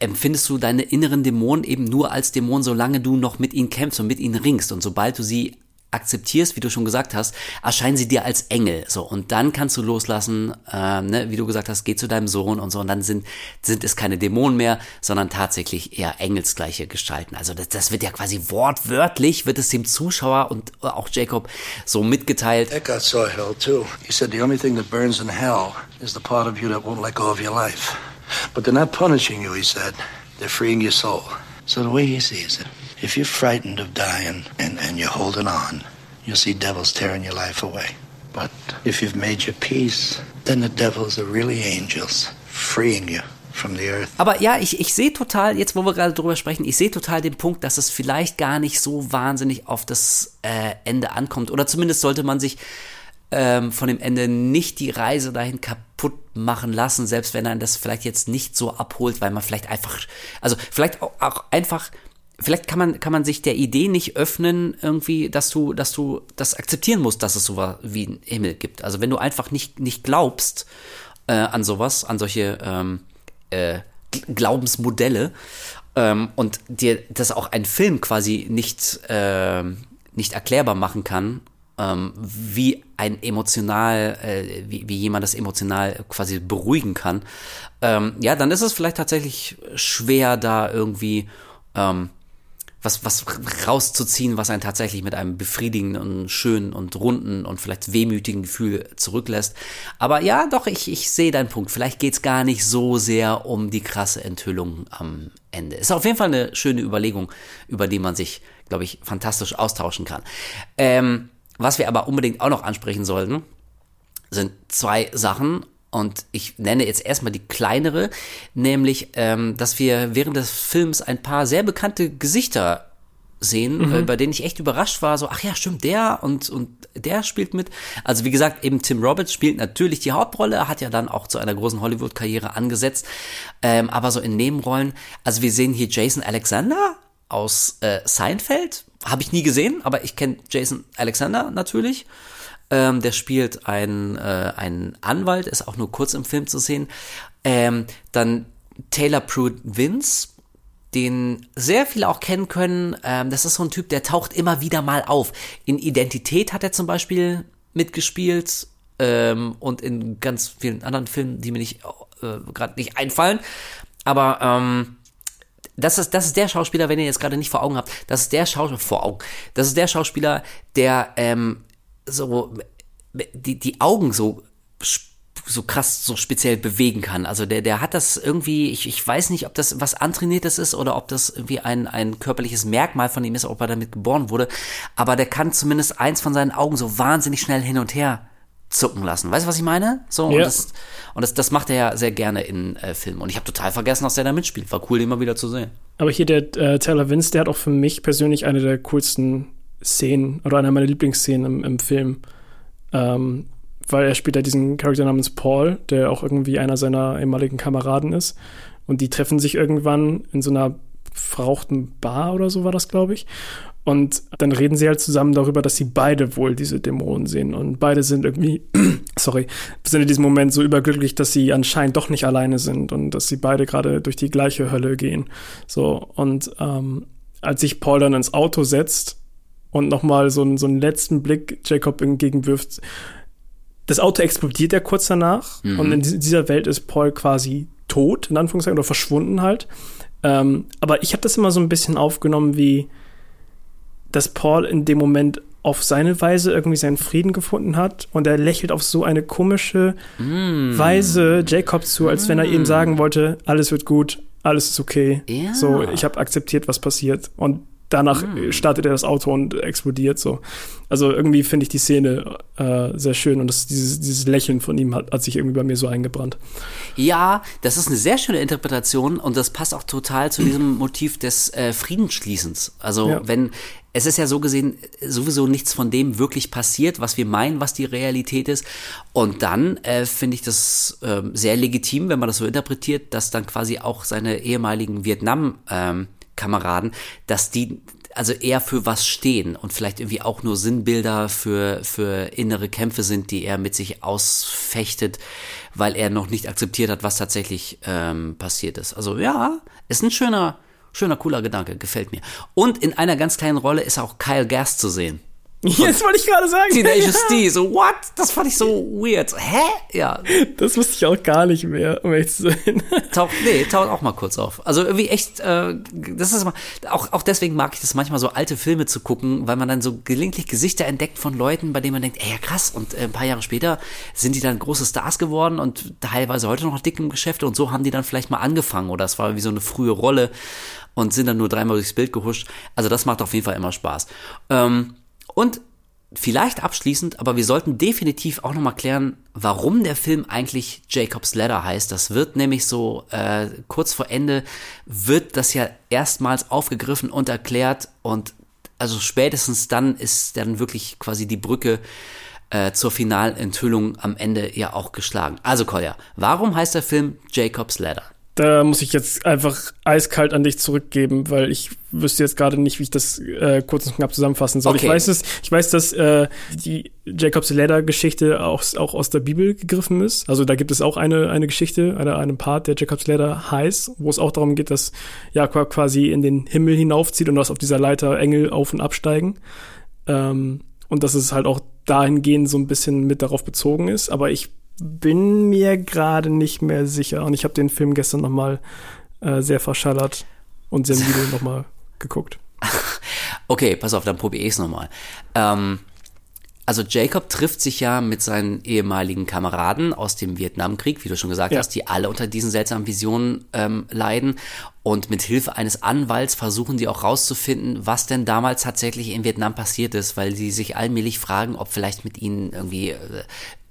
[SPEAKER 1] empfindest du deine inneren Dämonen eben nur als Dämonen, solange du noch mit ihnen kämpfst und mit ihnen ringst. Und sobald du sie akzeptierst, wie du schon gesagt hast, erscheinen sie dir als Engel. So und dann kannst du loslassen, äh, ne, wie du gesagt hast, geh zu deinem Sohn und so und dann sind sind es keine Dämonen mehr, sondern tatsächlich eher engelsgleiche Gestalten. Also das, das wird ja quasi wortwörtlich wird es dem Zuschauer und auch Jacob so mitgeteilt. Eckhart saw hell too. He said the only thing that burns in hell is the part of you that won't let go of your life. But they're not punishing you, he said. They're freeing your soul. So the way he sees it, if you're frightened of dying and, and you're holding on, you'll see devils tearing your life away. But if you've made your peace, then the devils are really angels, freeing you from the earth. Aber ja, ich, ich sehe total, jetzt wo wir gerade drüber sprechen, ich sehe total den Punkt, dass es vielleicht gar nicht so wahnsinnig auf das äh, Ende ankommt. Oder zumindest sollte man sich ähm, von dem Ende nicht die Reise dahin kaputt machen lassen, selbst wenn er das vielleicht jetzt nicht so abholt, weil man vielleicht einfach, also vielleicht auch, auch einfach vielleicht kann man, kann man sich der Idee nicht öffnen, irgendwie, dass du, dass du das akzeptieren musst, dass es sowas wie einen Himmel gibt. Also wenn du einfach nicht, nicht glaubst äh, an sowas, an solche ähm, äh, Glaubensmodelle ähm, und dir das auch ein Film quasi nicht, äh, nicht erklärbar machen kann ähm, wie ein emotional, äh, wie, wie jemand das emotional quasi beruhigen kann, ähm, ja, dann ist es vielleicht tatsächlich schwer, da irgendwie ähm, was, was rauszuziehen, was einen tatsächlich mit einem befriedigenden schönen und runden und vielleicht wehmütigen Gefühl zurücklässt. Aber ja, doch, ich, ich sehe deinen Punkt. Vielleicht geht's gar nicht so sehr um die krasse Enthüllung am Ende. Ist auf jeden Fall eine schöne Überlegung, über die man sich, glaube ich, fantastisch austauschen kann. Ähm, was wir aber unbedingt auch noch ansprechen sollten, sind zwei Sachen. Und ich nenne jetzt erstmal die kleinere, nämlich, ähm, dass wir während des Films ein paar sehr bekannte Gesichter sehen, mhm. äh, bei denen ich echt überrascht war, so, ach ja, stimmt, der und, und der spielt mit. Also wie gesagt, eben Tim Roberts spielt natürlich die Hauptrolle, hat ja dann auch zu einer großen Hollywood-Karriere angesetzt, ähm, aber so in Nebenrollen, also wir sehen hier Jason Alexander aus äh, Seinfeld, habe ich nie gesehen, aber ich kenne Jason Alexander natürlich. Ähm, der spielt einen, äh, einen Anwalt, ist auch nur kurz im Film zu sehen. Ähm, dann Taylor Prude Vince, den sehr viele auch kennen können. Ähm, das ist so ein Typ, der taucht immer wieder mal auf. In Identität hat er zum Beispiel mitgespielt ähm, und in ganz vielen anderen Filmen, die mir nicht äh, gerade nicht einfallen. Aber ähm, das ist, das ist der Schauspieler, wenn ihr jetzt gerade nicht vor Augen habt, das ist der Schauspieler, vor Augen, das ist der Schauspieler, der ähm, so die, die Augen so so krass, so speziell bewegen kann. Also der, der hat das irgendwie, ich, ich weiß nicht, ob das was antrainiertes ist oder ob das irgendwie ein, ein körperliches Merkmal von ihm ist, ob er damit geboren wurde. Aber der kann zumindest eins von seinen Augen so wahnsinnig schnell hin und her zucken lassen. Weißt du, was ich meine? So, ja. und, das, und das, das macht er ja sehr gerne in äh, Filmen. Und ich habe total vergessen, dass der da mitspielt. War cool, den mal wieder zu sehen.
[SPEAKER 2] Aber hier der äh, Taylor Vince, der hat auch für mich persönlich eine der coolsten Szenen oder eine meiner Lieblingsszenen im, im Film. Ähm, weil er spielt da diesen Charakter namens Paul, der auch irgendwie einer seiner ehemaligen Kameraden ist. Und die treffen sich irgendwann in so einer verrauchten Bar oder so war das, glaube ich. Und dann reden sie halt zusammen darüber, dass sie beide wohl diese Dämonen sehen. Und beide sind irgendwie, sorry, sind in diesem Moment so überglücklich, dass sie anscheinend doch nicht alleine sind und dass sie beide gerade durch die gleiche Hölle gehen. So, und ähm, als sich Paul dann ins Auto setzt und nochmal so, einen, so einen letzten Blick Jacob entgegenwirft, das Auto explodiert ja kurz danach mhm. und in dieser Welt ist Paul quasi tot, in Anführungszeichen, oder verschwunden halt. Ähm, aber ich habe das immer so ein bisschen aufgenommen wie dass Paul in dem Moment auf seine Weise irgendwie seinen Frieden gefunden hat und er lächelt auf so eine komische mm. Weise Jacob zu, als mm. wenn er ihm sagen wollte, alles wird gut, alles ist okay. Ja. So, ich habe akzeptiert, was passiert. Und danach mm. startet er das Auto und explodiert so. Also irgendwie finde ich die Szene äh, sehr schön und das, dieses, dieses Lächeln von ihm hat, hat sich irgendwie bei mir so eingebrannt.
[SPEAKER 1] Ja, das ist eine sehr schöne Interpretation und das passt auch total zu diesem Motiv des äh, Friedensschließens. Also ja. wenn es ist ja so gesehen sowieso nichts von dem wirklich passiert, was wir meinen, was die Realität ist. Und dann äh, finde ich das äh, sehr legitim, wenn man das so interpretiert, dass dann quasi auch seine ehemaligen Vietnam-Kameraden, ähm, dass die also eher für was stehen und vielleicht irgendwie auch nur Sinnbilder für, für innere Kämpfe sind, die er mit sich ausfechtet, weil er noch nicht akzeptiert hat, was tatsächlich ähm, passiert ist. Also ja, ist ein schöner, Schöner, cooler Gedanke, gefällt mir. Und in einer ganz kleinen Rolle ist auch Kyle Gass zu sehen.
[SPEAKER 2] Jetzt wollte ich gerade sagen.
[SPEAKER 1] Tenacious D, so what? Das fand ich so weird. Hä? Ja.
[SPEAKER 2] Das wusste ich auch gar nicht mehr, um echt zu sein.
[SPEAKER 1] Taucht, nee, taucht auch mal kurz auf. Also irgendwie echt, äh, das ist mal, auch, auch deswegen mag ich das manchmal so alte Filme zu gucken, weil man dann so gelegentlich Gesichter entdeckt von Leuten, bei denen man denkt, ey, ja krass, und äh, ein paar Jahre später sind die dann große Stars geworden und teilweise heute noch dick im Geschäft und so haben die dann vielleicht mal angefangen oder es war wie so eine frühe Rolle und sind dann nur dreimal durchs Bild gehuscht. Also das macht auf jeden Fall immer Spaß. Ähm, und vielleicht abschließend, aber wir sollten definitiv auch nochmal klären, warum der Film eigentlich Jacob's Ladder heißt. Das wird nämlich so äh, kurz vor Ende wird das ja erstmals aufgegriffen und erklärt und also spätestens dann ist dann wirklich quasi die Brücke äh, zur finalen Enthüllung am Ende ja auch geschlagen. Also Kolja, warum heißt der Film Jacob's Ladder?
[SPEAKER 2] Da muss ich jetzt einfach eiskalt an dich zurückgeben, weil ich wüsste jetzt gerade nicht, wie ich das äh, kurz und knapp zusammenfassen soll. Okay. Ich weiß es, ich weiß, dass äh, die Jacob's Ladder Geschichte auch, auch aus der Bibel gegriffen ist. Also da gibt es auch eine eine Geschichte, eine, einen Part, der Jacob's Ladder heißt, wo es auch darum geht, dass Jakob quasi in den Himmel hinaufzieht und dass auf dieser Leiter Engel auf und absteigen. Ähm, und dass es halt auch dahingehend so ein bisschen mit darauf bezogen ist. Aber ich bin mir gerade nicht mehr sicher. Und ich habe den Film gestern noch mal äh, sehr verschallert und sehr müde noch mal geguckt.
[SPEAKER 1] Okay, pass auf, dann probiere ich es nochmal. Ähm, also Jacob trifft sich ja mit seinen ehemaligen Kameraden aus dem Vietnamkrieg, wie du schon gesagt ja. hast, die alle unter diesen seltsamen Visionen ähm, leiden. Und mit Hilfe eines Anwalts versuchen die auch rauszufinden, was denn damals tatsächlich in Vietnam passiert ist, weil sie sich allmählich fragen, ob vielleicht mit ihnen irgendwie äh,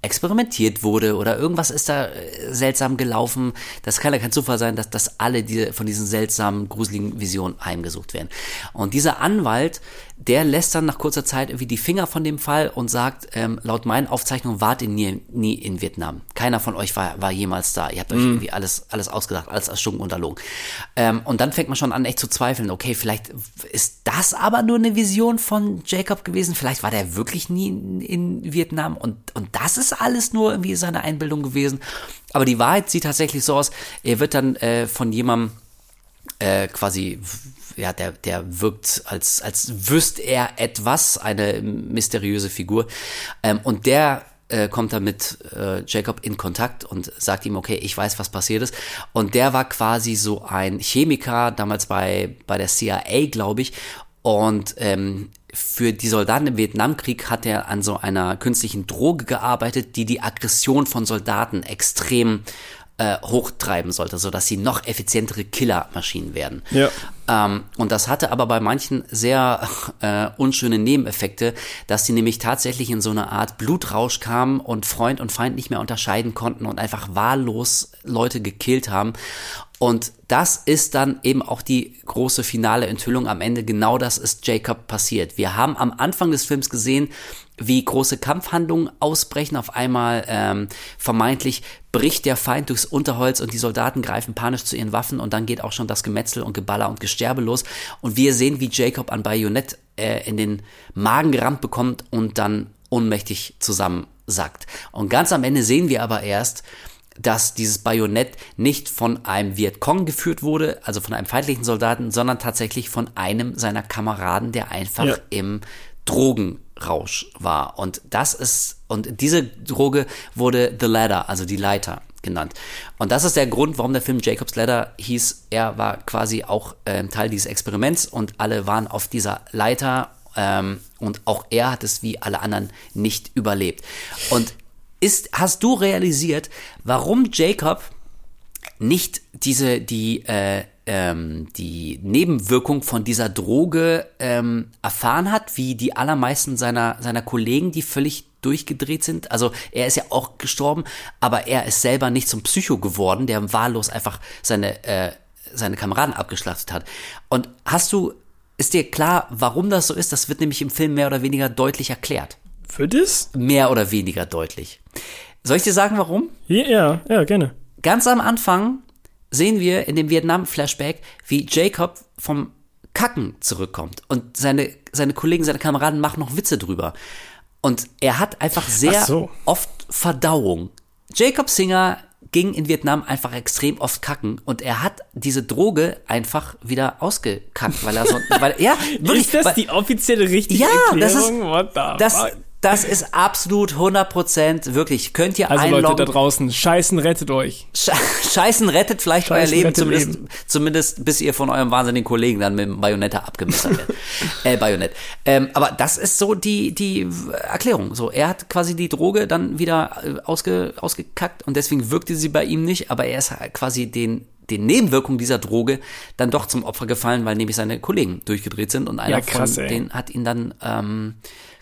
[SPEAKER 1] experimentiert wurde oder irgendwas ist da äh, seltsam gelaufen. Das kann ja kein Zufall sein, dass, dass alle diese, von diesen seltsamen, gruseligen Visionen heimgesucht werden. Und dieser Anwalt der lässt dann nach kurzer Zeit irgendwie die Finger von dem Fall und sagt, ähm, laut meinen Aufzeichnungen wart ihr nie, nie in Vietnam. Keiner von euch war, war jemals da. Ihr habt euch mm. irgendwie alles, alles ausgedacht, alles erstunken und erlogen. Ähm, und dann fängt man schon an, echt zu zweifeln. Okay, vielleicht ist das aber nur eine Vision von Jacob gewesen. Vielleicht war der wirklich nie in, in Vietnam und, und das ist alles nur irgendwie seine Einbildung gewesen. Aber die Wahrheit sieht tatsächlich so aus. Er wird dann äh, von jemandem äh, quasi ja, der, der wirkt, als, als wüsste er etwas, eine mysteriöse Figur. Ähm, und der äh, kommt dann mit äh, Jacob in Kontakt und sagt ihm, okay, ich weiß, was passiert ist. Und der war quasi so ein Chemiker, damals bei, bei der CIA, glaube ich. Und ähm, für die Soldaten im Vietnamkrieg hat er an so einer künstlichen Droge gearbeitet, die die Aggression von Soldaten extrem äh, hochtreiben sollte, so dass sie noch effizientere Killermaschinen werden. Ja. Ähm, und das hatte aber bei manchen sehr äh, unschöne Nebeneffekte, dass sie nämlich tatsächlich in so eine Art Blutrausch kamen und Freund und Feind nicht mehr unterscheiden konnten und einfach wahllos Leute gekillt haben. Und das ist dann eben auch die große finale Enthüllung am Ende. Genau das ist Jacob passiert. Wir haben am Anfang des Films gesehen, wie große Kampfhandlungen ausbrechen. Auf einmal ähm, vermeintlich bricht der Feind durchs Unterholz und die Soldaten greifen panisch zu ihren Waffen und dann geht auch schon das Gemetzel und Geballer und Gesterbe los. Und wir sehen, wie Jacob an Bajonett äh, in den Magen gerammt bekommt und dann ohnmächtig zusammensackt. Und ganz am Ende sehen wir aber erst, dass dieses Bajonett nicht von einem Vietcong geführt wurde, also von einem feindlichen Soldaten, sondern tatsächlich von einem seiner Kameraden, der einfach ja. im Drogen Rausch war. Und das ist, und diese Droge wurde The Ladder, also die Leiter genannt. Und das ist der Grund, warum der Film Jacob's Ladder hieß. Er war quasi auch äh, Teil dieses Experiments und alle waren auf dieser Leiter ähm, und auch er hat es wie alle anderen nicht überlebt. Und ist, hast du realisiert, warum Jacob nicht diese, die, äh, ähm, die Nebenwirkung von dieser Droge ähm, erfahren hat, wie die allermeisten seiner, seiner Kollegen, die völlig durchgedreht sind. Also er ist ja auch gestorben, aber er ist selber nicht zum Psycho geworden, der wahllos einfach seine, äh, seine Kameraden abgeschlachtet hat. Und hast du, ist dir klar, warum das so ist? Das wird nämlich im Film mehr oder weniger deutlich erklärt.
[SPEAKER 2] Für das?
[SPEAKER 1] Mehr oder weniger deutlich. Soll ich dir sagen, warum?
[SPEAKER 2] Ja, ja, ja gerne.
[SPEAKER 1] Ganz am Anfang sehen wir in dem Vietnam-Flashback, wie Jacob vom Kacken zurückkommt und seine, seine Kollegen, seine Kameraden machen noch Witze drüber. Und er hat einfach sehr so. oft Verdauung. Jacob Singer ging in Vietnam einfach extrem oft kacken und er hat diese Droge einfach wieder ausgekackt, weil er so, weil, ja,
[SPEAKER 2] wirklich. Ist das weil, die offizielle richtige ja, Erklärung?
[SPEAKER 1] Das ist, What the das, fuck? Das ist absolut 100% wirklich. Könnt ihr
[SPEAKER 2] also einloggen. Leute da draußen, Scheißen rettet euch.
[SPEAKER 1] Scheißen rettet vielleicht Scheißen euer Leben zumindest, Leben. zumindest bis ihr von eurem wahnsinnigen Kollegen dann mit dem Bayonetta abgemessert werdet. äh, Bayonett. Ähm, aber das ist so die, die Erklärung. So, er hat quasi die Droge dann wieder äh, ausge, ausgekackt und deswegen wirkte sie bei ihm nicht, aber er ist quasi den den Nebenwirkungen dieser Droge dann doch zum Opfer gefallen, weil nämlich seine Kollegen durchgedreht sind und einer ja, krass, von denen hat ihn dann ähm,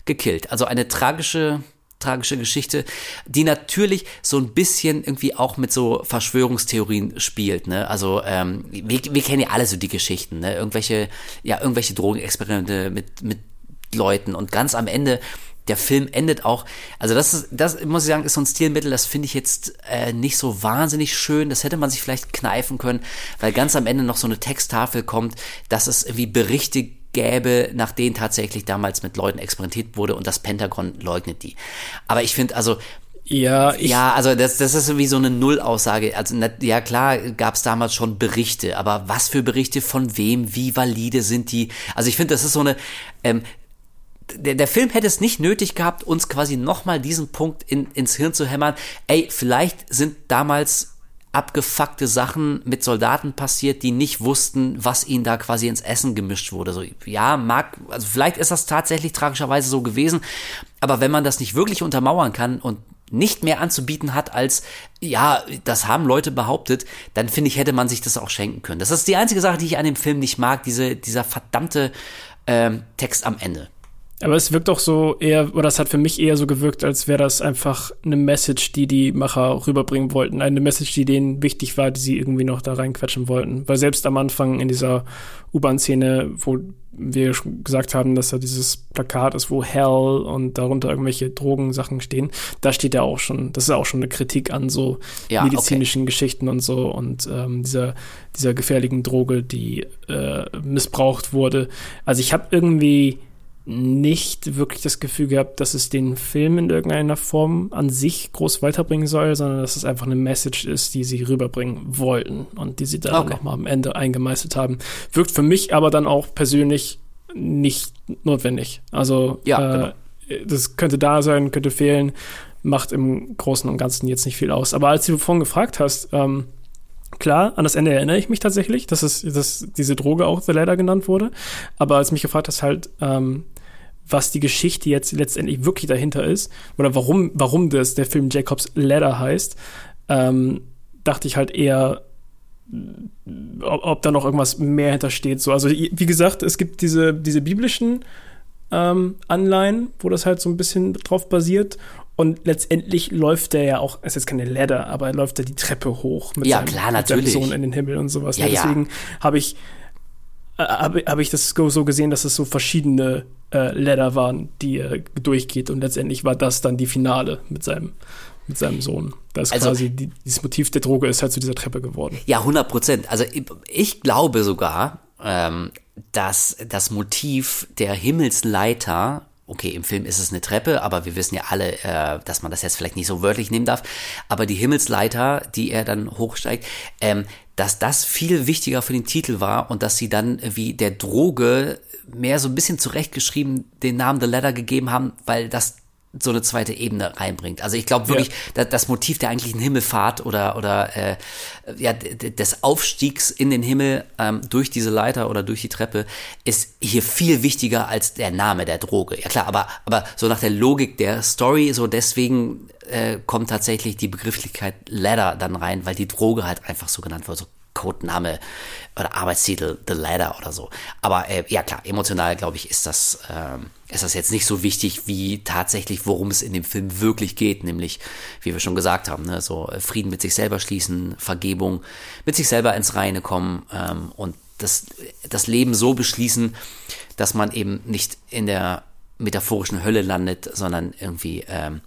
[SPEAKER 1] gekillt. Also eine tragische tragische Geschichte, die natürlich so ein bisschen irgendwie auch mit so Verschwörungstheorien spielt. Ne? Also ähm, wir, wir kennen ja alle so die Geschichten, ne? irgendwelche ja irgendwelche Drogenexperimente mit mit Leuten und ganz am Ende der Film endet auch, also das ist, das muss ich sagen, ist so ein Stilmittel, das finde ich jetzt äh, nicht so wahnsinnig schön. Das hätte man sich vielleicht kneifen können, weil ganz am Ende noch so eine Texttafel kommt, dass es irgendwie Berichte gäbe, nach denen tatsächlich damals mit Leuten experimentiert wurde und das Pentagon leugnet die. Aber ich finde also, ja, ich ja, also das, das ist wie so eine Nullaussage. Also ja klar, gab es damals schon Berichte, aber was für Berichte von wem, wie valide sind die? Also ich finde, das ist so eine. Ähm, der, der Film hätte es nicht nötig gehabt, uns quasi nochmal diesen Punkt in, ins Hirn zu hämmern. Ey, vielleicht sind damals abgefuckte Sachen mit Soldaten passiert, die nicht wussten, was ihnen da quasi ins Essen gemischt wurde. So, ja, mag, also vielleicht ist das tatsächlich tragischerweise so gewesen, aber wenn man das nicht wirklich untermauern kann und nicht mehr anzubieten hat als, ja, das haben Leute behauptet, dann finde ich, hätte man sich das auch schenken können. Das ist die einzige Sache, die ich an dem Film nicht mag, diese, dieser verdammte ähm, Text am Ende.
[SPEAKER 2] Aber es wirkt auch so eher, oder es hat für mich eher so gewirkt, als wäre das einfach eine Message, die die Macher rüberbringen wollten. Eine Message, die denen wichtig war, die sie irgendwie noch da reinquetschen wollten. Weil selbst am Anfang in dieser U-Bahn-Szene, wo wir schon gesagt haben, dass da dieses Plakat ist, wo Hell und darunter irgendwelche Drogensachen stehen, da steht ja auch schon, das ist auch schon eine Kritik an so ja, medizinischen okay. Geschichten und so und ähm, dieser, dieser gefährlichen Droge, die äh, missbraucht wurde. Also ich habe irgendwie nicht wirklich das Gefühl gehabt, dass es den Film in irgendeiner Form an sich groß weiterbringen soll, sondern dass es einfach eine Message ist, die sie rüberbringen wollten und die sie dann okay. nochmal am Ende eingemeißelt haben. Wirkt für mich aber dann auch persönlich nicht notwendig. Also ja, äh, genau. das könnte da sein, könnte fehlen, macht im Großen und Ganzen jetzt nicht viel aus. Aber als du vorhin gefragt hast, ähm, Klar, an das Ende erinnere ich mich tatsächlich, dass es, dass diese Droge auch The Ladder genannt wurde. Aber als mich gefragt hast, halt, ähm, was die Geschichte jetzt letztendlich wirklich dahinter ist oder warum, warum das der Film Jacobs Ladder heißt, ähm, dachte ich halt eher, ob, ob, da noch irgendwas mehr hintersteht. So, also wie gesagt, es gibt diese, diese biblischen ähm, Anleihen, wo das halt so ein bisschen drauf basiert. Und letztendlich läuft der ja auch, es ist jetzt keine Ladder, aber er läuft ja die Treppe hoch mit,
[SPEAKER 1] ja,
[SPEAKER 2] seinem,
[SPEAKER 1] klar, mit
[SPEAKER 2] seinem Sohn in den Himmel und sowas. Ja, Deswegen ja. habe ich habe hab ich das so gesehen, dass es so verschiedene äh, Ladder waren, die er durchgeht und letztendlich war das dann die Finale mit seinem mit seinem Sohn. Da ist also, quasi die, dieses Motiv der Droge ist halt zu dieser Treppe geworden.
[SPEAKER 1] Ja, 100 Prozent. Also ich, ich, glaube sogar, ähm, dass das Motiv der Himmelsleiter okay, im Film ist es eine Treppe, aber wir wissen ja alle, äh, dass man das jetzt vielleicht nicht so wörtlich nehmen darf. Aber die Himmelsleiter, die er dann hochsteigt, ähm, dass das viel wichtiger für den Titel war und dass sie dann wie der Droge mehr so ein bisschen zurechtgeschrieben den Namen The Ladder gegeben haben, weil das so eine zweite Ebene reinbringt. Also ich glaube wirklich, ja. das Motiv der eigentlichen Himmelfahrt oder oder äh, ja des Aufstiegs in den Himmel ähm, durch diese Leiter oder durch die Treppe ist hier viel wichtiger als der Name der Droge. Ja klar, aber aber so nach der Logik der Story so deswegen äh, kommt tatsächlich die Begrifflichkeit Ladder dann rein, weil die Droge halt einfach so genannt wird, so Codename oder Arbeitstitel The Ladder oder so. Aber äh, ja klar, emotional glaube ich ist das ähm, ist das jetzt nicht so wichtig wie tatsächlich, worum es in dem Film wirklich geht, nämlich wie wir schon gesagt haben, ne, so äh, Frieden mit sich selber schließen, Vergebung, mit sich selber ins Reine kommen ähm, und das das Leben so beschließen, dass man eben nicht in der metaphorischen Hölle landet, sondern irgendwie ähm,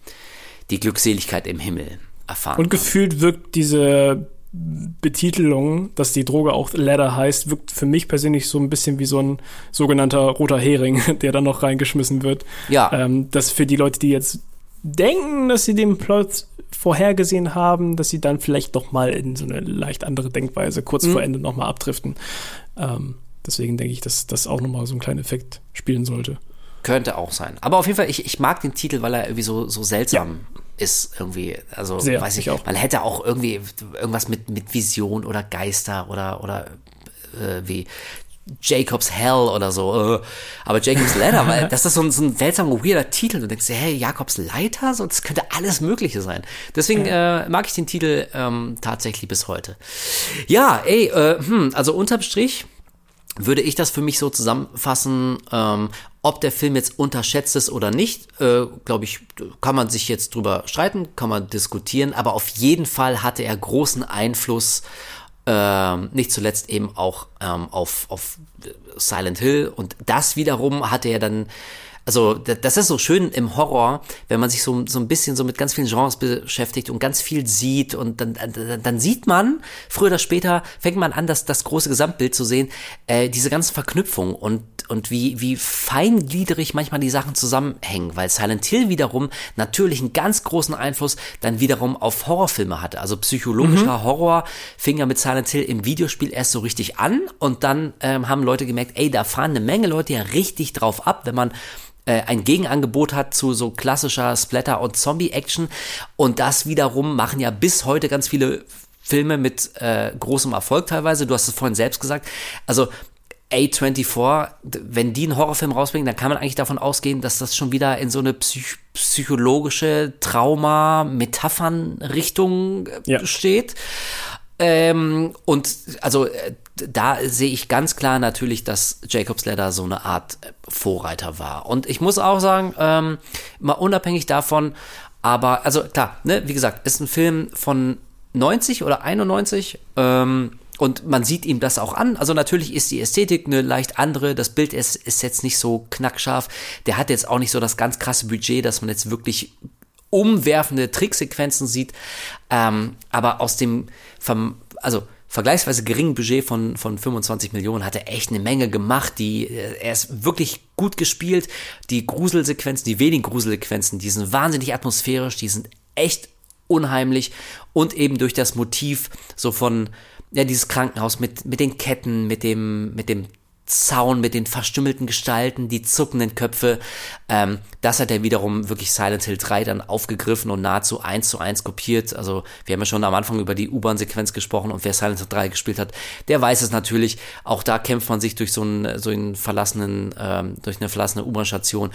[SPEAKER 1] die Glückseligkeit im Himmel erfahren.
[SPEAKER 2] Und gefühlt wirkt diese Betitelung, dass die Droge auch Ladder heißt, wirkt für mich persönlich so ein bisschen wie so ein sogenannter roter Hering, der dann noch reingeschmissen wird.
[SPEAKER 1] Ja.
[SPEAKER 2] Ähm, dass für die Leute, die jetzt denken, dass sie den Plot vorhergesehen haben, dass sie dann vielleicht noch mal in so eine leicht andere Denkweise kurz mhm. vor Ende noch mal abdriften. Ähm, deswegen denke ich, dass das auch noch mal so einen kleinen Effekt spielen sollte.
[SPEAKER 1] Könnte auch sein. Aber auf jeden Fall, ich, ich mag den Titel, weil er irgendwie so, so seltsam ja ist irgendwie, also Sehr, weiß ich, auch. man hätte auch irgendwie irgendwas mit, mit Vision oder Geister oder, oder äh, wie Jacob's Hell oder so. Äh. Aber Jacob's Ladder, weil das ist so ein, so ein seltsamer, weirder Titel. Du denkst dir, hey, Jakobs Leiter? So, das könnte alles Mögliche sein. Deswegen äh, mag ich den Titel ähm, tatsächlich bis heute. Ja, ey, äh, hm, also unterm Strich würde ich das für mich so zusammenfassen, ähm, ob der Film jetzt unterschätzt ist oder nicht, äh, glaube ich, kann man sich jetzt drüber streiten, kann man diskutieren, aber auf jeden Fall hatte er großen Einfluss, äh, nicht zuletzt eben auch ähm, auf, auf Silent Hill und das wiederum hatte er dann also das ist so schön im Horror, wenn man sich so, so ein bisschen so mit ganz vielen Genres beschäftigt und ganz viel sieht und dann, dann, dann sieht man, früher oder später fängt man an, das, das große Gesamtbild zu sehen, äh, diese ganzen Verknüpfungen und, und wie, wie feingliedrig manchmal die Sachen zusammenhängen, weil Silent Hill wiederum natürlich einen ganz großen Einfluss dann wiederum auf Horrorfilme hatte. Also psychologischer mhm. Horror fing ja mit Silent Hill im Videospiel erst so richtig an und dann ähm, haben Leute gemerkt, ey, da fahren eine Menge Leute ja richtig drauf ab, wenn man äh, ein Gegenangebot hat zu so klassischer Splatter- und Zombie-Action. Und das wiederum machen ja bis heute ganz viele Filme mit äh, großem Erfolg teilweise. Du hast es vorhin selbst gesagt. Also A24, wenn die einen Horrorfilm rausbringen, dann kann man eigentlich davon ausgehen, dass das schon wieder in so eine psych psychologische Trauma-Metaphern-Richtung äh, ja. steht. Ähm, und also äh, da sehe ich ganz klar natürlich, dass Jacob's Ladder so eine Art äh, Vorreiter war. Und ich muss auch sagen, ähm, mal unabhängig davon, aber also klar, ne, wie gesagt, ist ein Film von 90 oder 91. Ähm, und man sieht ihm das auch an. Also natürlich ist die Ästhetik eine leicht andere. Das Bild ist, ist jetzt nicht so knackscharf. Der hat jetzt auch nicht so das ganz krasse Budget, dass man jetzt wirklich umwerfende Tricksequenzen sieht. Ähm, aber aus dem, vom, also vergleichsweise geringen Budget von, von 25 Millionen hat er echt eine Menge gemacht. Die, äh, er ist wirklich gut gespielt. Die Gruselsequenzen, die wenigen Gruselsequenzen, die sind wahnsinnig atmosphärisch, die sind echt unheimlich und eben durch das Motiv so von ja dieses Krankenhaus mit mit den Ketten, mit dem mit dem Zaun mit den verstümmelten Gestalten, die zuckenden Köpfe. Ähm, das hat er wiederum wirklich Silent Hill 3 dann aufgegriffen und nahezu eins zu eins kopiert. Also wir haben ja schon am Anfang über die U-Bahn-Sequenz gesprochen und wer Silent Hill 3 gespielt hat, der weiß es natürlich. Auch da kämpft man sich durch so einen, so einen verlassenen, ähm, durch eine verlassene U-Bahn-Station.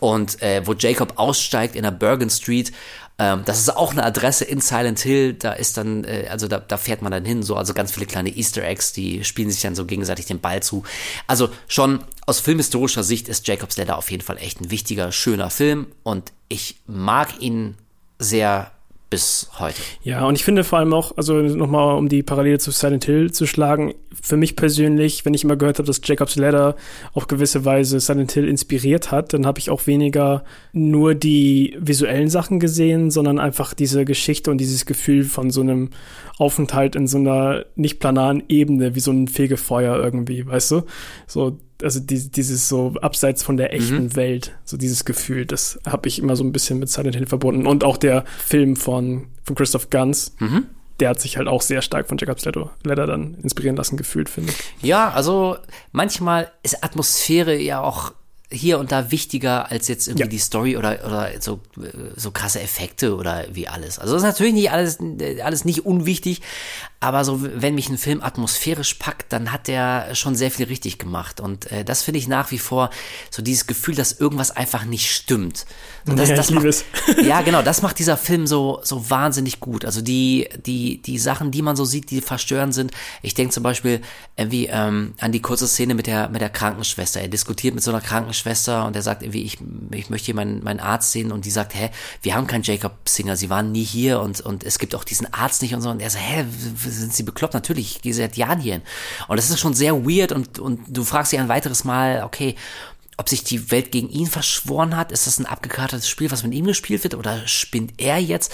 [SPEAKER 1] Und äh, wo Jacob aussteigt in der Bergen Street ähm, das ist auch eine Adresse in Silent Hill. Da ist dann, äh, also da, da fährt man dann hin, so, also ganz viele kleine Easter Eggs, die spielen sich dann so gegenseitig den Ball zu. Also schon aus filmhistorischer Sicht ist Jacob's Ladder auf jeden Fall echt ein wichtiger, schöner Film und ich mag ihn sehr bis heute.
[SPEAKER 2] Ja, und ich finde vor allem auch, also nochmal um die Parallele zu Silent Hill zu schlagen, für mich persönlich, wenn ich immer gehört habe, dass Jacob's Ladder auf gewisse Weise Silent Hill inspiriert hat, dann habe ich auch weniger nur die visuellen Sachen gesehen, sondern einfach diese Geschichte und dieses Gefühl von so einem Aufenthalt in so einer nicht planaren Ebene, wie so ein Fegefeuer irgendwie, weißt du? So also die, dieses so abseits von der echten mhm. Welt, so dieses Gefühl, das habe ich immer so ein bisschen mit Silent Hill verbunden. Und auch der Film von, von Christoph Gans, mhm. der hat sich halt auch sehr stark von Jacob's Ladder dann inspirieren lassen gefühlt, finde ich.
[SPEAKER 1] Ja, also manchmal ist Atmosphäre ja auch hier und da wichtiger als jetzt irgendwie ja. die Story oder, oder so, so krasse Effekte oder wie alles. Also das ist natürlich nicht alles, alles nicht unwichtig, aber so, wenn mich ein Film atmosphärisch packt, dann hat der schon sehr viel richtig gemacht. Und äh, das finde ich nach wie vor so dieses Gefühl, dass irgendwas einfach nicht stimmt. Und das,
[SPEAKER 2] ja,
[SPEAKER 1] das
[SPEAKER 2] macht,
[SPEAKER 1] ja, genau, das macht dieser Film so, so wahnsinnig gut. Also die, die, die Sachen, die man so sieht, die verstörend sind. Ich denke zum Beispiel irgendwie ähm, an die kurze Szene mit der, mit der Krankenschwester. Er diskutiert mit so einer Krankenschwester und er sagt irgendwie, ich, ich möchte hier meinen, meinen Arzt sehen. Und die sagt, hä, wir haben keinen Jacob Singer, sie waren nie hier und, und es gibt auch diesen Arzt nicht und so. Und er sagt, hä, sind sie bekloppt? Natürlich, ich gehe seit Jahren hier hin. Und das ist schon sehr weird und, und du fragst dich ein weiteres Mal, okay, ob sich die Welt gegen ihn verschworen hat. Ist das ein abgekartetes Spiel, was mit ihm gespielt wird oder spinnt er jetzt?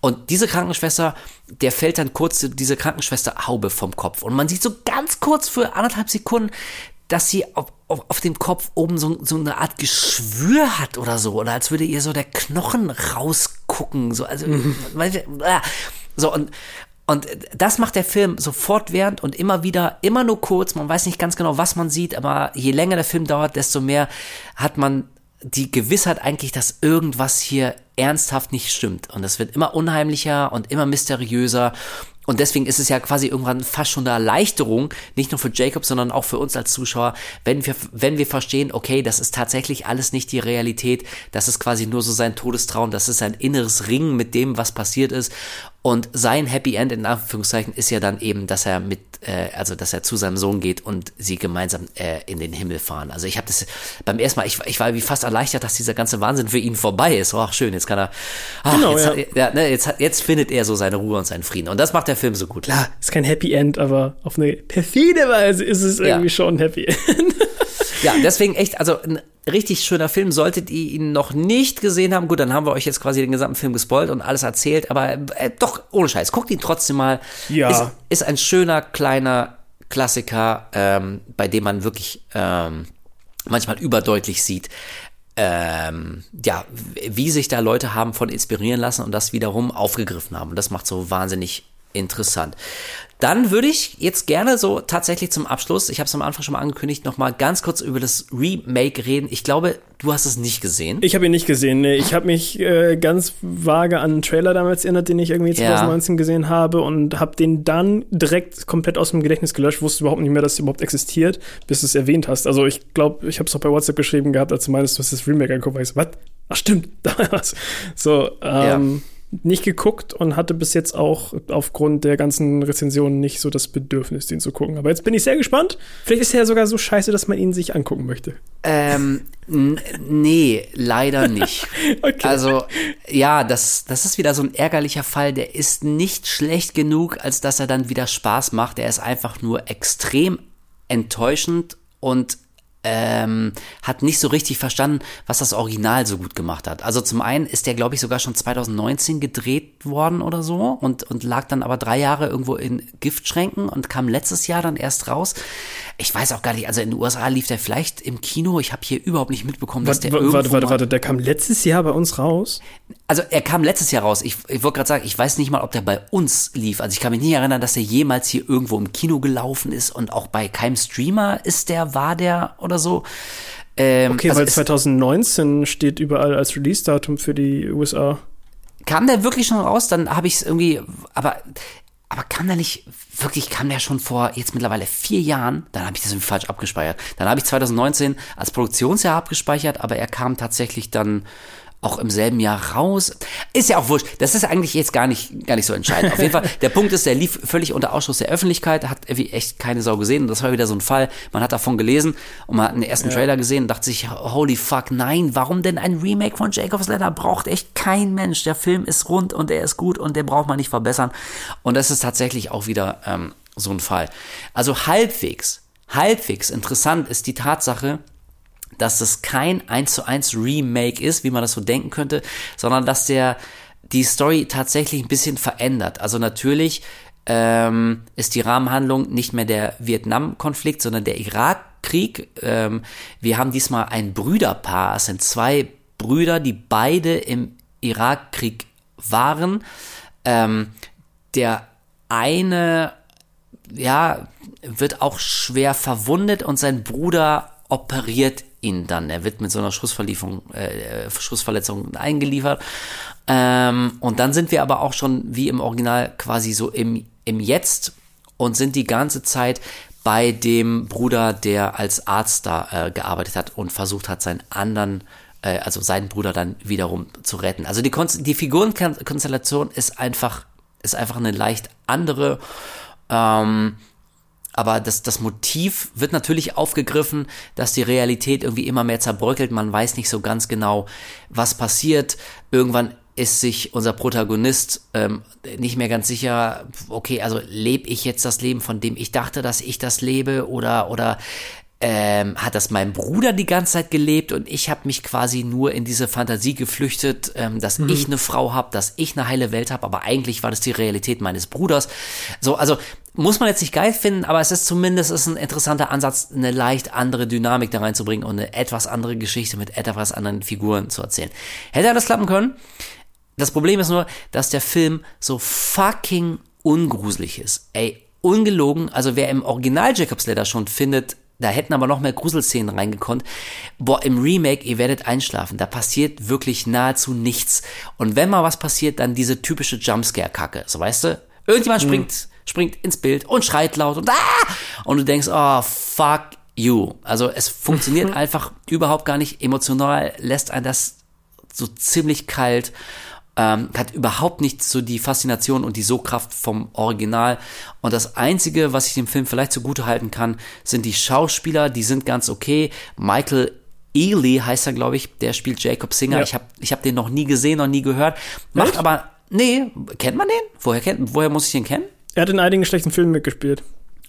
[SPEAKER 1] Und diese Krankenschwester, der fällt dann kurz diese Krankenschwester Haube vom Kopf. Und man sieht so ganz kurz für anderthalb Sekunden, dass sie auf, auf, auf dem Kopf oben so, so eine Art Geschwür hat oder so. Oder als würde ihr so der Knochen rausgucken. So, also, mhm. so und, und das macht der Film so fortwährend und immer wieder, immer nur kurz. Man weiß nicht ganz genau, was man sieht, aber je länger der Film dauert, desto mehr hat man die Gewissheit eigentlich, dass irgendwas hier ernsthaft nicht stimmt. Und es wird immer unheimlicher und immer mysteriöser. Und deswegen ist es ja quasi irgendwann fast schon eine Erleichterung, nicht nur für Jacob, sondern auch für uns als Zuschauer, wenn wir, wenn wir verstehen, okay, das ist tatsächlich alles nicht die Realität, das ist quasi nur so sein Todestraum, das ist ein inneres Ringen mit dem, was passiert ist. Und sein Happy End in Anführungszeichen ist ja dann eben, dass er mit, äh, also dass er zu seinem Sohn geht und sie gemeinsam äh, in den Himmel fahren. Also ich habe das beim ersten Mal, ich, ich war wie fast erleichtert, dass dieser ganze Wahnsinn für ihn vorbei ist. Oh, ach schön, jetzt kann er, ach, genau, jetzt, ja. ja ne, jetzt, jetzt findet er so seine Ruhe und seinen Frieden. Und das macht der Film so gut.
[SPEAKER 2] Klar, ist kein Happy End, aber auf eine perfide Weise ist es irgendwie ja. schon ein Happy End.
[SPEAKER 1] ja, deswegen echt, also ein richtig schöner Film. Solltet ihr ihn noch nicht gesehen haben, gut, dann haben wir euch jetzt quasi den gesamten Film gespoilt und alles erzählt, aber äh, doch, ohne Scheiß, guckt ihn trotzdem mal.
[SPEAKER 2] Ja.
[SPEAKER 1] Ist, ist ein schöner, kleiner Klassiker, ähm, bei dem man wirklich ähm, manchmal überdeutlich sieht, ähm, ja, wie sich da Leute haben von inspirieren lassen und das wiederum aufgegriffen haben. Und das macht so wahnsinnig interessant. Dann würde ich jetzt gerne so tatsächlich zum Abschluss, ich habe es am Anfang schon mal angekündigt, noch mal ganz kurz über das Remake reden. Ich glaube, du hast es nicht gesehen.
[SPEAKER 2] Ich habe ihn nicht gesehen. Nee. Ich habe mich äh, ganz vage an einen Trailer damals erinnert, den ich irgendwie 2019 ja. gesehen habe und habe den dann direkt komplett aus dem Gedächtnis gelöscht. Wusste überhaupt nicht mehr, dass es überhaupt existiert, bis du es erwähnt hast. Also ich glaube, ich habe es auch bei WhatsApp geschrieben gehabt, als du meinst, du hast das Remake angeguckt, ich so, was? Ach stimmt, da war's. So, ähm, ja nicht geguckt und hatte bis jetzt auch aufgrund der ganzen Rezensionen nicht so das Bedürfnis, den zu gucken. Aber jetzt bin ich sehr gespannt. Vielleicht ist er ja sogar so scheiße, dass man ihn sich angucken möchte.
[SPEAKER 1] Ähm, nee, leider nicht. okay. Also, ja, das, das ist wieder so ein ärgerlicher Fall. Der ist nicht schlecht genug, als dass er dann wieder Spaß macht. Er ist einfach nur extrem enttäuschend und ähm, hat nicht so richtig verstanden, was das Original so gut gemacht hat. Also zum einen ist der, glaube ich, sogar schon 2019 gedreht worden oder so und, und lag dann aber drei Jahre irgendwo in Giftschränken und kam letztes Jahr dann erst raus. Ich weiß auch gar nicht, also in den USA lief der vielleicht im Kino. Ich habe hier überhaupt nicht mitbekommen, dass
[SPEAKER 2] warte,
[SPEAKER 1] der irgendwo
[SPEAKER 2] Warte, warte, warte, der kam letztes Jahr bei uns raus?
[SPEAKER 1] Also er kam letztes Jahr raus. Ich, ich wollte gerade sagen, ich weiß nicht mal, ob der bei uns lief. Also ich kann mich nicht erinnern, dass der jemals hier irgendwo im Kino gelaufen ist und auch bei keinem Streamer ist der, war der oder so.
[SPEAKER 2] Ähm, okay, also weil 2019 steht überall als Release-Datum für die USA.
[SPEAKER 1] Kam der wirklich schon raus? Dann habe ich es irgendwie, aber aber kam der nicht, wirklich kam der schon vor jetzt mittlerweile vier Jahren, dann habe ich das irgendwie falsch abgespeichert. Dann habe ich 2019 als Produktionsjahr abgespeichert, aber er kam tatsächlich dann auch im selben Jahr raus. Ist ja auch wurscht. Das ist eigentlich jetzt gar nicht, gar nicht so entscheidend. Auf jeden Fall, der Punkt ist, der lief völlig unter Ausschuss der Öffentlichkeit, hat irgendwie echt keine Sau gesehen. Und das war wieder so ein Fall. Man hat davon gelesen und man hat den ersten ja. Trailer gesehen und dachte sich, holy fuck, nein, warum denn ein Remake von Jacob's Ladder? Braucht echt kein Mensch. Der Film ist rund und er ist gut und den braucht man nicht verbessern. Und das ist tatsächlich auch wieder ähm, so ein Fall. Also halbwegs, halbwegs interessant ist die Tatsache, dass es kein 1 zu 1 Remake ist, wie man das so denken könnte, sondern dass der die Story tatsächlich ein bisschen verändert. Also natürlich ähm, ist die Rahmenhandlung nicht mehr der Vietnam-Konflikt, sondern der Irakkrieg. Ähm, wir haben diesmal ein Brüderpaar. Es sind zwei Brüder, die beide im Irakkrieg waren. Ähm, der eine, ja, wird auch schwer verwundet und sein Bruder operiert ihn dann. Er wird mit so einer Schussverlieferung, äh, Schussverletzung eingeliefert. Ähm, und dann sind wir aber auch schon wie im Original quasi so im, im Jetzt und sind die ganze Zeit bei dem Bruder, der als Arzt da äh, gearbeitet hat und versucht hat, seinen anderen, äh, also seinen Bruder dann wiederum zu retten. Also die, Kon die Figurenkonstellation ist einfach, ist einfach eine leicht andere. Ähm, aber das, das Motiv wird natürlich aufgegriffen, dass die Realität irgendwie immer mehr zerbröckelt. Man weiß nicht so ganz genau, was passiert. Irgendwann ist sich unser Protagonist ähm, nicht mehr ganz sicher, okay, also lebe ich jetzt das Leben, von dem ich dachte, dass ich das lebe, oder, oder ähm, hat das mein Bruder die ganze Zeit gelebt und ich habe mich quasi nur in diese Fantasie geflüchtet, ähm, dass mhm. ich eine Frau habe, dass ich eine heile Welt habe, aber eigentlich war das die Realität meines Bruders. So, also muss man jetzt nicht geil finden, aber es ist zumindest ist ein interessanter Ansatz, eine leicht andere Dynamik da reinzubringen und eine etwas andere Geschichte mit etwas anderen Figuren zu erzählen. Hätte alles klappen können. Das Problem ist nur, dass der Film so fucking ungruselig ist. Ey, ungelogen. Also wer im Original Jacob's Ladder schon findet, da hätten aber noch mehr Gruselszenen reingekonnt. Boah, im Remake, ihr werdet einschlafen. Da passiert wirklich nahezu nichts. Und wenn mal was passiert, dann diese typische Jumpscare-Kacke. So, weißt du? Irgendjemand mhm. springt, springt ins Bild und schreit laut und ah! Und du denkst, oh, fuck you. Also es funktioniert einfach überhaupt gar nicht. Emotional lässt ein das so ziemlich kalt ähm, hat überhaupt nicht so die Faszination und die So-Kraft vom Original. Und das Einzige, was ich dem Film vielleicht zugute halten kann, sind die Schauspieler, die sind ganz okay. Michael Ely heißt er, glaube ich, der spielt Jacob Singer. Ja. Ich habe ich hab den noch nie gesehen, noch nie gehört. Macht Echt? aber, nee, kennt man den? Woher, kennt, woher muss ich den kennen?
[SPEAKER 2] Er hat in einigen schlechten Filmen mitgespielt.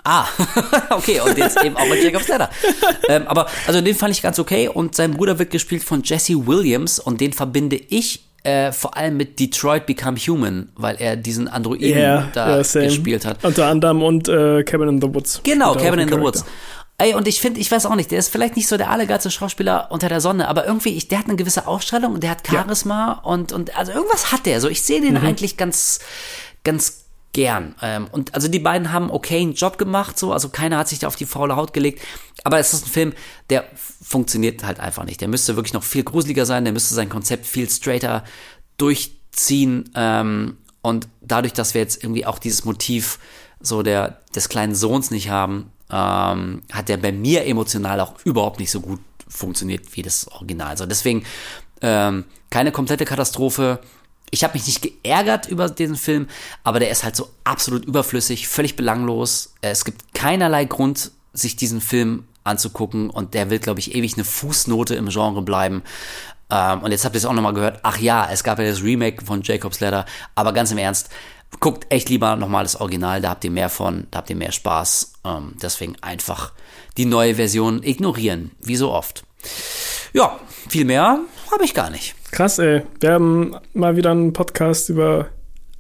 [SPEAKER 1] Ah, okay, und jetzt eben auch mit Jacob's Ladder. ähm, aber, also den fand ich ganz okay und sein Bruder wird gespielt von Jesse Williams und den verbinde ich äh, vor allem mit Detroit Become Human, weil er diesen Androiden yeah, da yeah, gespielt hat.
[SPEAKER 2] Unter anderem und äh, Cabin in the Woods.
[SPEAKER 1] Genau, Cabin in the Woods. Ey, und ich finde, ich weiß auch nicht, der ist vielleicht nicht so der allergeilste Schauspieler unter der Sonne, aber irgendwie, ich, der hat eine gewisse Ausstrahlung und der hat Charisma ja. und, und also irgendwas hat der. So, ich sehe den mhm. eigentlich ganz, ganz gern. Ähm, und also die beiden haben okay einen Job gemacht, so, also keiner hat sich da auf die faule Haut gelegt. Aber es ist ein Film, der funktioniert halt einfach nicht. Der müsste wirklich noch viel gruseliger sein, der müsste sein Konzept viel straighter durchziehen. Ähm, und dadurch, dass wir jetzt irgendwie auch dieses Motiv so der des kleinen Sohns nicht haben, ähm, hat der bei mir emotional auch überhaupt nicht so gut funktioniert wie das Original. Also deswegen ähm, keine komplette Katastrophe, ich habe mich nicht geärgert über diesen Film, aber der ist halt so absolut überflüssig, völlig belanglos. Es gibt keinerlei Grund, sich diesen Film anzugucken und der will, glaube ich, ewig eine Fußnote im Genre bleiben. Ähm, und jetzt habt ihr es auch nochmal gehört. Ach ja, es gab ja das Remake von Jacob's Ladder, aber ganz im Ernst, guckt echt lieber nochmal das Original, da habt ihr mehr von, da habt ihr mehr Spaß. Ähm, deswegen einfach die neue Version ignorieren, wie so oft. Ja, viel mehr habe ich gar nicht.
[SPEAKER 2] Krass, ey. Wir haben mal wieder einen Podcast über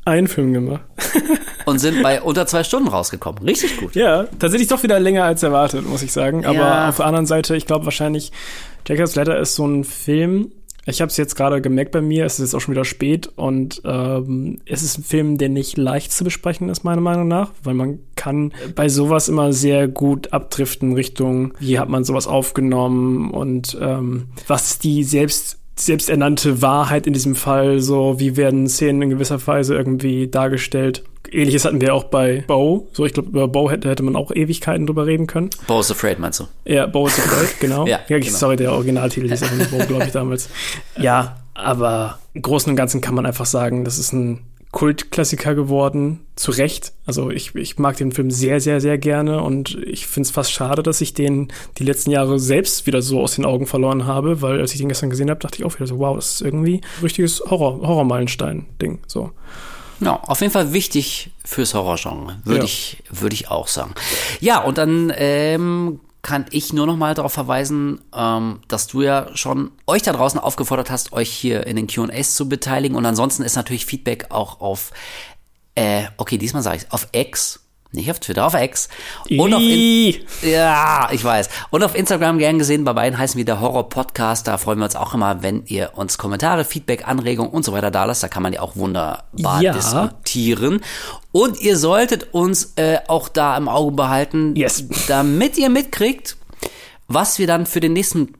[SPEAKER 2] einen Film gemacht.
[SPEAKER 1] Und sind bei unter zwei Stunden rausgekommen. Richtig gut.
[SPEAKER 2] Ja, tatsächlich doch wieder länger als erwartet, muss ich sagen. Aber
[SPEAKER 1] Ja.
[SPEAKER 2] auf der anderen Seite, ich glaube wahrscheinlich, Jacob's Ladder ist so ein Film. Ich habe es jetzt gerade gemerkt bei mir, es ist jetzt auch schon wieder spät und ähm, es ist ein Film, der nicht leicht zu besprechen ist, meiner Meinung nach, weil man kann bei sowas immer sehr gut abdriften Richtung, wie hat man sowas aufgenommen und ähm, was die selbst selbsternannte Wahrheit in diesem Fall, so wie werden Szenen in gewisser Weise irgendwie dargestellt. Ähnliches hatten wir auch bei Bo. So, ich glaube, über Bo hätte, hätte man auch Ewigkeiten drüber reden können.
[SPEAKER 1] Bo is Afraid, meinst du?
[SPEAKER 2] Ja, Bo is Afraid, genau.
[SPEAKER 1] Ja,
[SPEAKER 2] ja,
[SPEAKER 1] genau.
[SPEAKER 2] Sorry, der Originaltitel hieß nur Bo, glaube ich, damals. Ja, aber im Großen und Ganzen kann man einfach sagen, das ist ein Kultklassiker geworden, zu Recht. Also ich, ich mag den Film sehr, sehr, sehr gerne und ich finde es fast schade, dass ich den die letzten Jahre selbst wieder so aus den Augen verloren habe, weil als ich den gestern gesehen habe, dachte ich auch wieder so, wow, das ist irgendwie ein richtiges Horror, Horrormeilenstein-Ding. So.
[SPEAKER 1] Ja, auf jeden Fall wichtig fürs Horrorgenre, würde
[SPEAKER 2] Ja.
[SPEAKER 1] ich, würde ich auch sagen. Ja, und dann ähm, kann ich nur noch mal darauf verweisen, ähm, dass du ja schon euch da draußen aufgefordert hast, euch hier in den Q&As zu beteiligen. Und ansonsten ist natürlich Feedback auch auf, äh, okay, diesmal sage ich auf X, nicht auf Twitter, auf X. Und auf in ja, ich weiß. Und auf Instagram gern gesehen, bei beiden heißen wir der Horror Podcast. Da freuen wir uns auch immer, wenn ihr uns Kommentare, Feedback, Anregungen und so weiter da lasst. Da kann man ja auch wunderbar
[SPEAKER 2] Ja.
[SPEAKER 1] diskutieren. Und ihr solltet uns äh, auch da im Auge behalten,
[SPEAKER 2] Yes.
[SPEAKER 1] damit ihr mitkriegt, was wir dann für den nächsten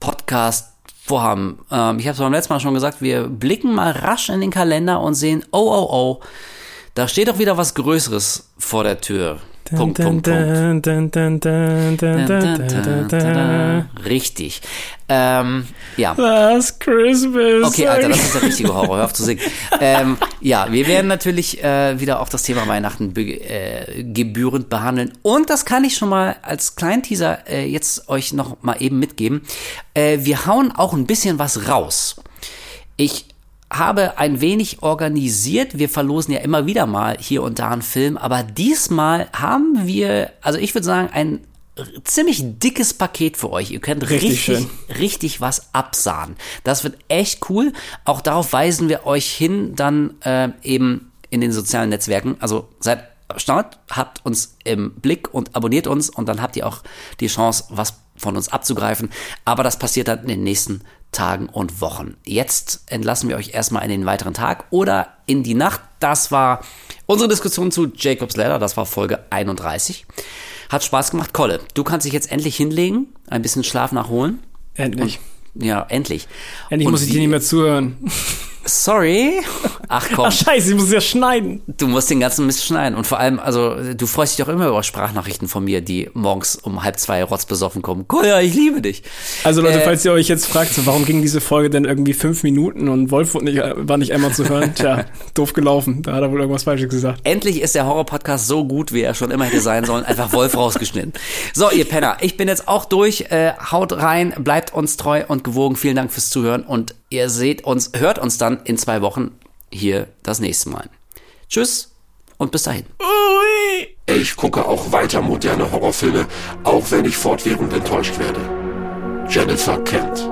[SPEAKER 1] Podcast vorhaben. Ähm, ich habe es beim letzten Mal schon gesagt, wir blicken mal rasch in den Kalender und sehen, oh, oh, oh, da steht doch wieder was Größeres vor der Tür. Punkt, Punkt, Punkt. Richtig. Ähm, ja.
[SPEAKER 2] Last Christmas.
[SPEAKER 1] Okay, Alter, das ist der richtige Horror. Hör auf zu singen. Ähm, ja, wir werden natürlich äh, wieder auch das Thema Weihnachten be äh, gebührend behandeln. Und das kann ich schon mal als kleinen Teaser äh, jetzt euch noch mal eben mitgeben. Äh, wir hauen auch ein bisschen was raus. Ich habe ein wenig organisiert. Wir verlosen ja immer wieder mal hier und da einen Film, aber diesmal haben wir, also ich würde sagen, ein ziemlich dickes Paket für euch. Ihr könnt
[SPEAKER 2] Richtig
[SPEAKER 1] richtig, richtig was absahen. Das wird echt cool. Auch darauf weisen wir euch hin, dann äh, eben in den sozialen Netzwerken. Also seid am Start, habt uns im Blick und abonniert uns und dann habt ihr auch die Chance, was von uns abzugreifen. Aber das passiert dann in den nächsten Tagen und Wochen. Jetzt entlassen wir euch erstmal in den weiteren Tag oder in die Nacht. Das war unsere Diskussion zu Jacob's Ladder. Das war Folge 31. Hat Spaß gemacht. Kolle, du kannst dich jetzt endlich hinlegen, ein bisschen Schlaf nachholen.
[SPEAKER 2] Endlich.
[SPEAKER 1] Ja, endlich.
[SPEAKER 2] Endlich
[SPEAKER 1] Und
[SPEAKER 2] muss ich dir nicht mehr zuhören.
[SPEAKER 1] Sorry. Ach komm,
[SPEAKER 2] Ach scheiße, ich muss ja schneiden.
[SPEAKER 1] du musst den ganzen Mist schneiden. Und vor allem, also, du freust dich doch immer über Sprachnachrichten von mir, die morgens um halb zwei rotzbesoffen kommen. Kolja, ich liebe dich.
[SPEAKER 2] Also Leute,
[SPEAKER 1] Äh,
[SPEAKER 2] falls ihr euch jetzt fragt, so, warum ging diese Folge denn irgendwie fünf Minuten und Wolf nicht, war nicht einmal zu hören? Tja, doof gelaufen. Da hat er wohl irgendwas Falsches gesagt.
[SPEAKER 1] Endlich ist der Horror-Podcast so gut, wie er schon immer hätte sein sollen. Einfach Wolf rausgeschnitten. So, ihr Penner, ich bin jetzt auch durch. Äh, haut rein, bleibt uns treu und gewogen. Vielen Dank fürs Zuhören und ihr seht uns, hört uns dann in zwei Wochen hier das nächste Mal. Tschüss und bis dahin.
[SPEAKER 3] Ich gucke auch weiter moderne Horrorfilme, auch wenn ich fortwährend enttäuscht werde. Jennifer Kent.